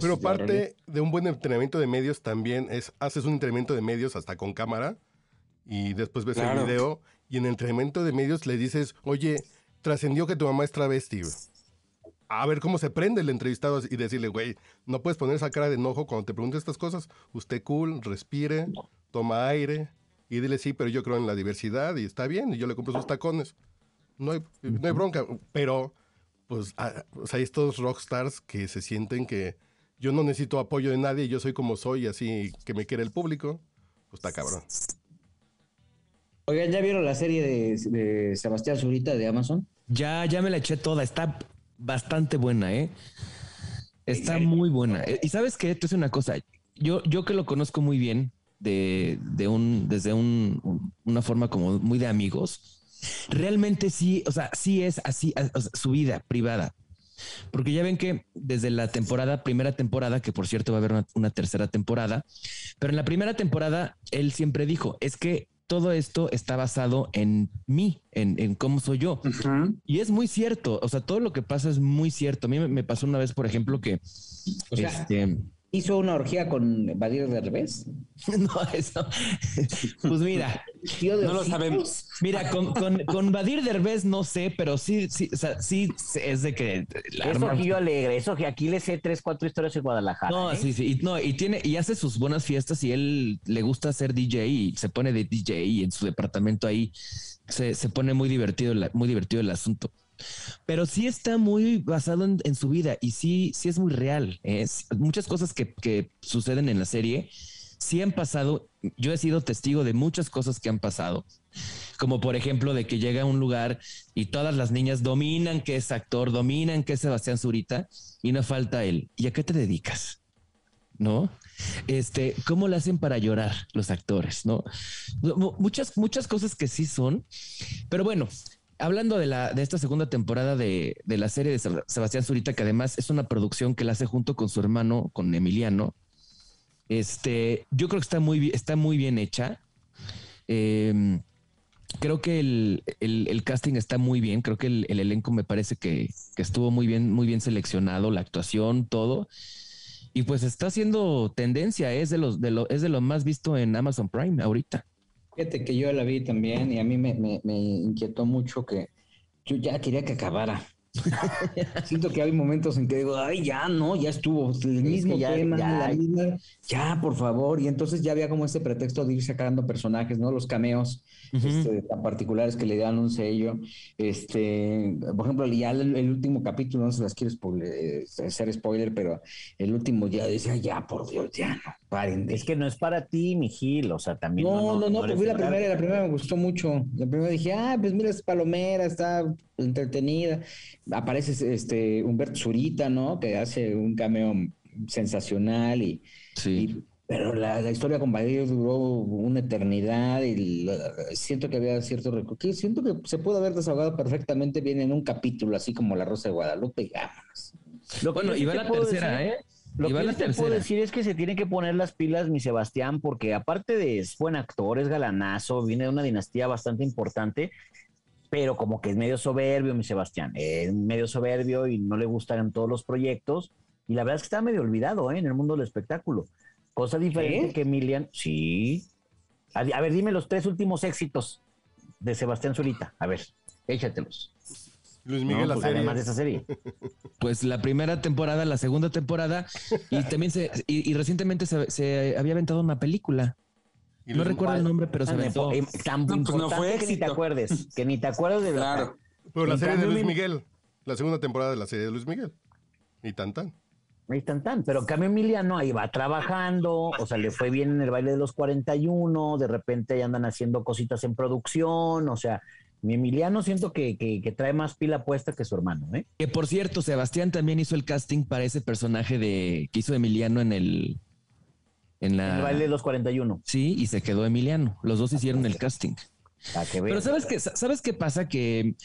Pero parte de un buen entrenamiento de medios también es, haces un entrenamiento de medios hasta con cámara y después ves el video y en el entrenamiento de medios le dices, oye, trascendió que tu mamá es travesti. A ver cómo se prende el entrevistado y decirle, güey, no puedes poner esa cara de enojo cuando te pregunte estas cosas. Usted cool, respire, toma aire, y dile sí, pero yo creo en la diversidad y está bien, y yo le compro sus tacones. No hay, no hay bronca, pero pues ah, hay estos rockstars que se sienten que yo no necesito apoyo de nadie, yo soy como soy, así que me quiere el público, pues está cabrón. Oigan, ¿ya vieron la serie de, Sebastián Zurita de Amazon? Ya, ya me la eché toda, está bastante buena, ¿eh? Está muy buena. Y sabes qué, tú es una cosa, yo, yo que lo conozco muy bien, de, de un, desde un, una forma como muy de amigos, realmente sí, o sea, sí es así su vida privada. Porque ya ven que desde la temporada, primera temporada, que por cierto va a haber una, tercera temporada, pero en la primera temporada él siempre dijo, es que todo esto está basado en mí, en, en cómo soy yo. Y es muy cierto, o sea, todo lo que pasa es muy cierto. A mí me, pasó una vez, por ejemplo, que... este, ¿Hizo una orgía con Badir de revés? no, eso. Pues mira, no lo sabemos. Mira, con, con, con Badir Derbez no sé, pero sí, sí, o sea, sí es de que. eso que yo alegre, eso que aquí le sé tres, cuatro historias en Guadalajara. No, ¿eh? sí, sí. Y, no, y tiene, y hace sus buenas fiestas y él le gusta ser DJ y se pone de DJ y en su departamento ahí se, se pone muy divertido, muy divertido el asunto pero sí está muy basado en, su vida y sí, sí es muy real. Es, muchas cosas que, que, suceden en la serie sí han pasado. Yo he sido testigo de muchas cosas que han pasado, como por ejemplo de que llega a un lugar y todas las niñas dominan que es actor, dominan que es Sebastián Zurita y no falta él. ¿Y a qué te dedicas? ¿No? Este, ¿cómo lo hacen para llorar los actores? ¿No? Muchas, muchas cosas que sí son, pero bueno, hablando de, la, de esta segunda temporada de, de la serie de Sebastián Zurita, que además es una producción que la hace junto con su hermano, con Emiliano, este, yo creo que está muy, está muy bien hecha. Em, creo que el, casting está muy bien. Creo que el, elenco me parece que, estuvo muy bien, muy bien seleccionado, la actuación, todo. Y pues está haciendo tendencia, es de los de lo, es de lo más visto en Amazon Prime ahorita. Fíjate que yo la vi también y a mí me, me inquietó mucho que yo ya quería que acabara. Siento que hay momentos en que digo, ay, ya no, ya estuvo, el mismo tema, la misma, ya, por favor. Y entonces ya había como este pretexto de ir sacando personajes, ¿no? Los cameos este, tan particulares que le dan un sello. Este, por ejemplo, ya el, último capítulo, no se las quiero eh, hacer spoiler, pero el último ya decía, ya, por Dios, ya no, paren. Es que no es para ti, mi Gil, o sea, también. No, no, no, pues vi la primera, la primera me gustó mucho. La primera dije, ah, pues mira, es palomera, está entretenida. Aparece este Humberto Zurita, ¿no? Que hace un cameo sensacional y, sí. pero la, historia con Badillo duró una eternidad y siento que había cierto que Siento que se pudo haber desahogado perfectamente bien en un capítulo, así como La Rosa de Guadalupe y vámonos. Lo bueno, y va la tercera, ¿eh? Lo que te puedo decir es que se tiene que poner las pilas mi Sebastián, porque aparte de es buen actor, es galanazo, viene de una dinastía bastante importante, pero como que es medio soberbio, mi Sebastián, es medio soberbio y no le gustan todos los proyectos. Y la verdad es que está medio olvidado ¿eh? en el mundo del espectáculo. Cosa diferente que Emilian. Sí. A, ver, dime los tres últimos éxitos de Sebastián Zurita. A ver, échatelos. Luis Miguel, la pues. Además de esa serie. Pues la primera temporada, la segunda temporada, y también se, y, recientemente se, se, había aventado una película. No recuerdo el nombre, pero se aventó. Tan pues no, fue que ni te acuerdes, que ni te acuerdes de Claro. Pero la serie de Luis Miguel, la segunda temporada de la serie de Luis Miguel. Y tan tan. Y tan tan. Pero cambio Emiliano ahí va trabajando, o sea, le fue bien en el baile de los 41, de repente ya andan haciendo cositas en producción, o sea, mi Emiliano siento que, que, trae más pila puesta que su hermano, ¿eh? Que por cierto, Sebastián también hizo el casting para ese personaje de que hizo Emiliano en el en la... El baile de los 41. Sí, y se quedó Emiliano. Los dos hicieron el casting. Pero ¿sabes qué, ¿sabes qué pasa? Que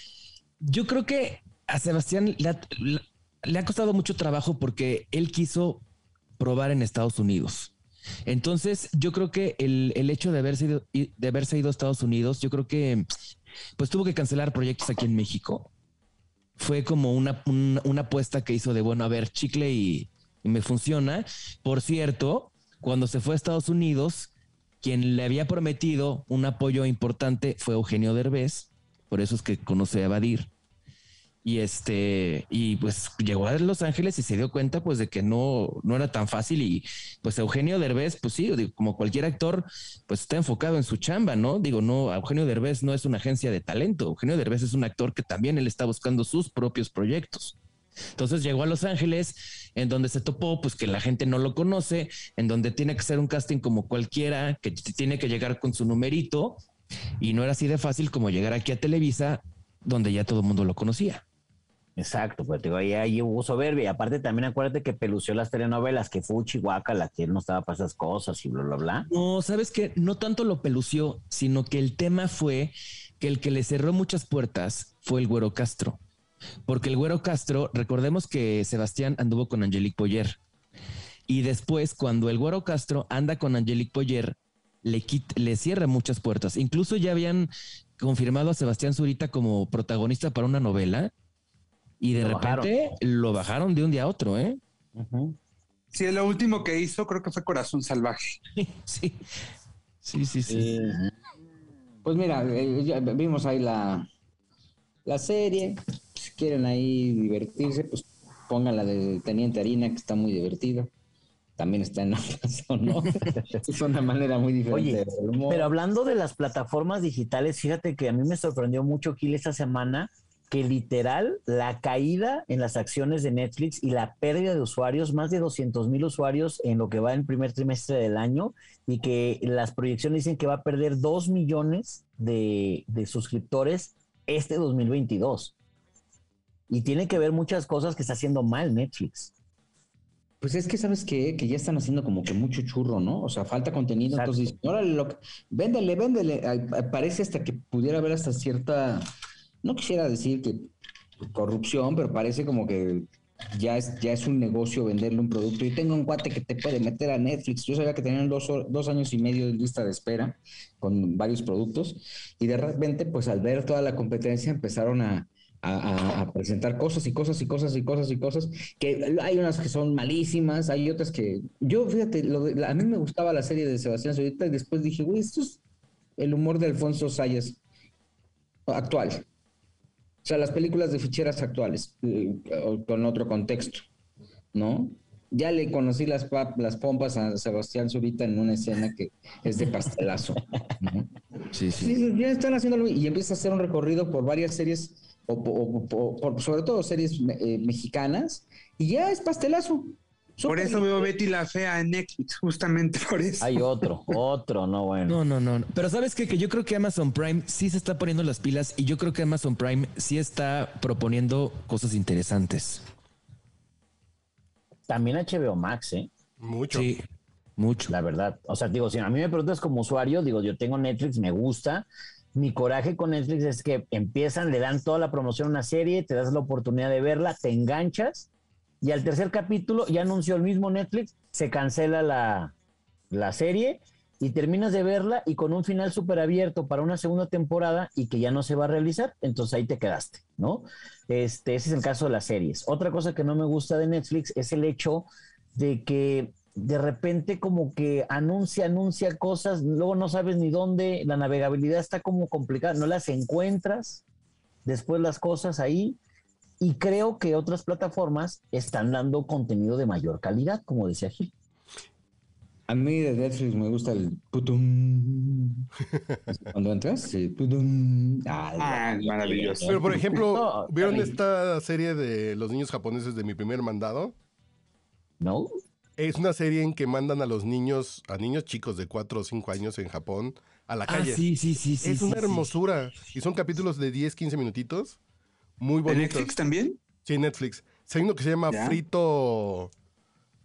yo creo que a Sebastián le ha, costado mucho trabajo porque él quiso probar en Estados Unidos. Entonces, yo creo que el, hecho de haberse, ido, de haberse ido a Estados Unidos, yo creo que pues tuvo que cancelar proyectos aquí en México. Fue como una, apuesta que hizo de, bueno, a ver, chicle y, y me funciona. Por cierto, cuando se fue a Estados Unidos, quien le había prometido un apoyo importante fue Eugenio Derbez, por eso es que conoce a Badir. Y este, y pues llegó a Los Ángeles y se dio cuenta pues de que no, no era tan fácil. Y pues Eugenio Derbez, pues sí, como cualquier actor, pues está enfocado en su chamba, ¿no? Digo, no, Eugenio Derbez no es una agencia de talento. Eugenio Derbez es un actor que también él está buscando sus propios proyectos. Entonces llegó a Los Ángeles, en donde se topó, pues que la gente no lo conoce, en donde tiene que ser un casting como cualquiera, que tiene que llegar con su numerito, y no era así de fácil como llegar aquí a Televisa, donde ya todo el mundo lo conocía. Exacto, pues digo, ahí, ahí, hubo soberbia. Y aparte también acuérdate que pelució las telenovelas, que fue Chihuahua, la que él no estaba para esas cosas y bla, bla, bla. No, sabes que no tanto lo pelució, sino que el tema fue que el que le cerró muchas puertas fue el Güero Castro. Porque el Güero Castro, recordemos que Sebastián anduvo con Angelique Boyer. Y después, cuando el Güero Castro anda con Angelique Boyer, le, le cierra muchas puertas. Incluso ya habían confirmado a Sebastián Zurita como protagonista para una novela. Y de repente lo bajaron de un día a otro, ¿eh? Sí, lo último que hizo creo que fue Corazón Salvaje. sí. Sí, sí, sí. pues mira, eh, vimos ahí la, la serie quieren ahí divertirse, pues pongan la de Teniente Harina, que está muy divertido. También está en Amazon, ¿no? es una manera muy diferente Pero hablando de las plataformas digitales, fíjate que a mí me sorprendió mucho, Gil, esta semana, que literal la caída en las acciones de Netflix y la pérdida de usuarios, más de 200 mil usuarios en lo que va en el primer trimestre del año, y que las proyecciones dicen que va a perder 2 millones de, de suscriptores este 2022. Y tiene que ver muchas cosas que está haciendo mal Netflix. Pues es que, ¿sabes qué? Que ya están haciendo como que mucho churro, ¿no? O sea, falta contenido, entonces, órale, lo, véndele, véndele. Parece hasta que pudiera haber hasta cierta no quisiera decir que corrupción, pero parece como que ya es, ya es un negocio venderle un producto. Y tengo un cuate que te puede meter a Netflix. Yo sabía que tenían dos, dos años y medio de lista de espera con varios productos. Y de repente, pues al ver toda la competencia, empezaron a, a, presentar cosas y cosas y cosas y cosas y cosas. Que hay unas que son malísimas, hay otras que. Yo, fíjate, a mí me gustaba la serie de Sebastián Zurita y después dije, güey, esto es el humor de Alfonso Sayas actual. O sea, las películas de ficheras actuales, eh, con otro contexto, ¿no? Ya le conocí las, las pompas a Sebastián Zurita en una escena que es de pastelazo. Sí, sí. Ya están haciéndolo y empieza a hacer un recorrido por varias series, o, sobre todo series eh, mexicanas, y ya es pastelazo. Por eso veo Betty la Fea en Netflix, justamente por eso. Hay otro, otro, no bueno. No, no, no. Pero ¿sabes qué? Que yo creo que Amazon Prime sí se está poniendo las pilas y yo creo que Amazon Prime sí está proponiendo cosas interesantes. También HBO Max, ¿eh? Mucho. Sí, mucho. La verdad. O sea, digo, si a mí me preguntas como usuario, digo, yo tengo Netflix, me gusta. Mi coraje con Netflix es que empiezan, le dan toda la promoción a una serie, te das la oportunidad de verla, te enganchas y al tercer capítulo ya anunció el mismo Netflix, se cancela la, la serie y terminas de verla y con un final súper abierto para una segunda temporada y que ya no se va a realizar, entonces ahí te quedaste, ¿no? Este, ese es el caso de las series. Otra cosa que no me gusta de Netflix es el hecho de que de repente como que anuncia, anuncia cosas, luego no sabes ni dónde, la navegabilidad está como complicada, no las encuentras, después las cosas ahí, y creo que otras plataformas están dando contenido de mayor calidad, como decía Gil. A mí de Netflix me gusta el putum. Cuando entras, sí, putum. Ah, maravilloso. Pero por ejemplo, ¿vieron esta serie de los niños japoneses de mi primer mandado? No. Es una serie en que mandan a los niños, a niños chicos de 4 o 5 años en Japón, a la ah, calle. sí, sí, sí, sí. Es una hermosura. Y son capítulos de 10, 15 minutitos muy bonito. Netflix también? Sí, Netflix. Hay uno que se llama Frito.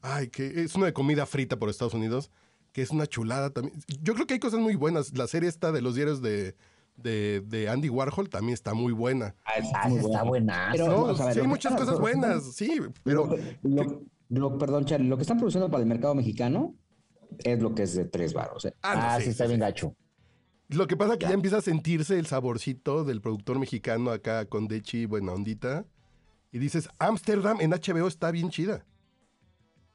Ay, que es una de comida frita por Estados Unidos, que es una chulada también. Yo creo que hay cosas muy buenas. La serie esta de los diarios de, de, Andy Warhol también está muy buena. Ah, está, buena. sí, hay muchas cosas buenas, sí, pero... perdón, Charlie, lo que están produciendo para el mercado mexicano es lo que es de tres baros. ¿eh? Ah, ah sí, está bien gacho. Lo que pasa es que ya. empieza a sentirse el saborcito del productor mexicano acá con Dechi, buena ondita. Y dices, Amsterdam en HBO está bien chida.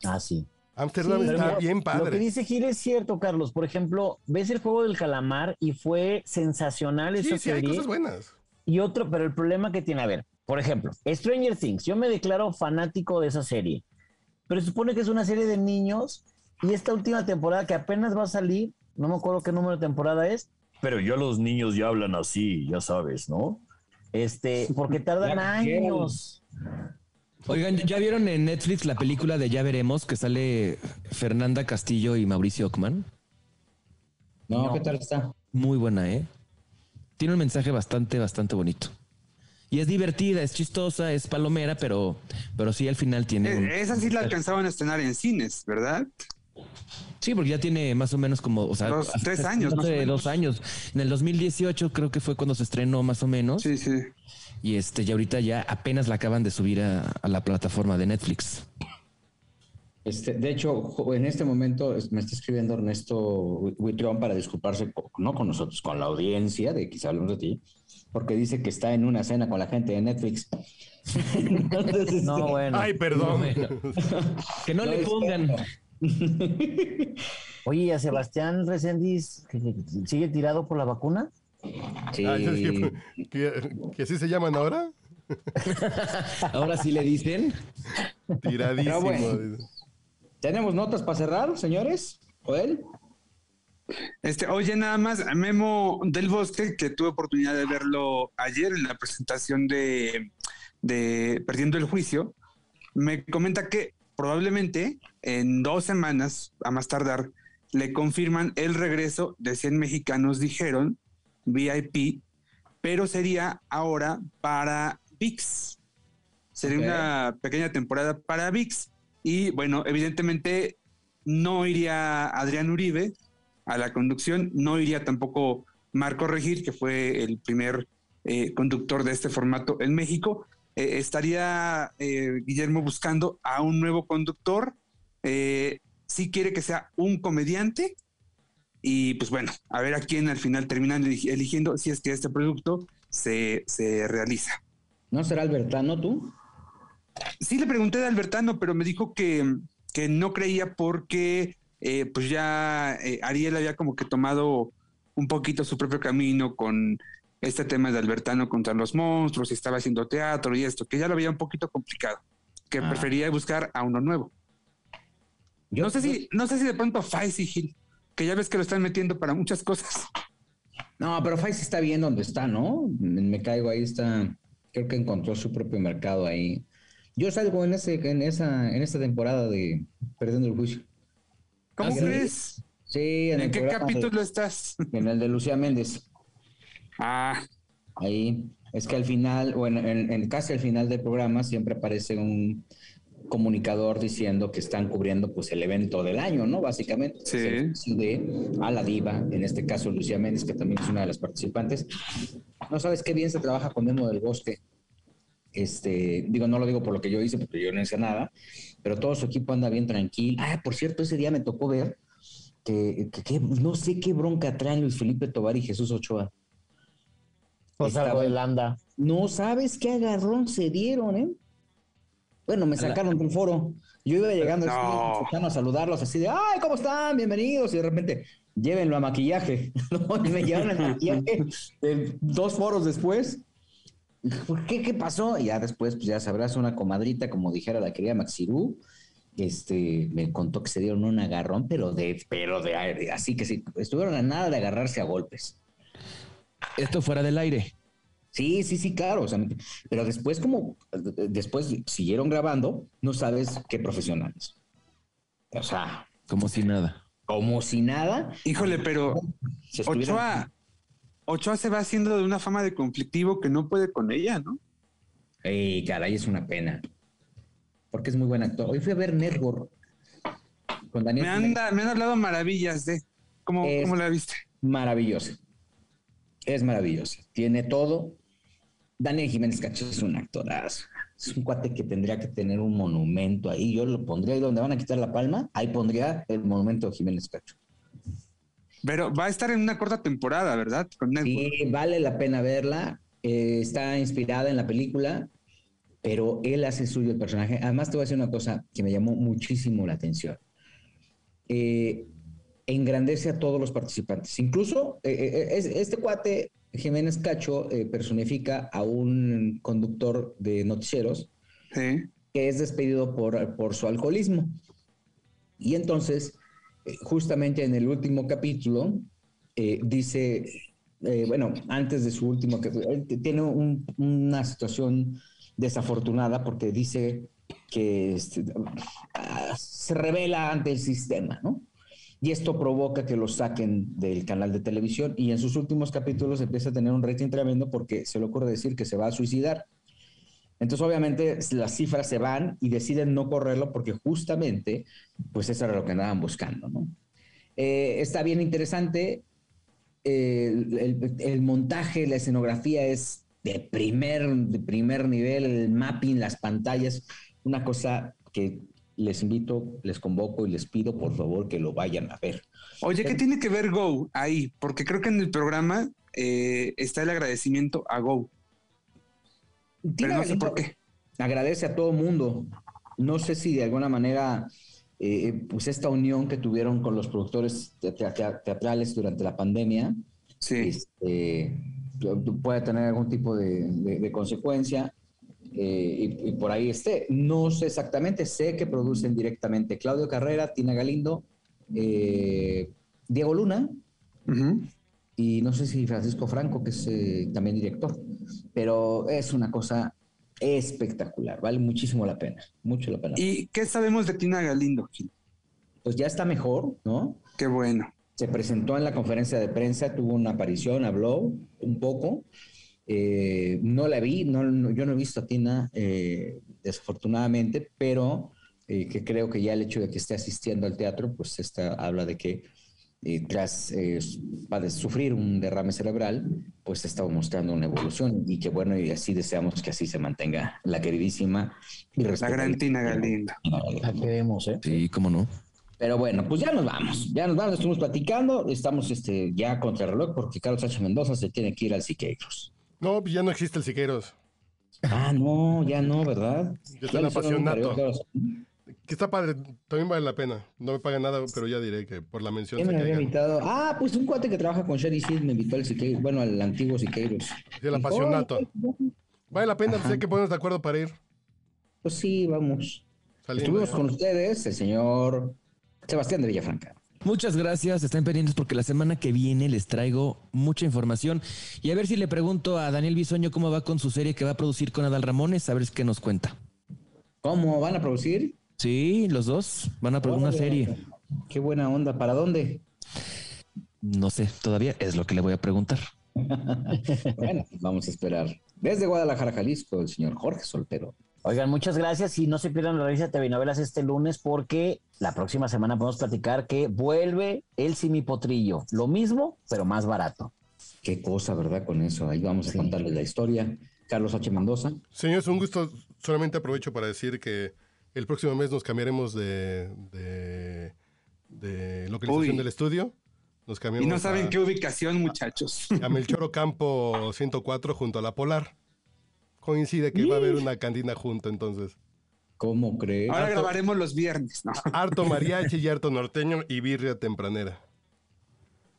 Ah, sí. Amsterdam está bien padre. Lo que dice Gil es cierto, Carlos. Por ejemplo, ves el juego del calamar y fue sensacional esa sí, sí, hay cosas buenas. Y otro, pero el problema que tiene, a ver, por ejemplo, Stranger Things. Yo me declaro fanático de esa serie. Pero se supone que es una serie de niños y esta última temporada que apenas va a salir, no me acuerdo qué número de temporada es, pero ya los niños ya hablan así, ya sabes, ¿no? Este, porque tardan años. Oigan, ¿ya vieron en Netflix la película de Ya Veremos que sale Fernanda Castillo y Mauricio Ockman? No, ¿qué tal está? Muy buena, ¿eh? Tiene un mensaje bastante, bastante bonito. Y es divertida, es chistosa, es palomera, pero, pero sí al final tiene. Eh, esa sí la alcanzaban a estrenar en cines, ¿verdad? Sí, porque ya tiene más o menos como, o sea, dos, tres años. de dos años. En el 2018 creo que fue cuando se estrenó más o menos. Sí, sí. Y este, ya ahorita ya apenas la acaban de subir a, la plataforma de Netflix. Este, de hecho, en este momento me está escribiendo Ernesto Huitrón para disculparse, no con nosotros, con la audiencia de quizá hablamos de ti, porque dice que está en una cena con la gente de Netflix. no, este, bueno. Ay, perdón. que no, le pongan. Oye, a Sebastián Reséndiz sigue tirado por la vacuna? Sí. Ah, que, así se llaman ahora. ahora sí le dicen. Tiradísimo. ¿Tenemos notas para cerrar, señores? él? Este, oye, nada más, Memo del Bosque, que tuve oportunidad de verlo ayer en la presentación de, de Perdiendo el Juicio, me comenta que probablemente en dos semanas, a más tardar, le confirman el regreso de 100 mexicanos, dijeron, VIP, pero sería ahora para VIX. Sería una pequeña temporada para VIX. Y bueno, evidentemente no iría Adrián Uribe a la conducción, no iría tampoco Marco Regir, que fue el primer eh, conductor de este formato en México. Eh, estaría Guillermo buscando a un nuevo conductor. si quiere que sea un comediante. Y pues bueno, a ver a quién al final terminan eligiendo si es que este producto se, se realiza. ¿No será Albertano tú? Sí le pregunté de Albertano, pero me dijo que, que no creía porque eh, pues ya eh, Ariel había como que tomado un poquito su propio camino con este tema de Albertano contra los monstruos, y estaba haciendo teatro y esto, que ya lo veía un poquito complicado, que ah. prefería buscar a uno nuevo. no sé si, no sé si de pronto Faisy Gil, que ya ves que lo están metiendo para muchas cosas. No, pero Faisy está bien donde está, ¿no? Me caigo ahí, está, creo que encontró su propio mercado ahí. Yo salgo en ese, en esa, en esta temporada de Perdiendo el Juicio. ¿Cómo crees? Sí, en, qué capítulo estás? En el de Lucía Méndez. Ah. Ahí. Es que al final, o en, casi al final del programa, siempre aparece un comunicador diciendo que están cubriendo pues el evento del año, ¿no? Básicamente. Sí. De a la diva, en este caso Lucía Méndez, que también es una de las participantes. No sabes qué bien se trabaja con Demo del Bosque. Este, digo, no lo digo por lo que yo hice, porque yo no hice nada, pero todo su equipo anda bien tranquilo. Ah, por cierto, ese día me tocó ver que, no sé qué bronca traen Luis Felipe Tobar y Jesús Ochoa. Pues algo de Landa. No sabes qué agarrón se dieron, ¿eh? Bueno, me sacaron del foro. Yo iba llegando a saludarlos así de, ay, ¿cómo están? Bienvenidos. Y de repente, llévenlo a maquillaje. y me llevaron al maquillaje dos foros después. ¿Por qué? ¿Qué pasó? Y ya después, pues ya sabrás, una comadrita, como dijera la querida Maxirú, este, me contó que se dieron un agarrón, pero de, pero de, así que sí, estuvieron a nada de agarrarse a golpes. Esto fuera del aire. Sí, sí, sí, claro. pero después, como después siguieron grabando, no sabes qué profesionales. O sea. Como si nada. Como si nada. Híjole, pero Ochoa, Ochoa se va haciendo de una fama de conflictivo que no puede con ella, ¿no? Ey, caray, es una pena. Porque es muy buen actor. Hoy fui a ver Network con Daniel. Me, anda, me han hablado maravillas de. ¿Cómo, ¿Cómo la viste? Maravillosa. Es maravillosa. Tiene todo. Daniel Jiménez Cacho es un actorazo. Es un cuate que tendría que tener un monumento ahí. Yo lo pondría ahí donde van a quitar la palma. Ahí pondría el monumento de Jiménez Cacho. Pero va a estar en una corta temporada, ¿verdad? sí, vale la pena verla. Eh, está inspirada en la película, pero él hace suyo el personaje. Además, te voy a decir una cosa que me llamó muchísimo la atención. Eh, engrandece a todos los participantes. Incluso eh, este cuate, Jiménez Cacho, personifica a un conductor de noticieros que es despedido por, por su alcoholismo. Y entonces eh, justamente en el último capítulo, eh, dice, eh, bueno, antes de su último, tiene una situación desafortunada porque dice que este, ah, se revela ante el sistema, ¿no? Y esto provoca que lo saquen del canal de televisión y en sus últimos capítulos empieza a tener un rating tremendo porque se le ocurre decir que se va a suicidar. Entonces, obviamente, las cifras se van y deciden no correrlo porque justamente, pues eso era lo que andaban buscando, ¿no? Eh, está bien interesante. el, montaje, la escenografía es de primer, de primer nivel, el mapping, las pantallas, una cosa que les invito, les convoco y les pido por favor que lo vayan a ver. Oye, ¿qué tiene que ver Go ahí? Porque creo que en el programa eh, está el agradecimiento a Go no sé por qué. Agradece a todo mundo. No sé si de alguna manera, eh, pues esta unión que tuvieron con los productores teatrales durante la pandemia, este, puede tener algún tipo de, consecuencia. Eh, y, por ahí esté. No sé exactamente, sé que producen directamente Claudio Carrera, Tina Galindo, eh, Diego Luna, y no sé si Francisco Franco, que es también director pero es una cosa espectacular, vale muchísimo la pena, mucho la pena. ¿Y qué sabemos de Tina Galindo, Pues ya está mejor, ¿no? Qué bueno. Se presentó en la conferencia de prensa, tuvo una aparición, habló un poco. Eh, no la vi, no, yo no he visto a Tina, eh, desafortunadamente, pero eh, que creo que ya el hecho de que esté asistiendo al teatro, pues esta, habla de que eh, tras eh, sufrir un derrame cerebral, pues ha estado mostrando una evolución y que bueno, y así deseamos que así se mantenga la queridísima y La gran Tina Galinda. La queremos, ¿eh? Sí, cómo no. Pero bueno, pues ya nos vamos, ya nos vamos, estuvimos platicando, estamos este, ya contra el reloj porque Carlos H. Mendoza se tiene que ir al Siqueiros. No, pues ya no existe el Siqueiros. Ah, no, ya no, ¿verdad? Ya está apasionado. Que está padre, también vale la pena. No me pagan nada, pero ya diré que por la mención. me había invitado? Ah, pues un cuate que trabaja con Sherry Sid me invitó al Siqueiros, bueno, al antiguo Siqueiros. Sí, el apasionato. Vale la pena, pues hay que ponernos de acuerdo para ir. Pues sí, vamos. Estuvimos con ustedes, el señor Sebastián de Villafranca. Muchas gracias, estén pendientes porque la semana que viene les traigo mucha información y a ver si le pregunto a Daniel Bisoño cómo va con su serie que va a producir con Adal Ramones, a ver qué nos cuenta. ¿Cómo van a producir? Sí, los dos van a producir una serie. Qué buena onda, ¿para dónde? No sé, todavía es lo que le voy a preguntar. bueno, vamos a esperar. Desde Guadalajara, Jalisco, el señor Jorge Soltero. Oigan, muchas gracias y no se pierdan la revista TV Novelas este lunes porque la próxima semana podemos platicar que vuelve el Simipotrillo. Lo mismo, pero más barato. Qué cosa, ¿verdad? Con eso. Ahí vamos a contarles la historia. Carlos H. Mendoza. Señor, es un gusto. Solamente aprovecho para decir que el próximo mes nos cambiaremos de, de, localización del estudio. Nos y no saben qué ubicación, muchachos. A Melchoro Campo 104 junto a la Polar coincide que va a haber una cantina junto entonces. ¿Cómo crees? Ahora grabaremos los viernes, ¿no? Harto mariachi y harto norteño y birria tempranera.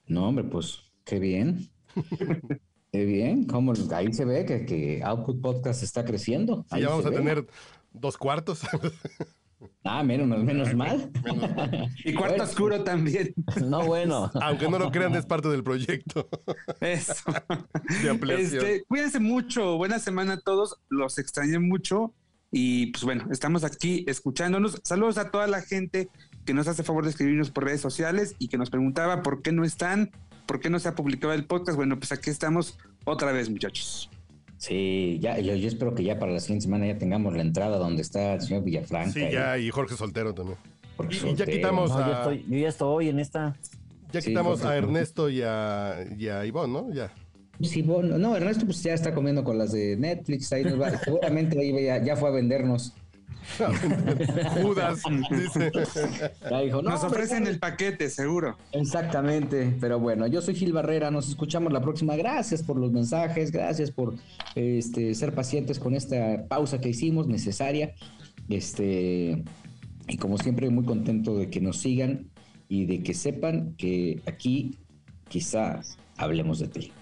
No, hombre, pues qué bien. qué bien. ¿Cómo? Ahí se ve que, que Output Podcast está creciendo. ya vamos a tener dos cuartos. Ah, menos, menos mal. y cuarto oscuro también. No, bueno. Aunque no lo crean, es parte del proyecto. Eso. Este, cuídense mucho. Buena semana a todos. Los extrañé mucho. Y pues bueno, estamos aquí escuchándonos. Saludos a toda la gente que nos hace favor de escribirnos por redes sociales y que nos preguntaba por qué no están, por qué no se ha publicado el podcast. Bueno, pues aquí estamos otra vez, muchachos. Sí, ya, yo, espero que ya para la siguiente semana ya tengamos la entrada donde está el señor Villafranca. Sí, ya, y Jorge Soltero también. y, ya quitamos a... Yo, ya estoy en esta... Ya quitamos a Ernesto y a, y a Ivonne, ¿no? Ya. Sí, bueno, no, Ernesto pues ya está comiendo con las de Netflix, ahí nos va, seguramente ahí ya, ya fue a vendernos. Judas, dice. nos ofrecen el paquete, seguro. Exactamente, pero bueno, yo soy Gil Barrera, nos escuchamos la próxima. Gracias por los mensajes, gracias por este, ser pacientes con esta pausa que hicimos, necesaria. Este, y como siempre, muy contento de que nos sigan y de que sepan que aquí quizás hablemos de ti.